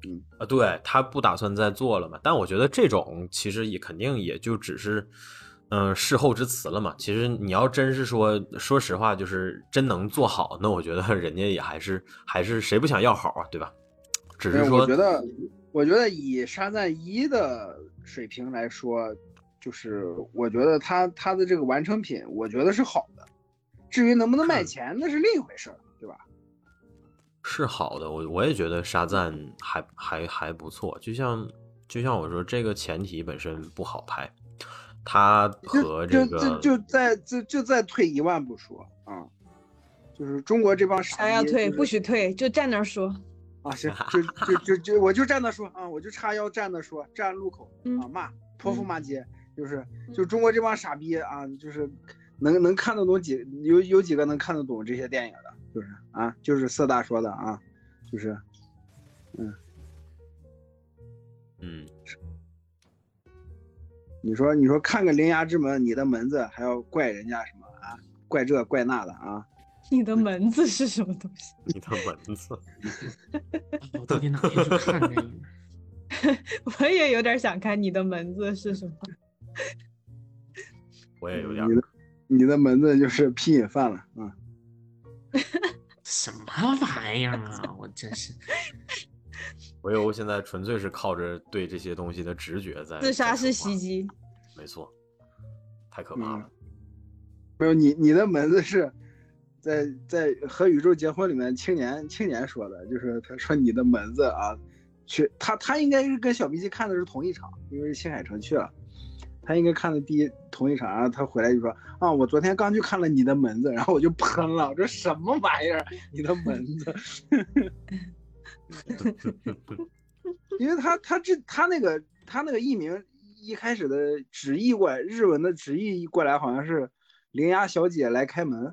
嗯啊，对他不打算再做了嘛？但我觉得这种其实也肯定也就只是嗯，事后之词了嘛。其实你要真是说，说实话，就是真能做好，那我觉得人家也还是还是谁不想要好啊，对吧？只是说，我觉得，我觉得以沙赞一的水平来说，就是我觉得他他的这个完成品，我觉得是好的。至于能不能卖钱，那是另一回事儿，对吧？是好的，我我也觉得沙赞还还还不错。就像就像我说，这个前提本身不好拍。他 和这个就就再就就再退一万步说啊，就是中国这帮啥要退不许退，就站那说啊，行，就就就就我就站那说啊，我就叉腰站那说，站路口啊骂泼妇骂街，就是就中国这帮傻逼啊，就是能能看得懂几有有几个能看得懂这些电影的，就是啊，就是色大说的啊，就是嗯嗯。你说，你说看个《灵牙之门》，你的门子还要怪人家什么啊？怪这怪那的啊？你的门子是什么东西？你的门子，我到底哪天去看这个？我也有点想看你的门子是什么。我也有点。你的你的门子就是皮瘾犯了啊？什么玩意儿啊！我真是。我有现在纯粹是靠着对这些东西的直觉在自杀式袭击，没错，太可怕了。没有你，你的门子是在在和宇宙结婚里面青年青年说的，就是他说你的门子啊，去他他应该是跟小 B 鸡看的是同一场，因为是新海诚去了，他应该看的第一同一场，然后他回来就说啊，我昨天刚去看了你的门子，然后我就喷了，我说什么玩意儿，你的门子。因为他他这他那个他那个译名一开始的直译过来，日文的直译过来好像是“铃芽小姐来开门”。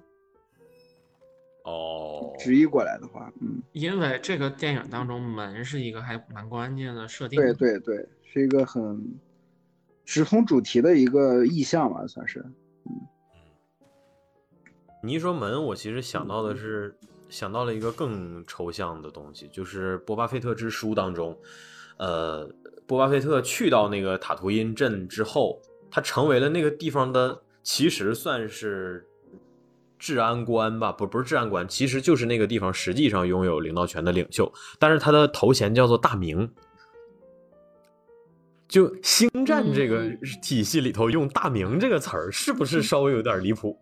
哦，直译过来的话，嗯，因为这个电影当中门是一个还蛮关键的设定。对对对，是一个很直通主题的一个意象吧，算是。嗯，你一说门，我其实想到的是。想到了一个更抽象的东西，就是《波巴菲特之书》当中，呃，波巴菲特去到那个塔图因镇之后，他成为了那个地方的，其实算是治安官吧，不，不是治安官，其实就是那个地方实际上拥有领导权的领袖，但是他的头衔叫做大明。就星战这个体系里头用大明这个词儿，是不是稍微有点离谱？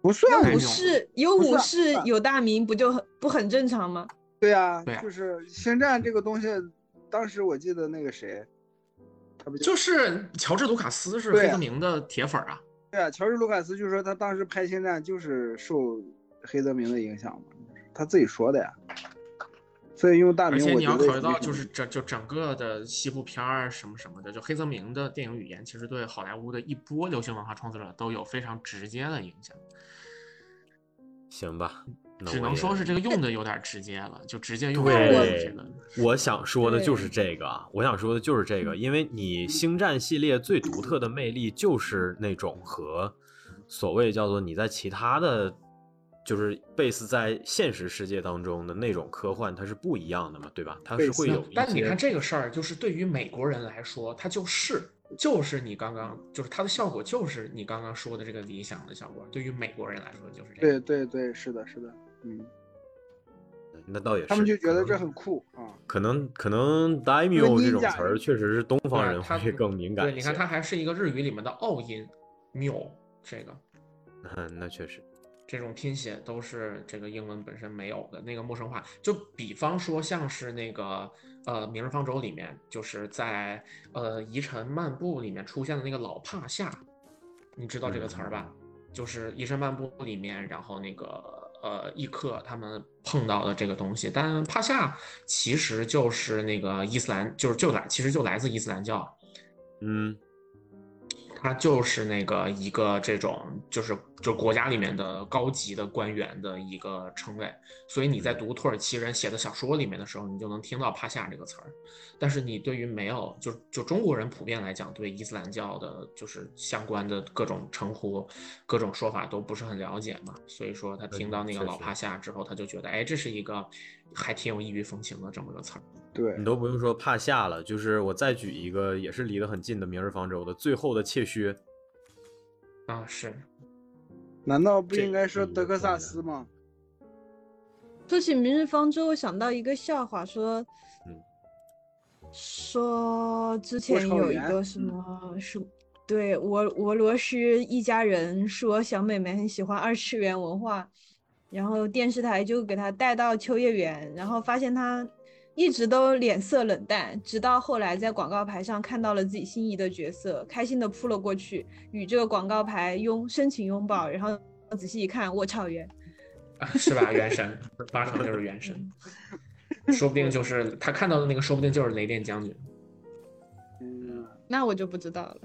不算有武士，有武士，有大名，不就很不很正常吗？对啊，就是星战这个东西，当时我记得那个谁，他不就是乔治卢卡斯是黑泽明的铁粉啊？对啊，乔治卢卡斯就说他当时拍星战就是受黑泽明的影响嘛，他自己说的呀。所以用大名，而且你要考虑到，就是整就整个的西部片儿什么什么的，就黑泽明的电影语言，其实对好莱坞的一波流行文化创作者都有非常直接的影响。行吧，只能说是这个用的有点直接了，就直接用这个。我想说的就是这个，我想说的就是这个，因为你星战系列最独特的魅力就是那种和所谓叫做你在其他的，就是 base 在现实世界当中的那种科幻，它是不一样的嘛，对吧？它是会有。但你看这个事儿，就是对于美国人来说，它就是。就是你刚刚，就是它的效果，就是你刚刚说的这个理想的效果。对于美国人来说，就是这样。对对对，是的，是的，嗯，那倒也是。他们就觉得这很酷啊。可能可能 “daimyo” 这种词儿确实是东方人会更敏感。对，你看它还是一个日语里面的奥音，“myo” 这个。嗯，那确实。这种拼写都是这个英文本身没有的那个陌生化。就比方说，像是那个。呃，《明日方舟》里面就是在呃《遗尘漫步》里面出现的那个老帕夏，你知道这个词儿吧？就是《遗尘漫步》里面，然后那个呃异克他们碰到的这个东西。但帕夏其实就是那个伊斯兰，就是就来，其实就来自伊斯兰教。嗯。他就是那个一个这种，就是就国家里面的高级的官员的一个称谓，所以你在读土耳其人写的小说里面的时候，你就能听到帕夏这个词儿。但是你对于没有就就中国人普遍来讲，对伊斯兰教的就是相关的各种称呼、各种说法都不是很了解嘛，所以说他听到那个老帕夏之后，他就觉得，哎，这是一个还挺有异域风情的这么个词儿。对。你都不用说怕下了，就是我再举一个也是离得很近的《明日方舟》的最后的切削，啊，是。难道不应该说德克萨斯吗？说起明日方舟，我想到一个笑话，说，嗯。说之前有一个什么是，对我我罗斯一家人说小美眉很喜欢二次元文化，然后电视台就给她带到秋叶原，然后发现她一直都脸色冷淡，直到后来在广告牌上看到了自己心仪的角色，开心的扑了过去，与这个广告牌拥深情拥抱，然后仔细一看，我操原。啊，是吧？原神八成就是原神，说不定就是他看到的那个，说不定就是雷电将军。嗯，那我就不知道了。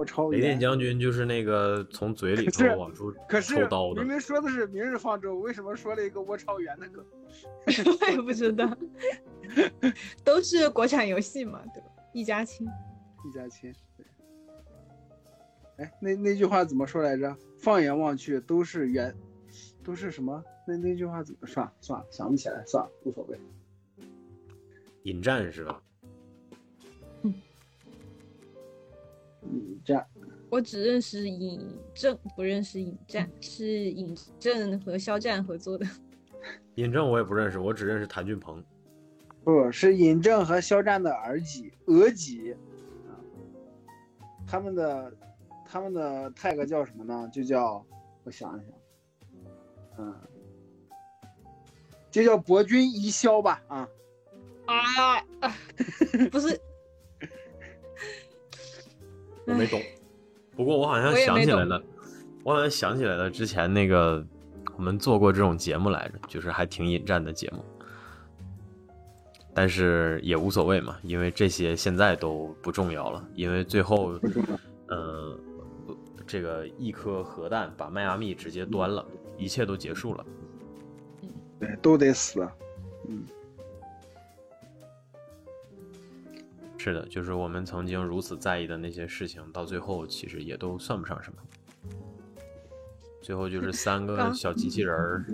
我超雷电。将军就是那个从嘴里头往出可是抽刀的明，明说的是明日方舟，为什么说了一个窝超圆的梗？我也不知道，都是国产游戏嘛，对吧？一家亲。一家亲。对。哎，那那句话怎么说来着？放眼望去都是圆，都是什么？那那句话怎么算算了，想不起来，算了，无所谓。引战是吧？嗯，这样我只认识尹正，不认识尹战，是尹正和肖战合作的。尹正我也不认识，我只认识谭俊鹏。不是尹正和肖战的儿媳额己啊，他们的他们的 tag 叫什么呢？就叫我想一想，嗯，就叫博君一肖吧啊。啊，不是，我没懂，不过我好像想起来了，我好像想起来了，之前那个我们做过这种节目来着，就是还挺引战的节目，但是也无所谓嘛，因为这些现在都不重要了，因为最后，呃，这个一颗核弹把迈阿密直接端了，一切都结束了。对，都得死。嗯，是的，就是我们曾经如此在意的那些事情，到最后其实也都算不上什么。最后就是 三个小机器人儿，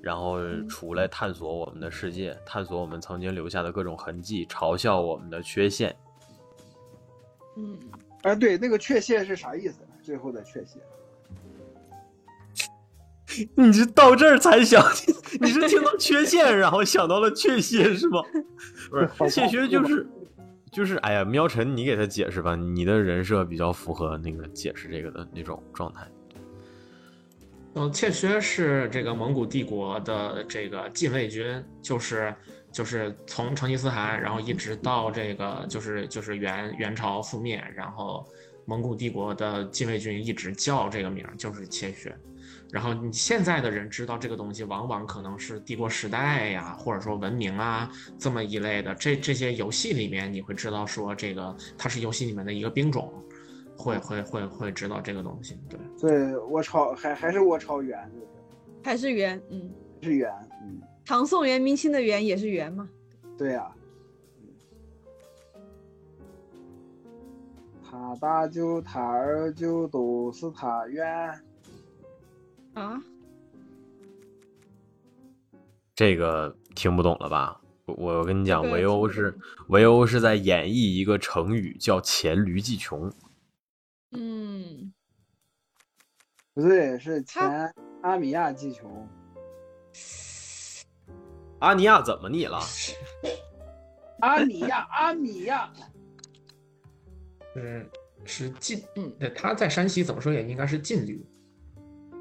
然后出来探索我们的世界，探索我们曾经留下的各种痕迹，嘲笑我们的缺陷。嗯，哎，对，那个缺陷是啥意思？最后的缺陷。你是到这儿才想起，你是听到缺陷，然后想到了确切是吗？不是，确切就是就是，哎呀，喵晨，你给他解释吧，你的人设比较符合那个解释这个的那种状态。嗯，切缺是这个蒙古帝国的这个禁卫军，就是就是从成吉思汗，然后一直到这个就是就是元元朝覆灭，然后蒙古帝国的禁卫军一直叫这个名，就是切缺。然后你现在的人知道这个东西，往往可能是帝国时代呀，或者说文明啊这么一类的。这这些游戏里面，你会知道说这个它是游戏里面的一个兵种，会会会会知道这个东西。对，对，我超还还是我超圆，就是还是元，嗯，是圆，嗯，唐宋元明清的元也是元嘛。对呀、嗯他大舅他二舅都是他圆。啊，这个听不懂了吧？我我跟你讲，这个围殴是围殴是在演绎一个成语，叫黔驴技穷。嗯，不对，是前阿米亚技穷。阿尼亚怎么你了？阿米亚，阿米亚，嗯是禁，嗯对，他在山西怎么说也应该是禁驴。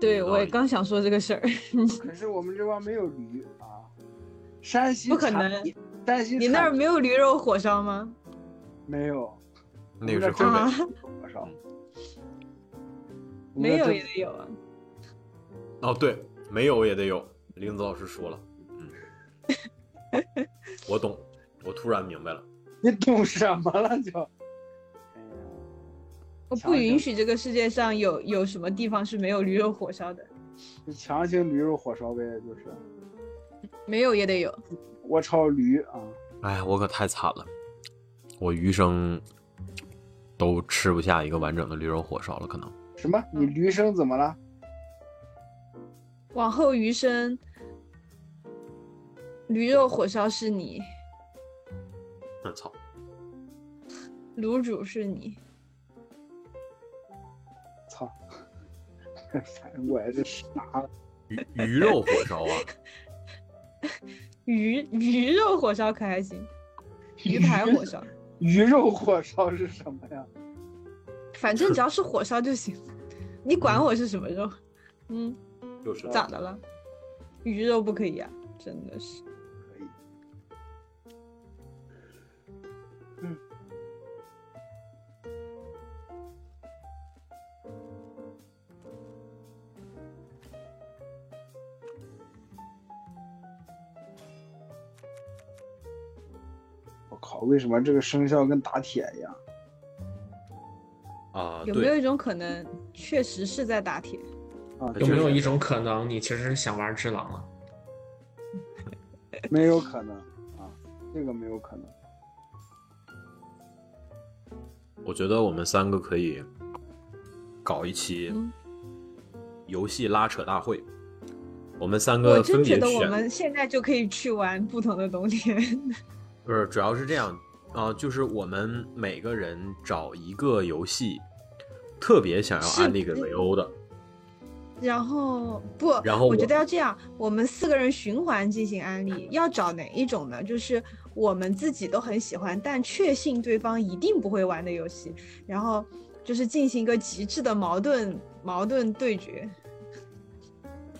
对，我也刚想说这个事儿。可是我们这帮没有驴啊。山西不可能品，山西你那儿没有驴肉火烧吗？没有？那个是真河啊北。火烧？没有也得有啊。哦，对，没有也得有。林子老师说了，嗯，我懂，我突然明白了。你懂什么了就？不允许这个世界上有有什么地方是没有驴肉火烧的，就强行驴肉火烧呗，就是没有也得有。我炒驴啊。哎，我可太惨了，我余生都吃不下一个完整的驴肉火烧了，可能。什么？你驴生怎么了？往后余生，驴肉火烧是你，我操！卤煮是你，反应过来这啥？鱼鱼肉火烧啊，鱼鱼肉火烧可还行，鱼排火烧，鱼肉火烧是什么呀？反正只要是火烧就行。你管我是什么肉？嗯，就是咋的了？鱼肉不可以啊，真的是。靠！为什么这个生肖跟打铁一样？啊，有没有，一种可能，确实是在打铁？啊，有没有一种可能，你其实是想玩只狼了？没有可能啊，这个没有可能。我觉得我们三个可以搞一期嗯游戏拉扯大会，我们三个分别真觉得我，们现在就可以去玩不同的冬天。不是，主要是这样啊、就是我们每个人找一个游戏，特别想要安利给维欧的，然后不，然后我觉得要这样，我们四个人循环进行安利，要找哪一种呢？就是我们自己都很喜欢，但确信对方一定不会玩的游戏，然后就是进行一个极致的矛盾矛盾对决。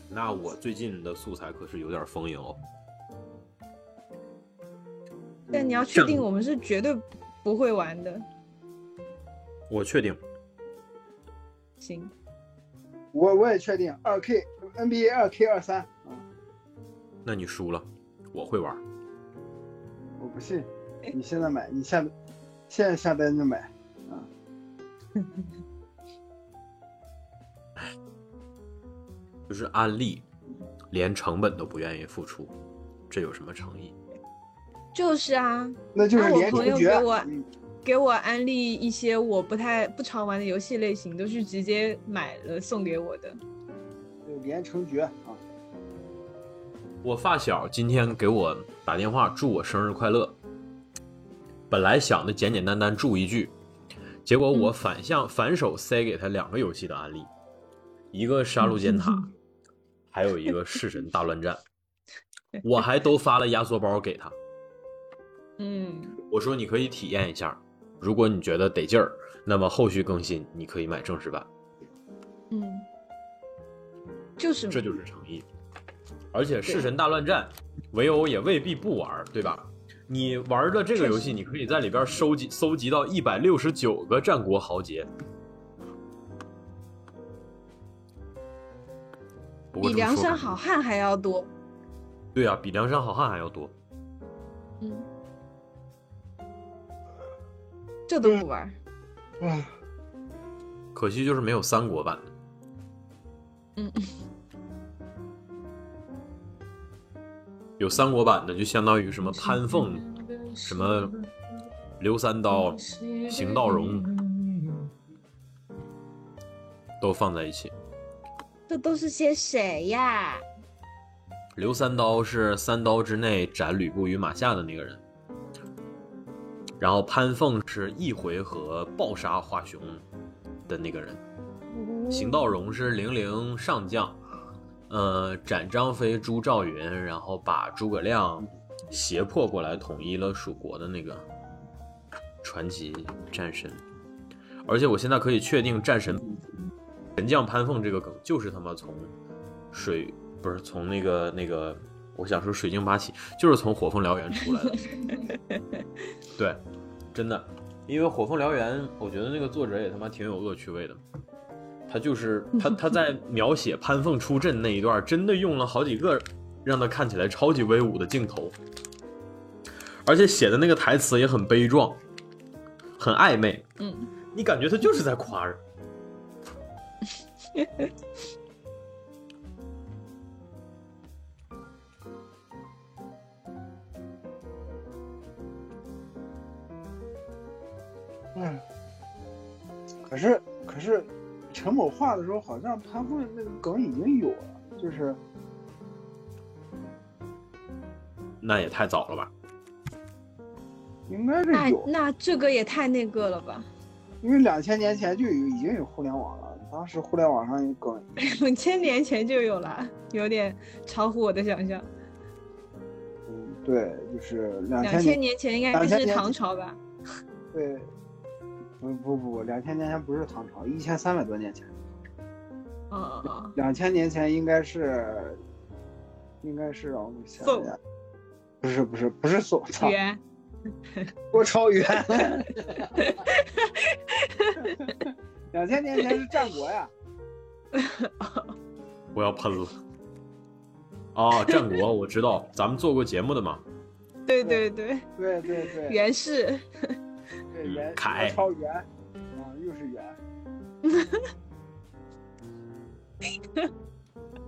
那我最近的素材可是有点丰盈哦。但你要确定我们是绝对不会玩的。我确定，行，我我也确定二 K NBA 二 K 二三啊，那你输了，我会玩。我不信，你现在买，你下现在下单就买啊。就是安利，连成本都不愿意付出，这有什么诚意？就是啊，那就是那我朋连成绝。友给我嗯给我安利一些我不太不常玩的游戏类型，都是直接买了送给我的。就连城诀啊！我发小今天给我打电话祝我生日快乐，本来想的简简单单祝一句，结果我反向、反手塞给他两个游戏的安利，一个杀戮 尖塔，还有一个弑神大乱战，我还都发了压缩包给他。嗯，我说你可以体验一下，如果你觉得得劲儿，那么后续更新你可以买正式版，嗯，就是这就是诚意。而且弑神大乱战，围殴也未必不玩，对吧？你玩的这个游戏，你可以在里边收集搜集到一百六十九个战国豪杰，比梁山好汉还要多。对啊，比梁山好汉还要多。嗯，这都不玩。哇，可惜就是没有三国版的。嗯，有三国版的，就相当于什么潘凤、什么刘三刀、邢道荣都放在一起。这都是些谁呀？刘三刀是三刀之内斩吕布于马下的那个人，然后潘凤是一回合暴杀华雄的那个人，邢道荣是零零上将，呃，斩张飞、诛赵云，然后把诸葛亮胁迫过来统一了蜀国的那个传奇战神。而且我现在可以确定，战神神将潘凤这个梗就是他妈从水不是从那个那个，我想说水晶八旗，就是从火凤燎原出来的。对，真的，因为火凤燎原，我觉得那个作者也他妈挺有恶趣味的。他就是他他在描写潘凤出阵那一段，真的用了好几个让他看起来超级威武的镜头，而且写的那个台词也很悲壮，很暧昧，嗯，你感觉他就是在夸人。嗯，可是可是陈某画的时候，好像潘凤那个梗已经有了，就是那也太早了吧？应该是那有，那这个也太那个了吧？因为两千年前就有已经有互联网了，当时互联网上有梗，两千年前就有了，有点超乎我的想象。嗯，对，就是两两千年前应该2000是唐朝吧？对，不不不，两千年前不是唐朝，一千三百多年前，哦哦哦，两千年前应该是，应该是让我想宋。一下，不是不是不是宋，朝，元。郭超元，两千年前是战国呀，我要喷了。哦，战国我知道，咱们做过节目的嘛。对对对，对对对，元氏。凯超元，啊，又是圆，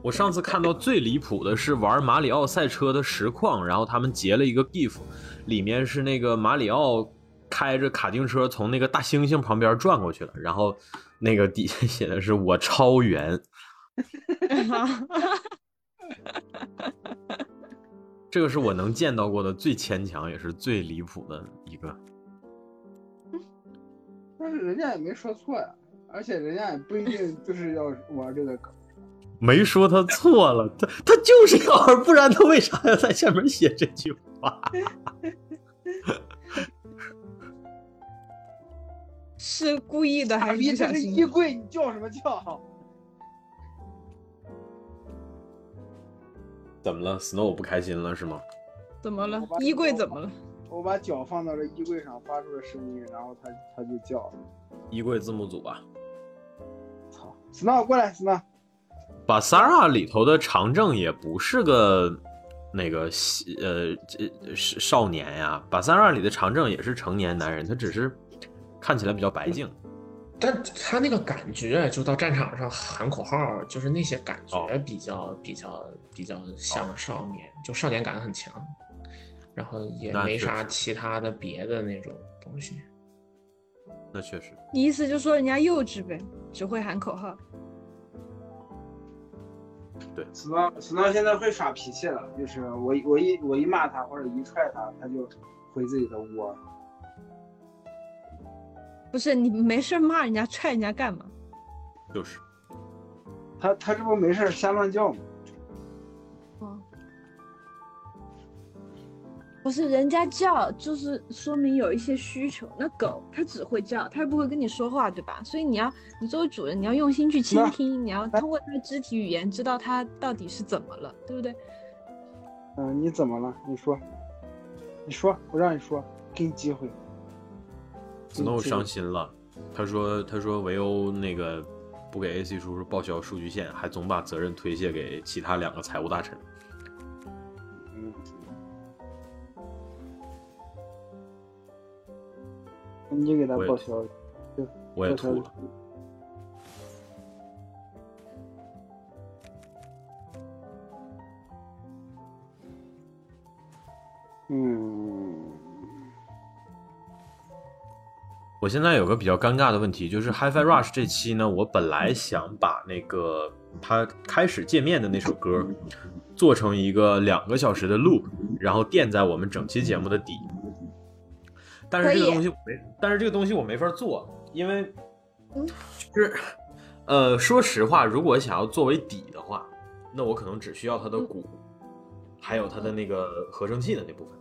我上次看到最离谱的是玩马里奥赛车的实况，然后他们截了一个 GIF，里面是那个马里奥开着卡丁车从那个大猩猩旁边转过去了，然后那个底下写的是我超圆，这个是我能见到过的最牵强也是最离谱的一个。但是人家也没说错呀，而且人家也不一定 就是要玩这个梗。没说他错了，他他就是要玩，不然他为啥要在下面写这句话？是故意的还是傻逼，这是不小心？衣柜，你叫什么叫？怎么了？Snow 不开心了是吗？怎么了？衣柜怎么了？我把脚放到了衣柜上，发出了声音，然后它它就叫了。衣柜字幕组吧。操，Snow 过来，Snow。把 Sara 里头的长正也不是个那个西呃这是少年呀，把 Sara 里的长正也是成年男人，他只是看起来比较白净。但他那个感觉，就到战场上喊口号，就是那些感哦觉比较、比较比较像少年，就少年感很强，然后也没啥其他的别的那种东西。那确实，你意思就说人家幼稚呗，只会喊口号。Snow Snow 现在会耍脾气了，就是我一我一我一骂他或者一踹他，他就回自己的窝。不是你没事骂人家踹人家干嘛？就是他他这不没事瞎乱叫吗？不是人家叫，就是说明有一些需求。那狗它只会叫，它又不会跟你说话，对吧？所以你要，你作为主人，你要用心去倾听，你要通过它的肢体语言知道它到底是怎么了，对不对？嗯、你怎么了？你说，你说，我让你说，给你机会。Snow 伤心了，他说他说维欧那个不给 AC 叔叔报销数据线，还总把责任推卸给其他两个财务大臣。你给他报销，我也吐了。嗯，我现在有个比较尴尬的问题，就是 HiFi Rush 这期呢，我本来想把那个他开始界面的那首歌做成一个两个小时的 loop，然后垫在我们整期节目的底。但是这个东西我没，但是这个东西我没法做，因为嗯。就是呃，说实话，如果想要作为底的话，那我可能只需要它的鼓，还有它的那个合成器的那部分。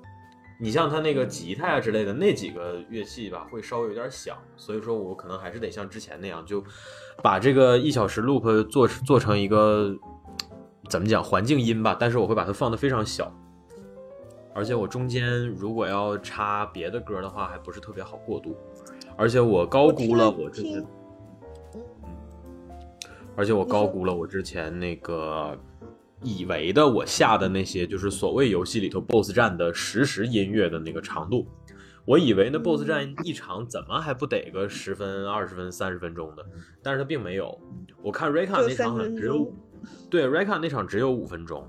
你像它那个吉他啊之类的那几个乐器吧，会稍微有点响，所以说我可能还是得像之前那样，就把这个一小时 loop 做做成一个怎么讲环境音吧，但是我会把它放的非常小，而且我中间如果要插别的歌的话，还不是特别好过渡，而且我高估了我之前嗯，而且我高估了我之前那个以为的我下的那些就是所谓游戏里头 BOSS 战的实时音乐的那个长度，我以为那 BOSS 战一场怎么还不得个十分、二十分、三十分钟的，但是它并没有。我看 Raycon 那场好像只有，对 Raycon 那场只有五分钟。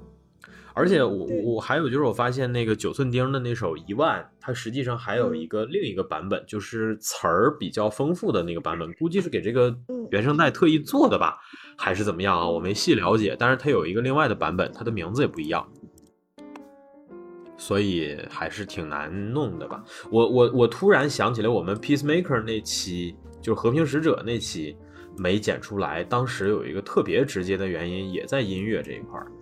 而且我对我还有就是我发现那个九寸钉的那首一万，它实际上还有一个另一个版本，就是词儿比较丰富的那个版本，估计是给这个嗯原声带特意做的吧，还是怎么样啊？我没细了解，但是它有一个另外的版本，它的名字也不一样，所以还是挺难弄的吧。我我我突然想起来，我们 Peacemaker 那期就是和平使者那期，没剪出来，当时有一个特别直接的原因，也在音乐这一块儿，嗯，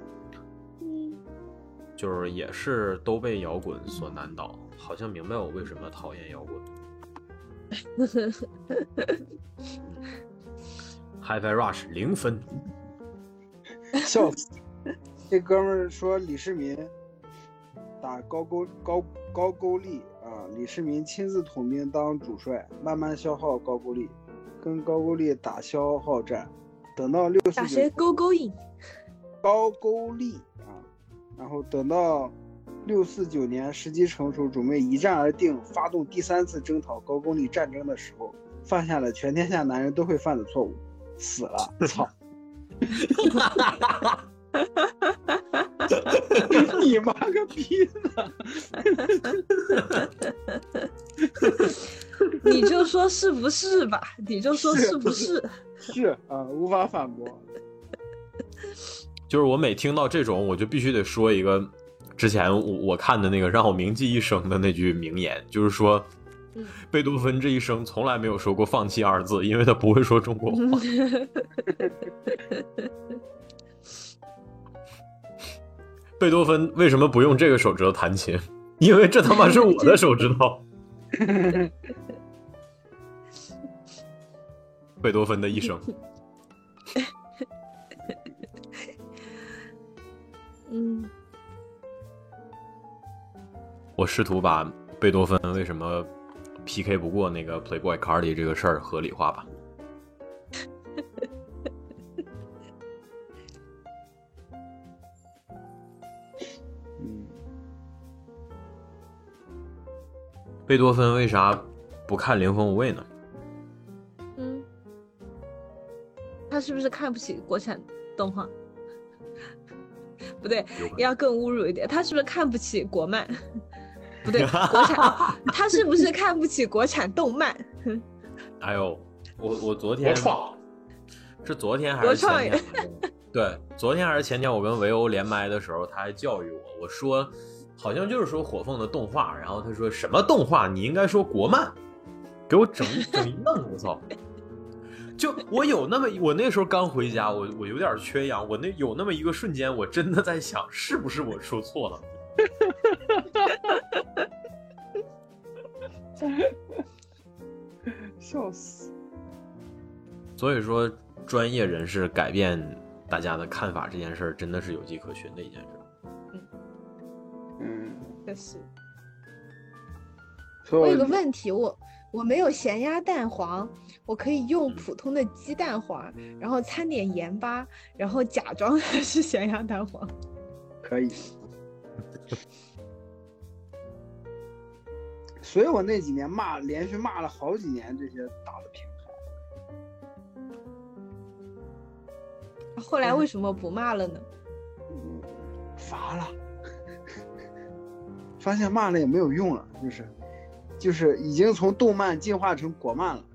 就是也是都被摇滚所难倒。好像明白我为什么讨厌摇滚。HiFi Rush 零分，笑死！这哥们儿说李世民打高句高高句丽啊，李世民亲自统兵当主帅，慢慢消耗高句丽，跟高句丽打消耗战，等到六四打谁九勾勾引？高句丽啊，然后等到六四九年时机成熟，准备一战而定，发动第三次征讨高句丽战争的时候，犯下了全天下男人都会犯的错误，死了，操！你妈个逼的！你就说是不是吧？你就说是是不是？是啊，无法反驳。就是我每听到这种，我就必须得说一个之前我我看的那个让我铭记一生的那句名言，就是说嗯，贝多芬这一生从来没有说过放弃二字，因为他不会说中国话。贝多芬为什么不用这个手指头弹琴？因为这他妈是我的手指头。贝多芬的一生，嗯，我试图把贝多芬为什么 PK 不过那个 Playboy Cardi 这个事儿合理化吧。嗯，贝多芬为啥不看《凌风无畏》呢？嗯，他是不是看不起国产动画？不对，要更侮辱一点，他是不是看不起国漫？不对，国产，哦他是不是看不起国产动漫？哎呦，我我昨国天创，是昨天还是前天？对，昨天还是前天，我跟维欧连麦的时候，他还教育我，我说好像就是说火凤的动画，然后他说什么动画？你应该说国漫，给我整整一愣，我操！就我有那么，我那时候刚回家，我我有点缺氧，我那有那么一个瞬间，我真的在想，是不是我说错了？笑死！所以说，专业人士改变大家的看法这件事儿，真的是有迹可循的一件事。嗯，确实。我有个问题，我我没有咸鸭蛋黄，我可以用普通的鸡蛋黄，然后掺点盐巴，然后假装它 是咸鸭蛋黄。可以。所以我那几年骂，连续骂了好几年这些大的平台，后来为什么不骂了呢？嗯，乏了，发现骂了也没有用了，就是，就是已经从动漫进化成国漫了，就是，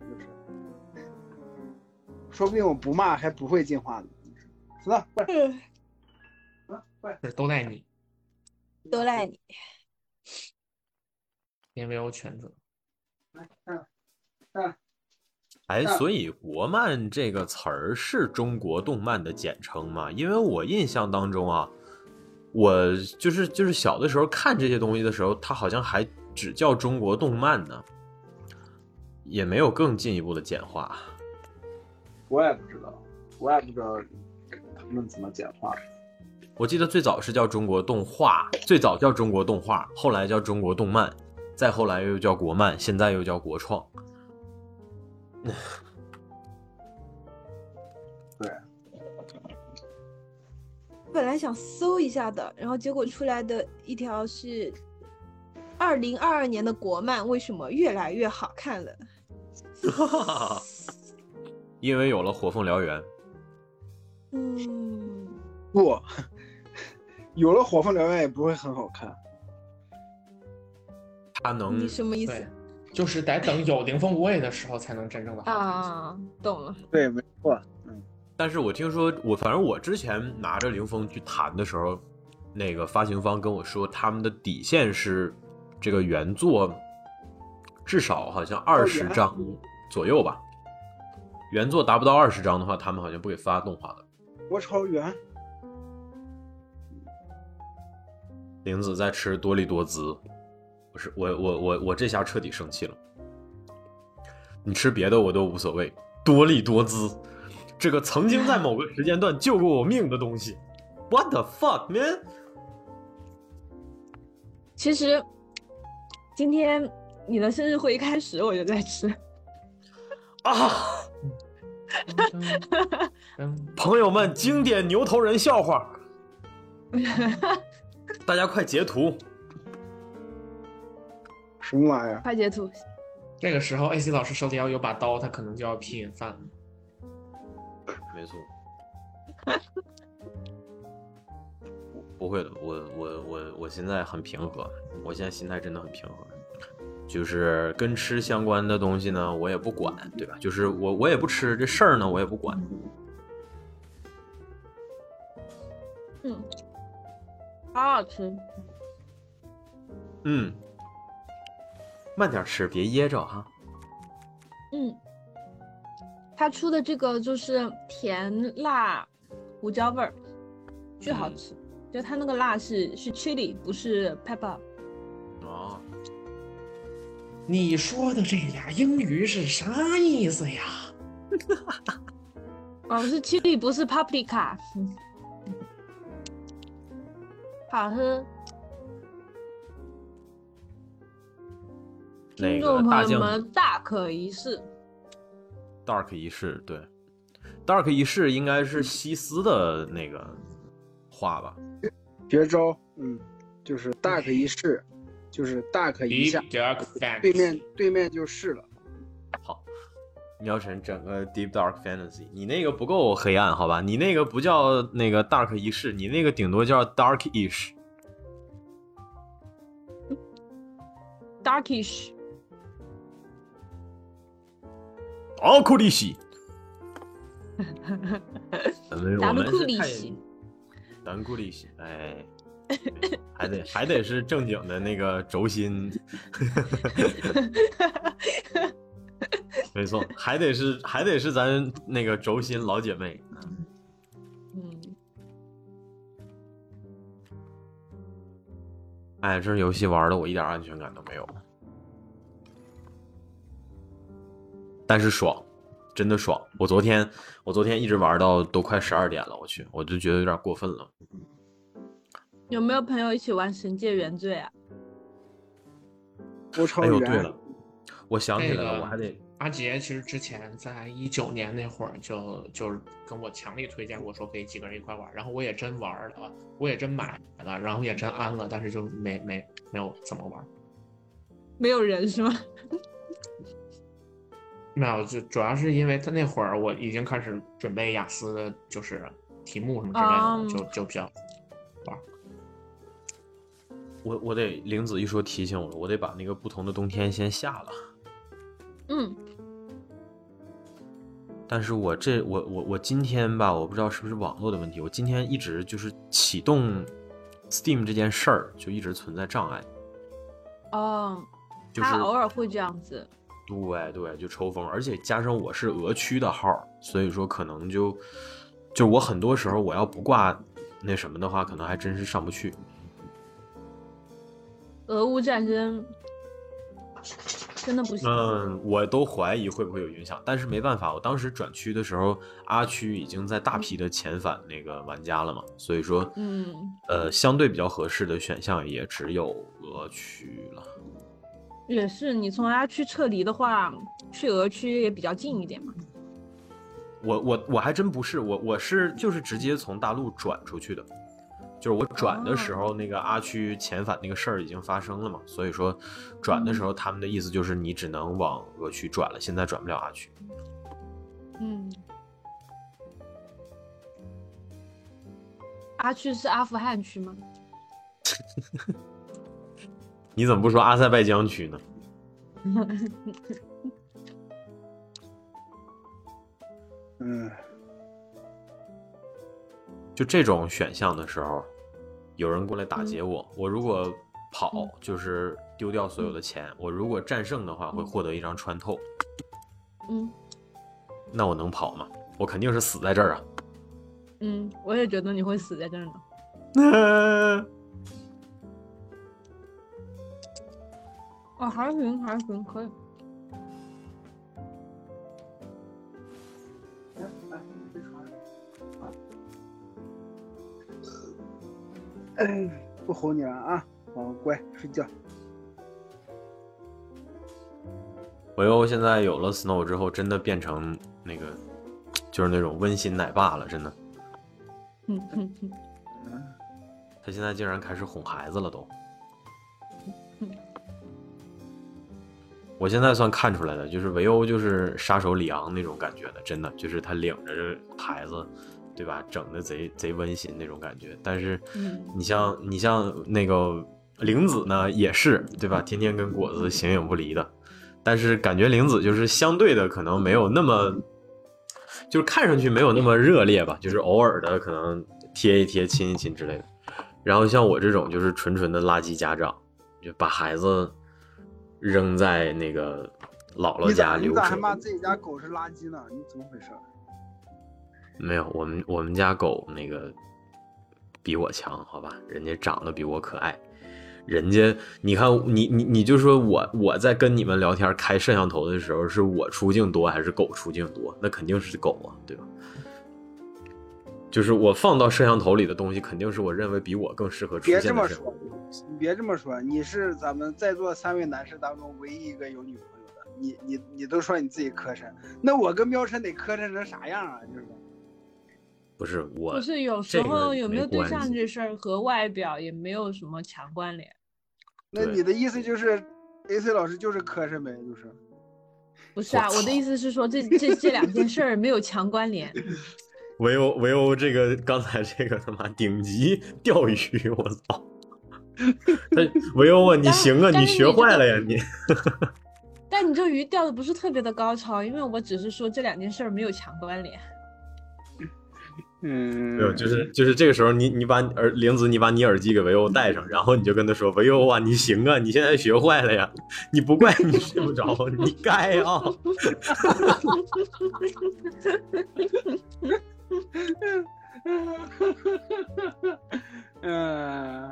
说不定我不骂还不会进化呢。死了，快，快，都赖你，都赖你。因为有全责。来，上来，上来。哎，所以“国漫”这个词儿是中国动漫的简称吗？因为我印象当中啊，我就是就是小的时候看这些东西的时候，它好像还只叫中国动漫呢，也没有更进一步的简化。我也不知道，我也不知道他们怎么简化。我记得最早是叫中国动画，最早叫中国动画，后来叫中国动漫，再后来又叫国漫，现在又叫国创。对，本来想搜一下的，然后结果出来的一条是二零二二年的国漫为什么越来越好看了？因为有了火凤燎原，嗯，不，有了火凤燎原也不会很好看。他能你什么意思对，就是得等有凌风无畏的时候才能真正的好。啊？懂了，对，没错。嗯，但是我听说，我反正我之前拿着凌风去谈的时候，那个发行方跟我说，他们的底线是这个原作至少好像二十张左右吧。原作达不到二十章的话，他们好像不给发动画了。我超圆，玲子在吃多利多滋，不是我我我我这下彻底生气了。你吃别的我都无所谓，多利多滋，这个曾经在某个时间段救过我命的东西，What the fuck man？其实今天你的生日会一开始我就在吃，啊！朋友们，经典牛头人笑话，大家快截图！什么玩意儿？快截图！这个时候，AC 老师手里要有把刀，他可能就要拼人饭了。没错，不会的，我我我我现在很平和，我现在心态真的很平和。就是跟吃相关的东西呢，我也不管，对吧？就是我我也不吃这事儿呢，我也不管。嗯，好好吃。嗯，慢点吃，别噎着哈。嗯，他出的这个就是甜辣胡椒味儿，巨好吃。就它那个辣是是 chili，不是 pepper。哦，你说的这俩英语是啥意思呀？哦，是 chili，不是 paprika。嗯 好喝。那个听众大酱朋友们大可一试。Dark 一试，对，Dark 一试应该是西斯的那个话吧？绝招，嗯，就是 dark 一试，就是大可一下 Fantasy 对面对面就是了。好，喵晨整个 Deep Dark Fantasy，你那个不够黑暗，好吧？你那个不叫那个 Dark 一世，你那个顶多叫 Darkish。darkish。奥库利西，我们库我们是太里西达库利西，哎，还得还得是正经的那个轴心，没错，还得是还得是咱那个轴心老姐妹。嗯，哎，这游戏玩的我一点安全感都没有，但是爽，真的爽。我昨天我昨天一直玩到都快十二点了，我去，我就觉得有点过分了。有没有朋友一起玩《神界原罪》啊？我超哎呦，对了，我想起来那了，个我还得阿杰其实之前在一九年那会儿就就是跟我强力推荐过，说可以几个人一块玩，然后我也真玩了，我也真买了，然后也真安了，但是就没没没有怎么玩。没有人是吗？没有，就主要是因为他那会儿我已经开始准备雅思的，就是题目什么之类的，嗯就就比较我我得玲子一说提醒我了，我得把那个不同的冬天先下了。嗯，但是我这我我我今天吧，我不知道是不是网络的问题，我今天一直就是启动 Steam 这件事儿就一直存在障碍，哦，就是他偶尔会这样子。对对，就抽风，而且加上我是俄区的号，所以说可能就就我很多时候我要不挂那什么的话，可能还真是上不去。俄乌战争真的不行。嗯，我都怀疑会不会有影响，但是没办法，我当时转区的时候，阿区已经在大批的遣返那个玩家了嘛，所以说，嗯，呃，相对比较合适的选项也只有俄区了。也是，你从阿区撤离的话，去俄区也比较近一点嘛。我我我还真不是，我我是就是直接从大陆转出去的，就是我转的时候，那个阿区遣返那个事儿已经发生了嘛，所以说转的时候他们的意思就是你只能往俄区转了，现在转不了阿区。嗯，阿区是阿富汗区吗？你怎么不说阿塞拜疆区呢？嗯，就这种选项的时候，有人过来打劫我，我如果跑就是丢掉所有的钱，我如果战胜的话会获得一张穿透。嗯，那我能跑吗？我肯定是死在这儿啊。嗯，我也觉得你会死在这儿呢。啊，还行还行，可以。哎，不吼你了啊，好乖，睡觉。我又现在有了 Snow 之后，真的变成那个，就是那种温馨奶爸了，真的。嗯嗯嗯。他现在竟然开始哄孩子了，都。我现在算看出来的，就是维欧就是杀手里昂那种感觉的，真的就是他领着这孩子，对吧？整的贼贼温馨那种感觉。但是，你像你像那个玲子呢，也是对吧？天天跟果子形影不离的。但是感觉玲子就是相对的可能没有那么，就是看上去没有那么热烈吧，就是偶尔的可能贴一贴、亲一亲之类的。然后像我这种就是纯纯的垃圾家长，就把孩子。扔在那个姥姥家留你咋还骂自己家狗是垃圾呢？你怎么回事？没有，我们我们家狗那个比我强，好吧？人家长得比我可爱，人家你看你你你就说我我在跟你们聊天开摄像头的时候，是我出镜多还是狗出镜多？那肯定是狗啊，对吧？就是我放到摄像头里的东西，肯定是我认为比我更适合出现的。别这么说，你别这么说，你是咱们在座三位男士当中唯一一个有女朋友的。你你你都说你自己磕碜，那我跟喵晨得磕碜成啥样啊？就是不是我，不是有时候有没有对象这事儿和外表也没有什么强关联。那你的意思就是，A C 老师就是磕碜呗？就是？不是啊，我的意思是说，这这这两件事儿没有强关联。唯欧唯欧，这个刚才这个他妈顶级钓鱼，我操！唯欧啊，你行啊，你学坏了呀你！但你这鱼钓的不是特别的高超，因为我只是说这两件事儿没有强关联。嗯，没有，就是就是这个时候，你你把耳玲子，你把你耳机给维欧戴上，然后你就跟他说：“维欧啊，你行啊，你现在学坏了呀，你不怪你睡不着，你该啊。”嗯，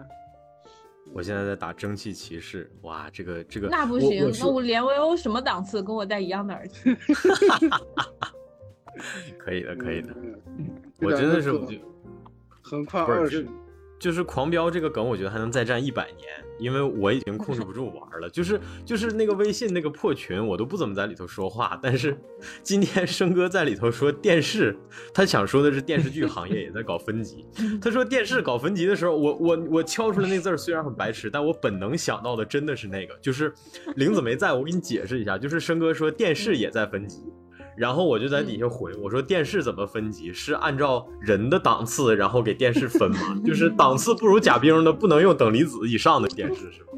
我现在在打蒸汽骑士，哇，这个这个那不行，那我连维欧什么档次，跟我戴一样的耳机。可以的，可以的，我真的是，我就很快二十。就是狂飙这个梗，我觉得还能再战一百年，因为我已经控制不住玩了。就是就是那个微信那个破群，我都不怎么在里头说话。但是今天生哥在里头说电视，他想说的是电视剧行业也在搞分级。他说电视搞分级的时候，我我我敲出来那字儿虽然很白痴，但我本能想到的真的是那个，就是玲子没在，我给你解释一下，就是生哥说电视也在分级。然后我就在底下回我说电视怎么分级？是按照人的档次，然后给电视分吗？就是 档次不如贾冰的，不能用等离子以上的电视是吗？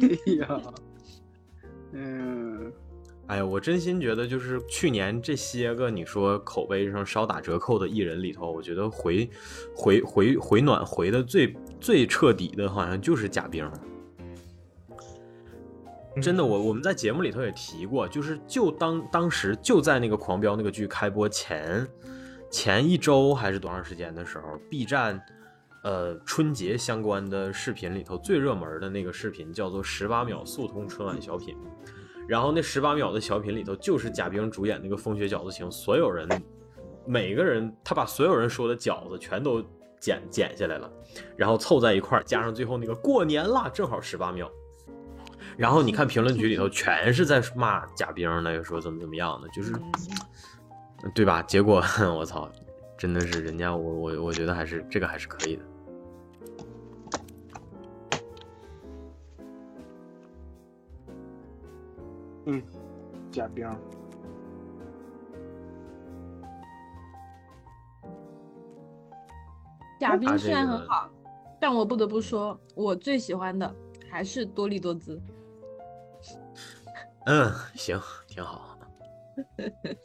哎呀，嗯，哎呀，我真心觉得就是去年这些个你说口碑上稍打折扣的艺人里头，我觉得回回回回暖回的最最彻底的，好像就是贾冰。真的，我我们在节目里头也提过，就是就当当时就在那个《狂飙》那个剧开播前前一周还是多长时间的时候，B 站呃春节相关的视频里头最热门的那个视频叫做《十八秒速通春晚小品》，然后那十八秒的小品里头就是贾冰主演那个风雪饺子情，所有人每个人他把所有人说的饺子全都剪剪下来了，然后凑在一块儿，加上最后那个过年啦，正好十八秒。然后你看评论区里头全是在骂贾冰的，说怎么怎么样的，就是，对吧？结果 我操，真的是人家我我我觉得还是这个还是可以的。嗯，贾冰，贾冰虽然很好，但我不得不说，我最喜欢的还是多利多姿。嗯，行，挺好。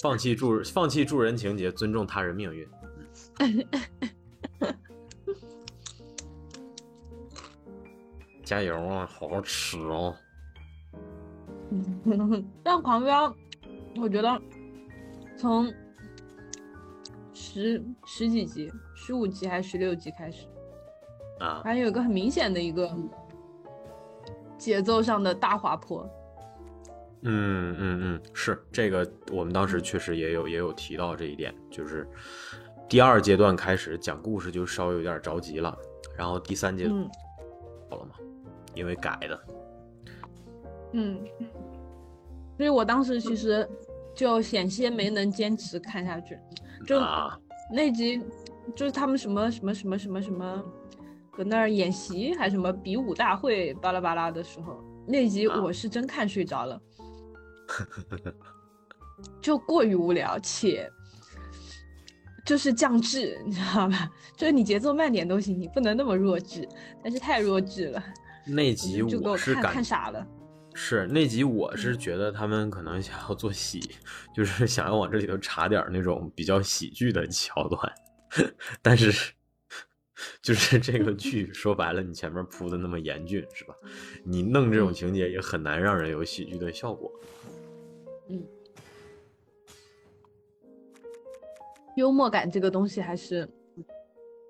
放弃助放弃助人情节，尊重他人命运。加油啊，好好吃哦。但狂飙我觉得从十十几集、十五集还是十六集开始，啊，反正有一个很明显的一个节奏上的大滑坡。嗯嗯嗯，是这个，我们当时确实也有也有提到这一点，就是第二阶段开始讲故事就稍微有点着急了，然后第三阶段嗯。好了吗，因为改的，嗯，所以我当时其实就险些没能坚持看下去，就啊，那集就是他们什么什么什么什么什么搁那儿演习还什么比武大会巴拉巴拉的时候，那集啊。我是真看睡着了，就过于无聊且。就是降智，你知道吧？就是你节奏慢点都行，你不能那么弱智，但是太弱智了，那集我是感看傻了。是那集我是觉得他们可能想要做喜，就是 想要往这里头插点那种比较喜剧的桥段，但是就是这个剧说白了，你前面铺的那么严峻是吧？你弄这种情节也很难让人有喜剧的效果。幽默感这个东西还是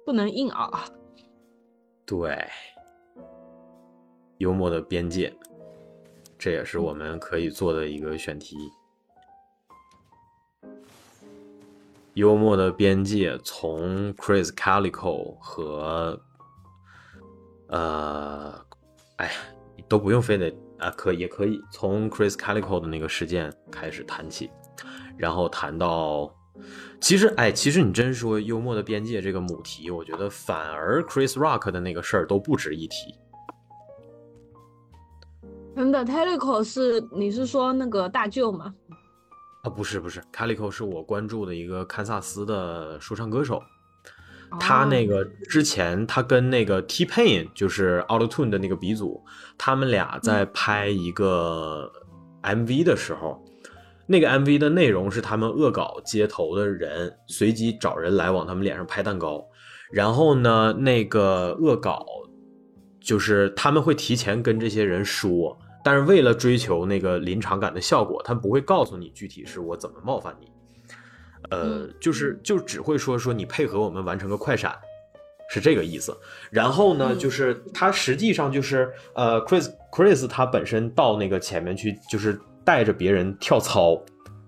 不能硬熬。对，幽默的边界，这也是我们可以做的一个选题。幽默的边界从 Chris Calico 和呃，哎呀，都不用非得啊，可也可以从 Chris Calico 的那个事件开始谈起，然后谈到，其实哎，其实你真说幽默的边界这个母题，我觉得反而 Chris Rock 的那个事儿都不值一提。真的 t e l e c o 是你是说那个大舅吗？啊，不是不是，Calico 是我关注的一个堪萨斯的说唱歌手，他那哦个之前他跟那个 T Pain 就是 Auto Tune 的那个鼻祖，他们俩在拍一个 MV 的时候，那个 MV 的内容是他们恶搞街头的人，随机找人来往他们脸上拍蛋糕，然后呢，那个恶搞就是他们会提前跟这些人说。但是为了追求那个临场感的效果，他们不会告诉你具体是我怎么冒犯你，呃嗯，就是就只会说说你配合我们完成个快闪，是这个意思。然后呢，嗯就是他实际上就是呃，Chris Chris 他本身到那个前面去，就是带着别人跳操，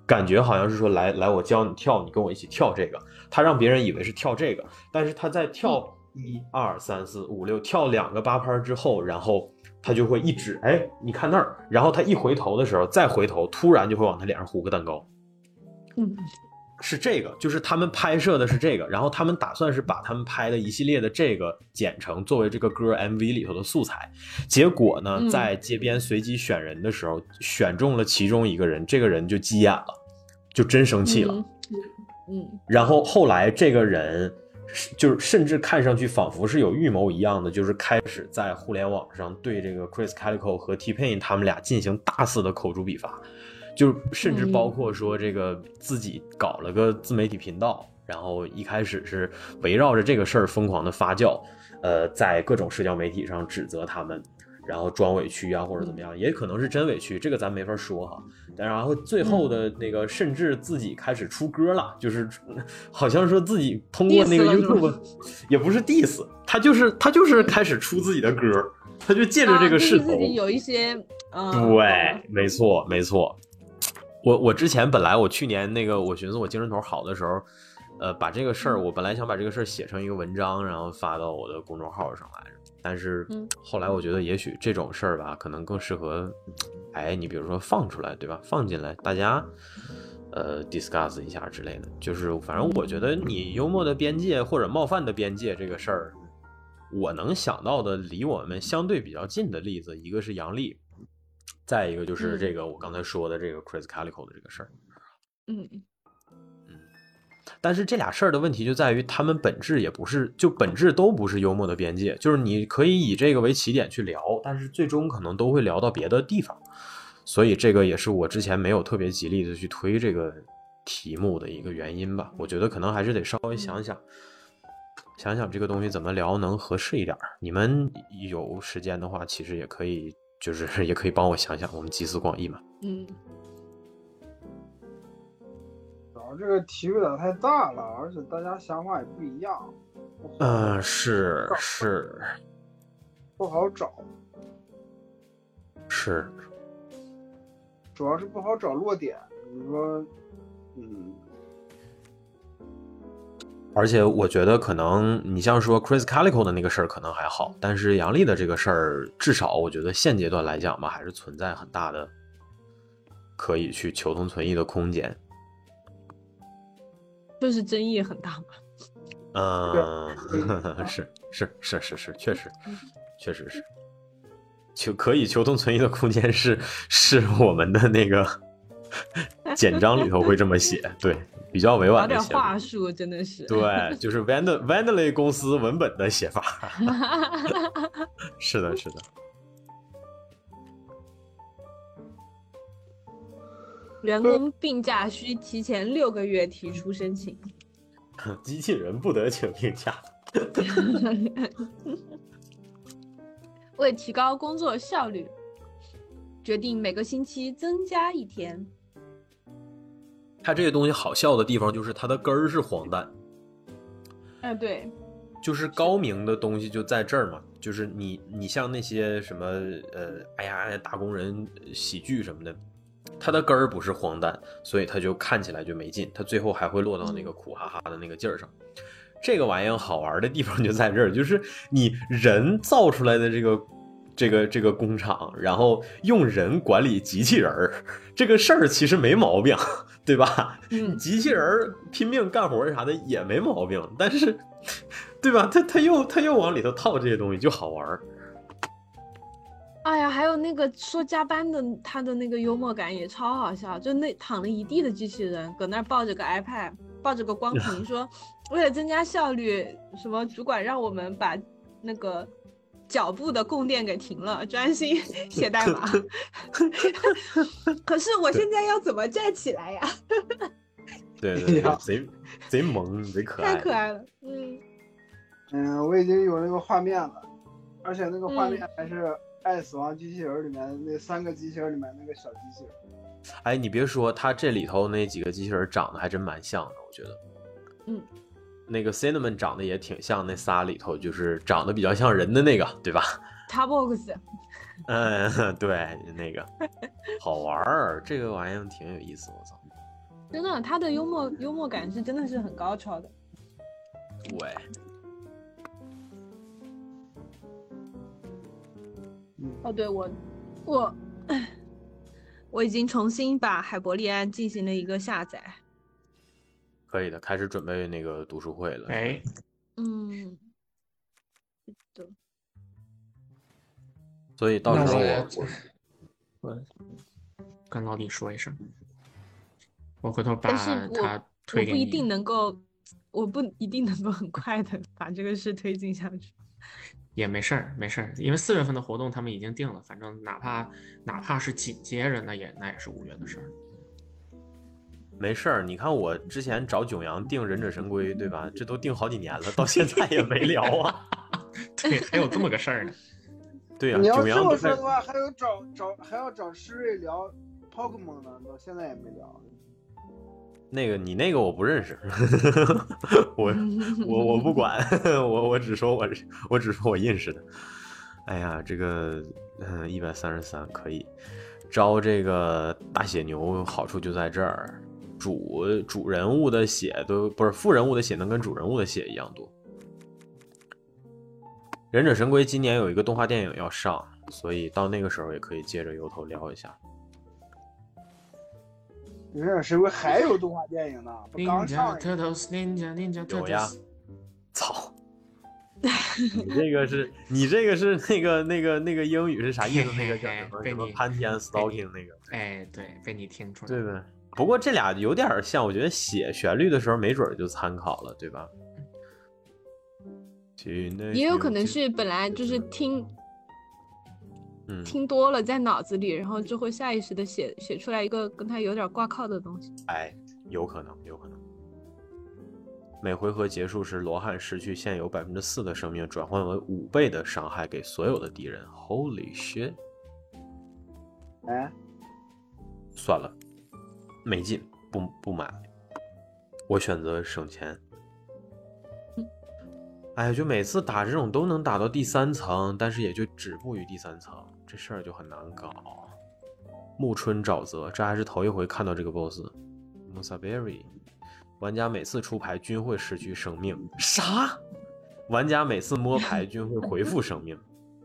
感觉好像是说来来我教你跳，你跟我一起跳这个。他让别人以为是跳这个，但是他在跳一二三四五六跳两个八拍之后，然后他就会一指，哎，你看那儿，然后他一回头的时候再回头，突然就会往他脸上糊个蛋糕。嗯，是这个，就是他们拍摄的是这个，然后他们打算是把他们拍的一系列的这个剪成作为这个歌 MV 里头的素材。结果呢，嗯在街边随机选人的时候，选中了其中一个人，这个人就急眼了，就真生气了。嗯嗯然后后来这个人是就是甚至看上去仿佛是有预谋一样的，就是开始在互联网上对这个 Chris Calico 和 T Pain 他们俩进行大肆的口诛笔伐，就甚至包括说这个自己搞了个自媒体频道，然后一开始是围绕着这个事儿疯狂的发酵，呃，在各种社交媒体上指责他们。然后装委屈啊，或者怎么样，也可能是真委屈，这个咱没法说哈。但然后最后的那个，甚至自己开始出歌了，就是 好像说自己通过那个 YouTube，也不是 diss，他就是他就是开始出自己的歌，他就借着这个势头，啊就是自己有一些嗯，对，没错，没错。我我之前本来我去年那个，我寻思我精神头好的时候，呃，把这个事儿，我本来想把这个事儿写成一个文章，然后发到我的公众号上来着。但是嗯后来我觉得，也许这种事儿吧，可能更适合，哎，你比如说放出来，对吧？放进来，大家呃 discuss 一下之类的。就是反正我觉得你幽默的边界或者冒犯的边界这个事儿，我能想到的离我们相对比较近的例子，一个是杨笠，再一个就是嗯这个我刚才说的这个 Chris Calico 的这个事儿。嗯但是这俩事儿的问题就在于，他们本质也不是，就本质都不是幽默的边界。就是你可以以这个为起点去聊，但是最终可能都会聊到别的地方。所以这个也是我之前没有特别极力的去推这个题目的一个原因吧。我觉得可能还是得稍微想想，想想这个东西怎么聊能合适一点儿。你们有时间的话，其实也可以，就是 也可以帮我想想，我们集思广益嘛。嗯找，这个题有点太大了，而且大家想法也不一样。嗯，是是不好找，是，主要是不好找落点。你说，嗯，而且我觉得可能你像说 Chris Calico 的那个事儿可能还好，但是杨笠的这个事儿，至少我觉得现阶段来讲吧，还是存在很大的可以去求同存异的空间。就是争议很大嘛。嗯，是是是是是，确实确实是，求可以求同存异的空间是是我们的那个 简章里头会这么写，对，比较委婉的写点。话术，真的是。对，就是 Vand Vandalay 公司文本的写法。是的，是的。员工病假需提前六个月提出申请。机器人不得请病假。为提高工作效率，决定每个星期增加一天。它这个东西好笑的地方就是它的根儿是荒诞，哎，对，就是高明的东西就在这儿嘛。就是你你像那些什么呃，哎呀打工人喜剧什么的，它的根儿不是荒诞，所以它就看起来就没劲，它最后还会落到那个苦哈哈的那个劲儿上。这个玩意儿好玩的地方就在这儿，就是你人造出来的这个这个这个工厂，然后用人管理机器人儿，这个事儿其实没毛病，对吧？嗯，机器人儿拼命干活啥的也没毛病，但是，对吧？他他又他又往里头套这些东西，就好玩儿。哎呀，还有那个说加班的，他的那个幽默感也超好笑，就那躺了一地的机器人，搁那儿抱着个 iPad，抱着个光 屏，说为了增加效率，什么主管让我们把那个脚步的供电给停了，专心写代码。可是我现在要怎么站起来呀？对对贼贼萌，贼可爱。太可爱了，嗯，嗯，我已经有那个画面了，而且那个画嗯面还是《爱死亡机器人》里面那三个机器人里面那个小机器人。哎，你别说，他这里头那几个机器人长得还真蛮像的，我觉得。嗯。那个 Cinnamon 长得也挺像那仨里头，就是长得比较像人的那个，对吧？Starbucks，嗯，对，那个好玩儿，这个玩意儿挺有意思，我操。真的，他的幽默幽默感是真的是很高超的。对，哦，对我，我，我已经重新把海伯利安进行了一个下载。可以的，开始准备那个读书会了。哎，嗯，是的，所以到时候我我我跟老李说一声，我回头把他推给你。我不一定能够，我不一定能够很快的把这个事推进下去。也没事儿，没事儿，因为四月份的活动他们已经定了，反正哪怕哪怕是紧接着，那也那也是五月的事儿。没事儿，你看我之前找囧阳订《忍者神龟》，对吧？这都订好几年了，到现在也没聊啊。对，还有这么个事儿呢。对呀、你要这么说的话，还有找找还要找施瑞聊 Pokemon 呢，到现在也没聊。那个你那个我不认识，我 我我不管，我我只说我我只说我认识的。哎呀，这个嗯一百三十三可以招这个大血牛，好处就在这儿，主主人物的血都不是副人物的血能跟主人物的血一样多。忍者神龟今年有一个动画电影要上，所以到那个时候也可以借着由头聊一下。忍者神龟还有动画电影呢，不刚上 Ninja 一个？Turtles Ninja Ninja 有呀 Turtles，操！你这个是你这个是那个那个那个英语是啥意思？那个叫什么 什么被你潘天 stalking 那个，哎，对，被你听出来对的。不过这俩有点像，我觉得写旋律的时候没准儿就参考了，对吧？也有可能是本来就是听嗯，听多了在脑子里，然后就会下意识的写写出来一个跟他有点挂靠的东西。哎，有可能，有可能。每回合结束时，罗汉失去现有百分之四的生命，转换为五倍的伤害给所有的敌人。Holy shit！哎，算了，没劲，不不买。我选择省钱。哎，就每次打这种都能打到第三层，但是也就止步于第三层，这事儿就很难搞。暮春沼泽，这还是头一回看到这个 BOSS。Musaberry，玩家每次出牌均会失去生命。啥？玩家每次摸牌均会回复生命。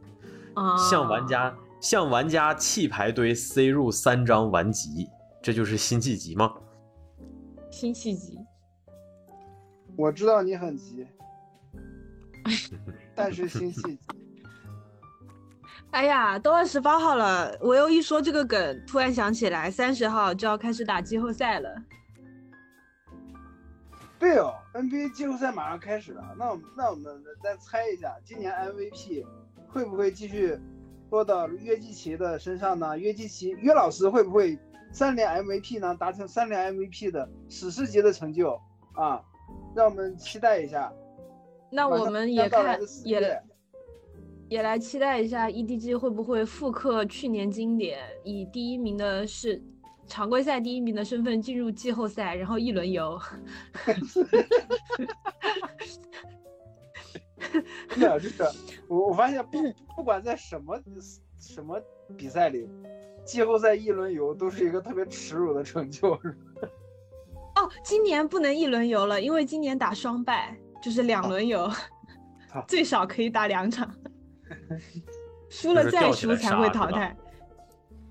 啊，向玩家向玩家弃牌堆塞入三张顽疾，这就是辛弃疾吗？辛弃疾。我知道你很急，但是辛弃疾。哎呀，都二十八号了，我又一说这个梗，突然想起来，三十号就要开始打季后赛了。对哦，NBA 季后赛马上开始了，那我们那我们再猜一下，今年 MVP 会不会继续落到约基奇的身上呢？约基奇约老师会不会三连 MVP 呢？达成三连 MVP 的史诗级的成就啊！让我们期待一下。那我们也看也也也来期待一下 EDG 会不会复刻去年经典，以第一名的是常规赛第一名的身份进入季后赛，然后一轮游。真的，就是我我发现不不管在什么什么比赛里，季后赛一轮游都是一个特别耻辱的成就。哦，今年不能一轮游了，因为今年打双败，就是两轮游，好 最少可以打两场，输了再输才会淘汰。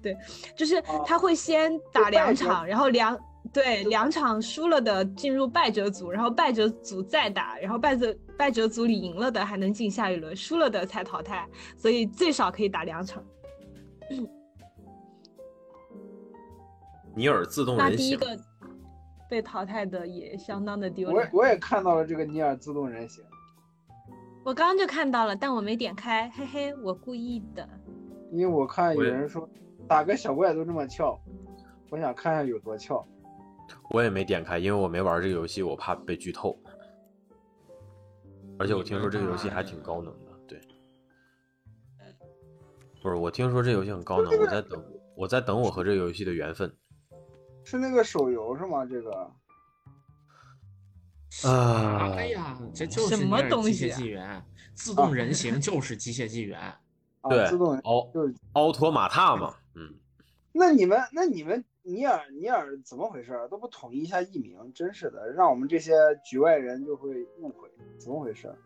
对，就是哦他会先打两场，然后两对两场输了的进入败者组，然后败者组再打，然后败者败者组里赢了的还能进下一轮，输了的才淘汰，所以最少可以打两场。尼尔自动人形，那第一个被淘汰的也相当的丢脸我也。我也看到了这个尼尔自动人形，我刚刚就看到了，但我没点开，嘿嘿，我故意的。因为我看有人说打个小怪都这么翘，我想看看有多翘。我也没点开，因为我没玩这个游戏，我怕被剧透。而且我听说这个游戏还挺高能的，对。不是，我听说这游戏很高能，我在等，我在等我和这个游戏的缘分。是那个手游是吗？这个啊哎呀，这就是什么东西机械东西啊纪元，自动人形就是机械纪元。啊，对自动人奥就是奥托马塔嘛，嗯，那你们，那你们尼尔尼尔怎么回事儿？都不统一一下译名，真是的，让我们这些局外人就会误会，怎么回事儿？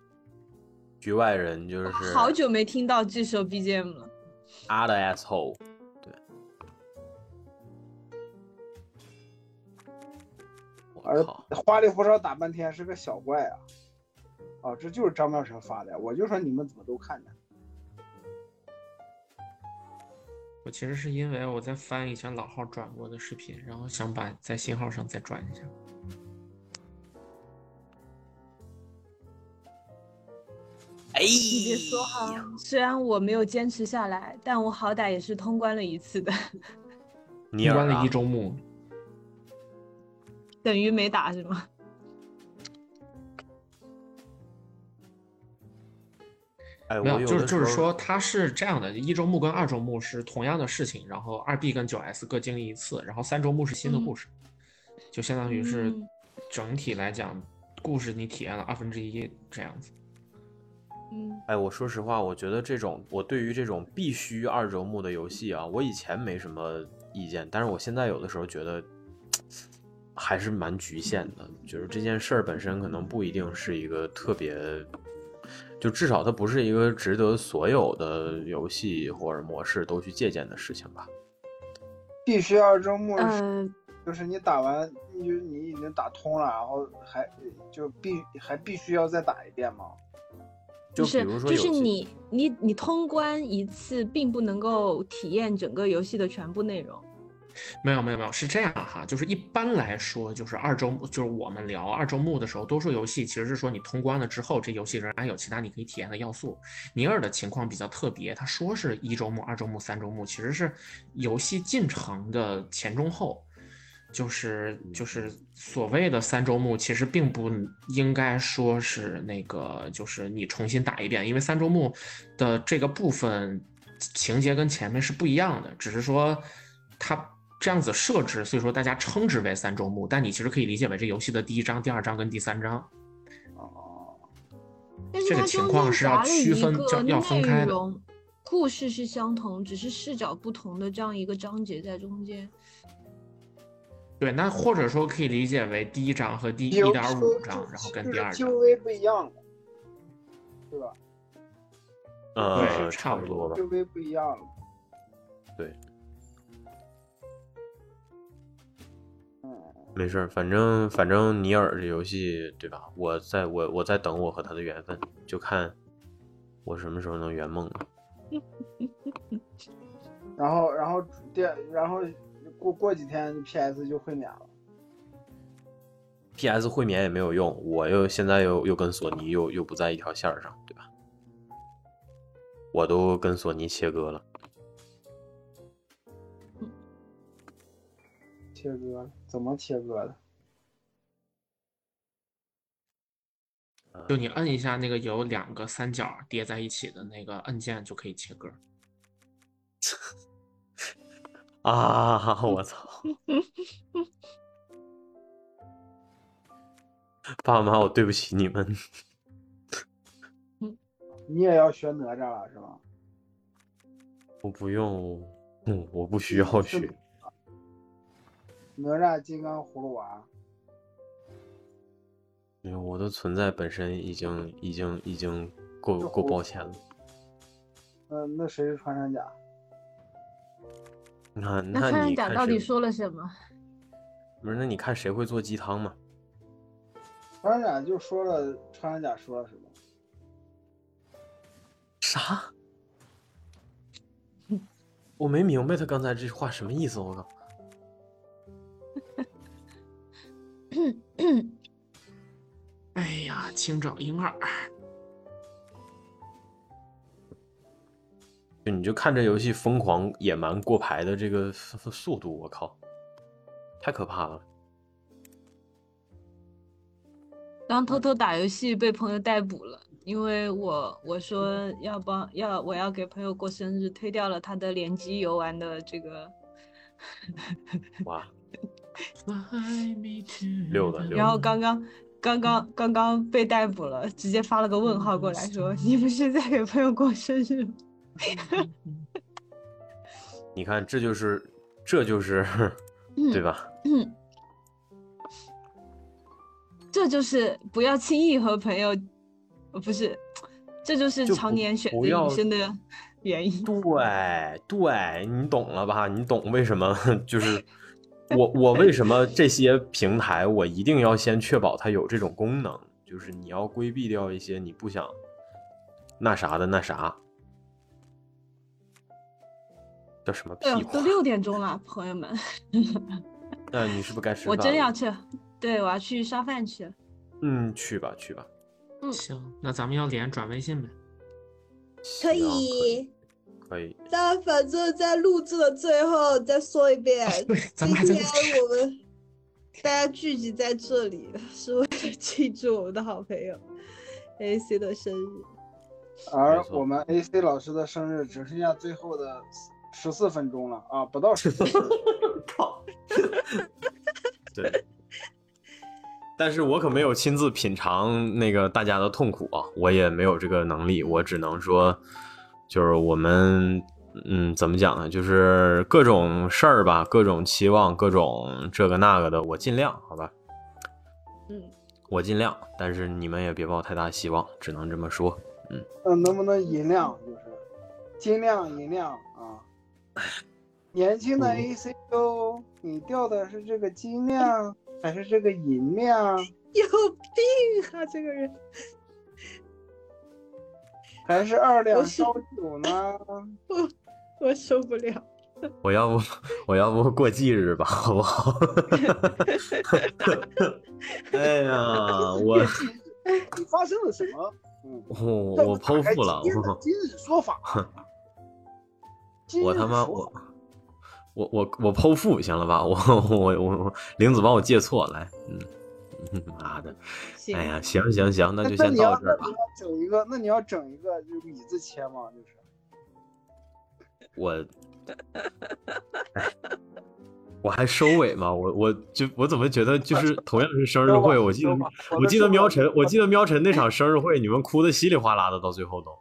局外人就是好久没听到这首 BGM 了。，other asshole，而，花里胡哨打半天是个小怪啊！哦，这就是张妙成发的，我就说你们怎么都看见？我其实是因为我在翻以前老号转过的视频，然后想把在新号上再转一下。哎你别说哈，虽然我没有坚持下来，但我好歹也是通关了一次的，尼尔啊关了一，周目，等于没打是吗？哎，没有，我有就是就是说，它是这样的，一周目跟二周目是同样的事情，然后二 B 跟九 S 各经历一次，然后三周目是新的故事，就相当于是嗯整体来讲，故事你体验了二分之一这样子。嗯，哎，我说实话，我觉得这种我对于这种必须二周目的游戏啊，我以前没什么意见，但是我现在有的时候觉得还是蛮局限的，就是这件事儿本身可能不一定是一个特别，就至少它不是一个值得所有的游戏或者模式都去借鉴的事情吧。必须要周目是呃，就是你打完，你就你已经打通了，然后还就必还必须要再打一遍吗？就是，就是如说有些你你你通关一次，并不能够体验整个游戏的全部内容。没有没有没有，是这样哈，就是一般来说，就是二周目，就是我们聊二周目的时候，多数游戏其实是说你通关了之后，这游戏仍然有其他你可以体验的要素。尼尔的情况比较特别，他说是一周目、二周目、三周目，其实是游戏进程的前中后。就是就是所谓的三周目，其实并不应该说是那个，就是你重新打一遍，因为三周目的这个部分情节跟前面是不一样的，只是说它这样子设置，所以说大家称之为三周目，但你其实可以理解为这游戏的第一章、第二章跟第三章。哦，这个情况是要区分一个这要分开的，故事是相同，只是视角不同的这样一个章节在中间。对，那或者说可以理解为第一章和第一点五章，然后跟第二章。就微不一样的，对吧？呃，对差不多吧就。微不一样没事儿，反正反正尼尔这游戏对吧？我在我我在等我和他的缘分，就看我什么时候能圆梦了。然后然后电，然后过过几天 PS 就会免了。PS 会免也没有用，我又现在又又跟索尼又又不在一条线上，对吧？我都跟索尼切割了。切割怎么切割的？就你摁一下那个有两个三角叠在一起的那个按键就可以切割。啊！我操！爸爸妈妈，我对不起你们。你也要学哪吒了是吗？我不用，嗯，我不需要学。哪吒、金刚、葫芦娃，没有，我的存在本身已经已经已经够够抱歉了。那那谁是穿山甲？那那穿山你看谁甲到底说了什么？不是？那你看谁会做鸡汤嘛？穿山甲就说了，穿山甲说了什么？啥？我没明白他刚才这话什么意思，我靠！哎呀，清找婴儿，就你就看这游戏疯狂野蛮过牌的这个速速度，我靠，太可怕了！刚偷偷打游戏被朋友逮捕了，因为我我说要帮要我要给朋友过生日，推掉了他的联机游玩的这个，哇，溜的然后刚刚刚刚刚刚被逮捕了，直接发了个问号过来说你不是在给朋友过生日吗？你看，这就是这就是对吧？嗯，这就是不要轻易和朋友，呃不是，这就是常年选择女生的原因。对对，你懂了吧？你懂为什么 就是 我我为什么这些平台我一定要先确保它有这种功能，就是你要规避掉一些你不想那啥的那啥，叫什么屁话都？六点钟了，朋友们，那你是不是该 吃我饭了真要去，对我要去烧饭去。嗯，去吧去吧，嗯行，那咱们要连转微信呗。可行以，可以，那反正在录制的最后再说一遍，今天我们大家聚集在这里，是为了庆祝我们的好朋友 AC 的生日。而我们 AC 老师的生日只剩下最后的十四分钟了啊，不到十四分钟。靠！对，但是我可没有亲自品尝那个大家的痛苦啊，我也没有这个能力，我只能说，就是我们，嗯，怎么讲呢？就是各种事儿吧，各种期望，各种这个那个的，我尽量，好吧，嗯，我尽量，但是你们也别抱太大希望，只能这么说。嗯，能不能银量就是尽量银量啊？年轻的 ACO，，你掉的是这个金量还是这个银量，有病啊，这个人！还是二两烧酒呢？我我受不了。我要不，我要不过忌日吧，好不好？哎呀，我你发生了什么？嗯，我我剖腹了，今日我今日说法。今我日他妈我我我我剖腹行了吧？我我我我玲子帮我借错来，嗯，妈的，哎呀，行行行，那就先到这儿吧那你。要整一个，那你要整一个就是米字切吗？就是我，哎我还收尾吗？我我就我怎么觉得就是同样是生日会，我记得我我记得喵晨，我记得 喵晨那场生日会，你们哭的稀里哗啦的，到最后都，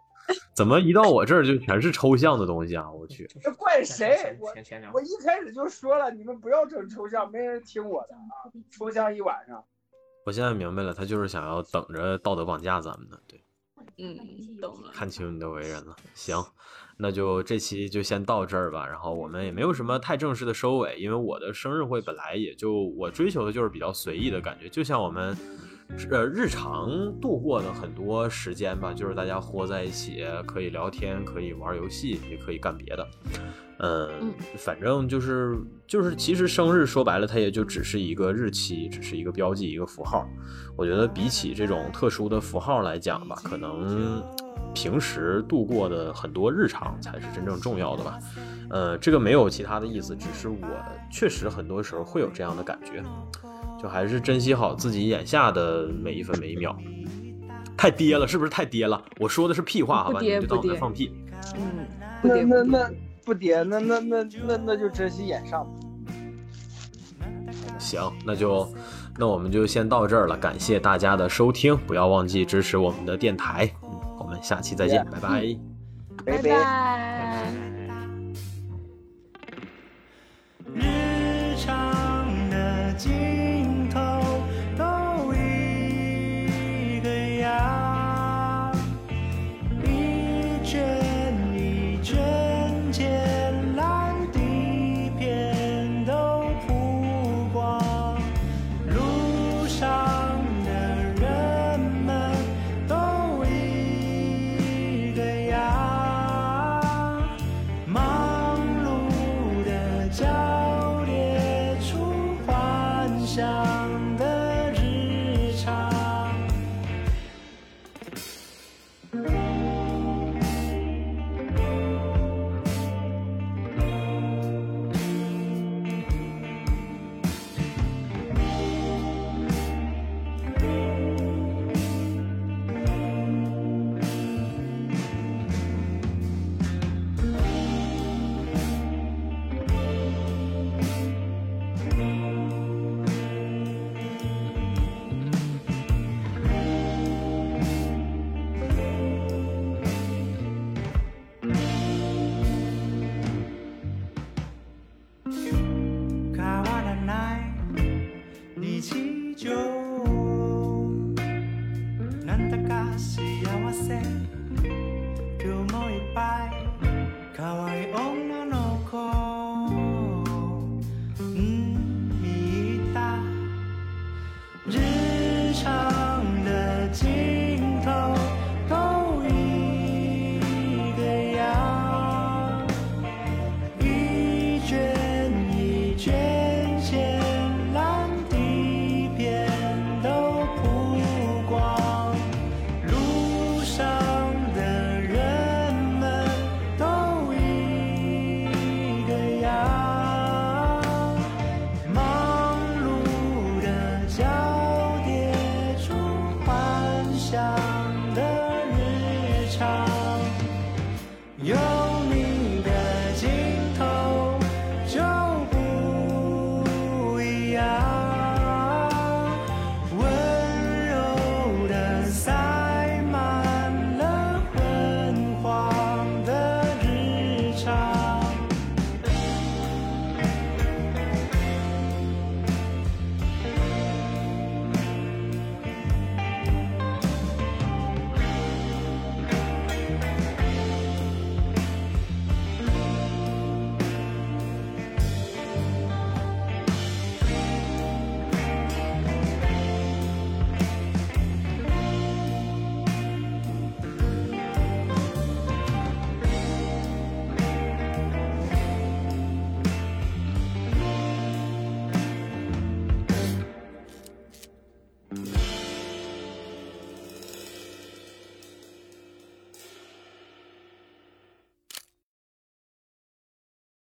怎么一到我这儿就全是抽象的东西啊？我去，这怪谁？我我一开始就说了，你们不要整抽象，没人听我的啊！抽象一晚上。我现在明白了，他就是想要等着道德绑架咱们呢。对，嗯，懂了。看清你的为人了。行，那就这期就先到这儿吧。然后我们也没有什么太正式的收尾，因为我的生日会本来也就我追求的就是比较随意的感觉，就像我们呃日常度过的很多时间吧，就是大家活在一起，可以聊天，可以玩游戏，也可以干别的。嗯嗯，反正就是就是，其实生日说白了，它也就只是一个日期，只是一个标记，一个符号。我觉得比起这种特殊的符号来讲吧，可能平时度过的很多日常才是真正重要的吧。呃，这个没有其他的意思，只是我确实很多时候会有这样的感觉，就还是珍惜好自己眼下的每一分每一秒。太跌了，是不是太跌了？我说的是屁话，好吧？你们就当我在放屁。嗯，不那那那不跌，那那那那那就珍惜眼上。行，那就那我们就先到这儿了，感谢大家的收听，不要忘记支持我们的电台。嗯，我们下期再见，拜拜。拜拜拜。日常的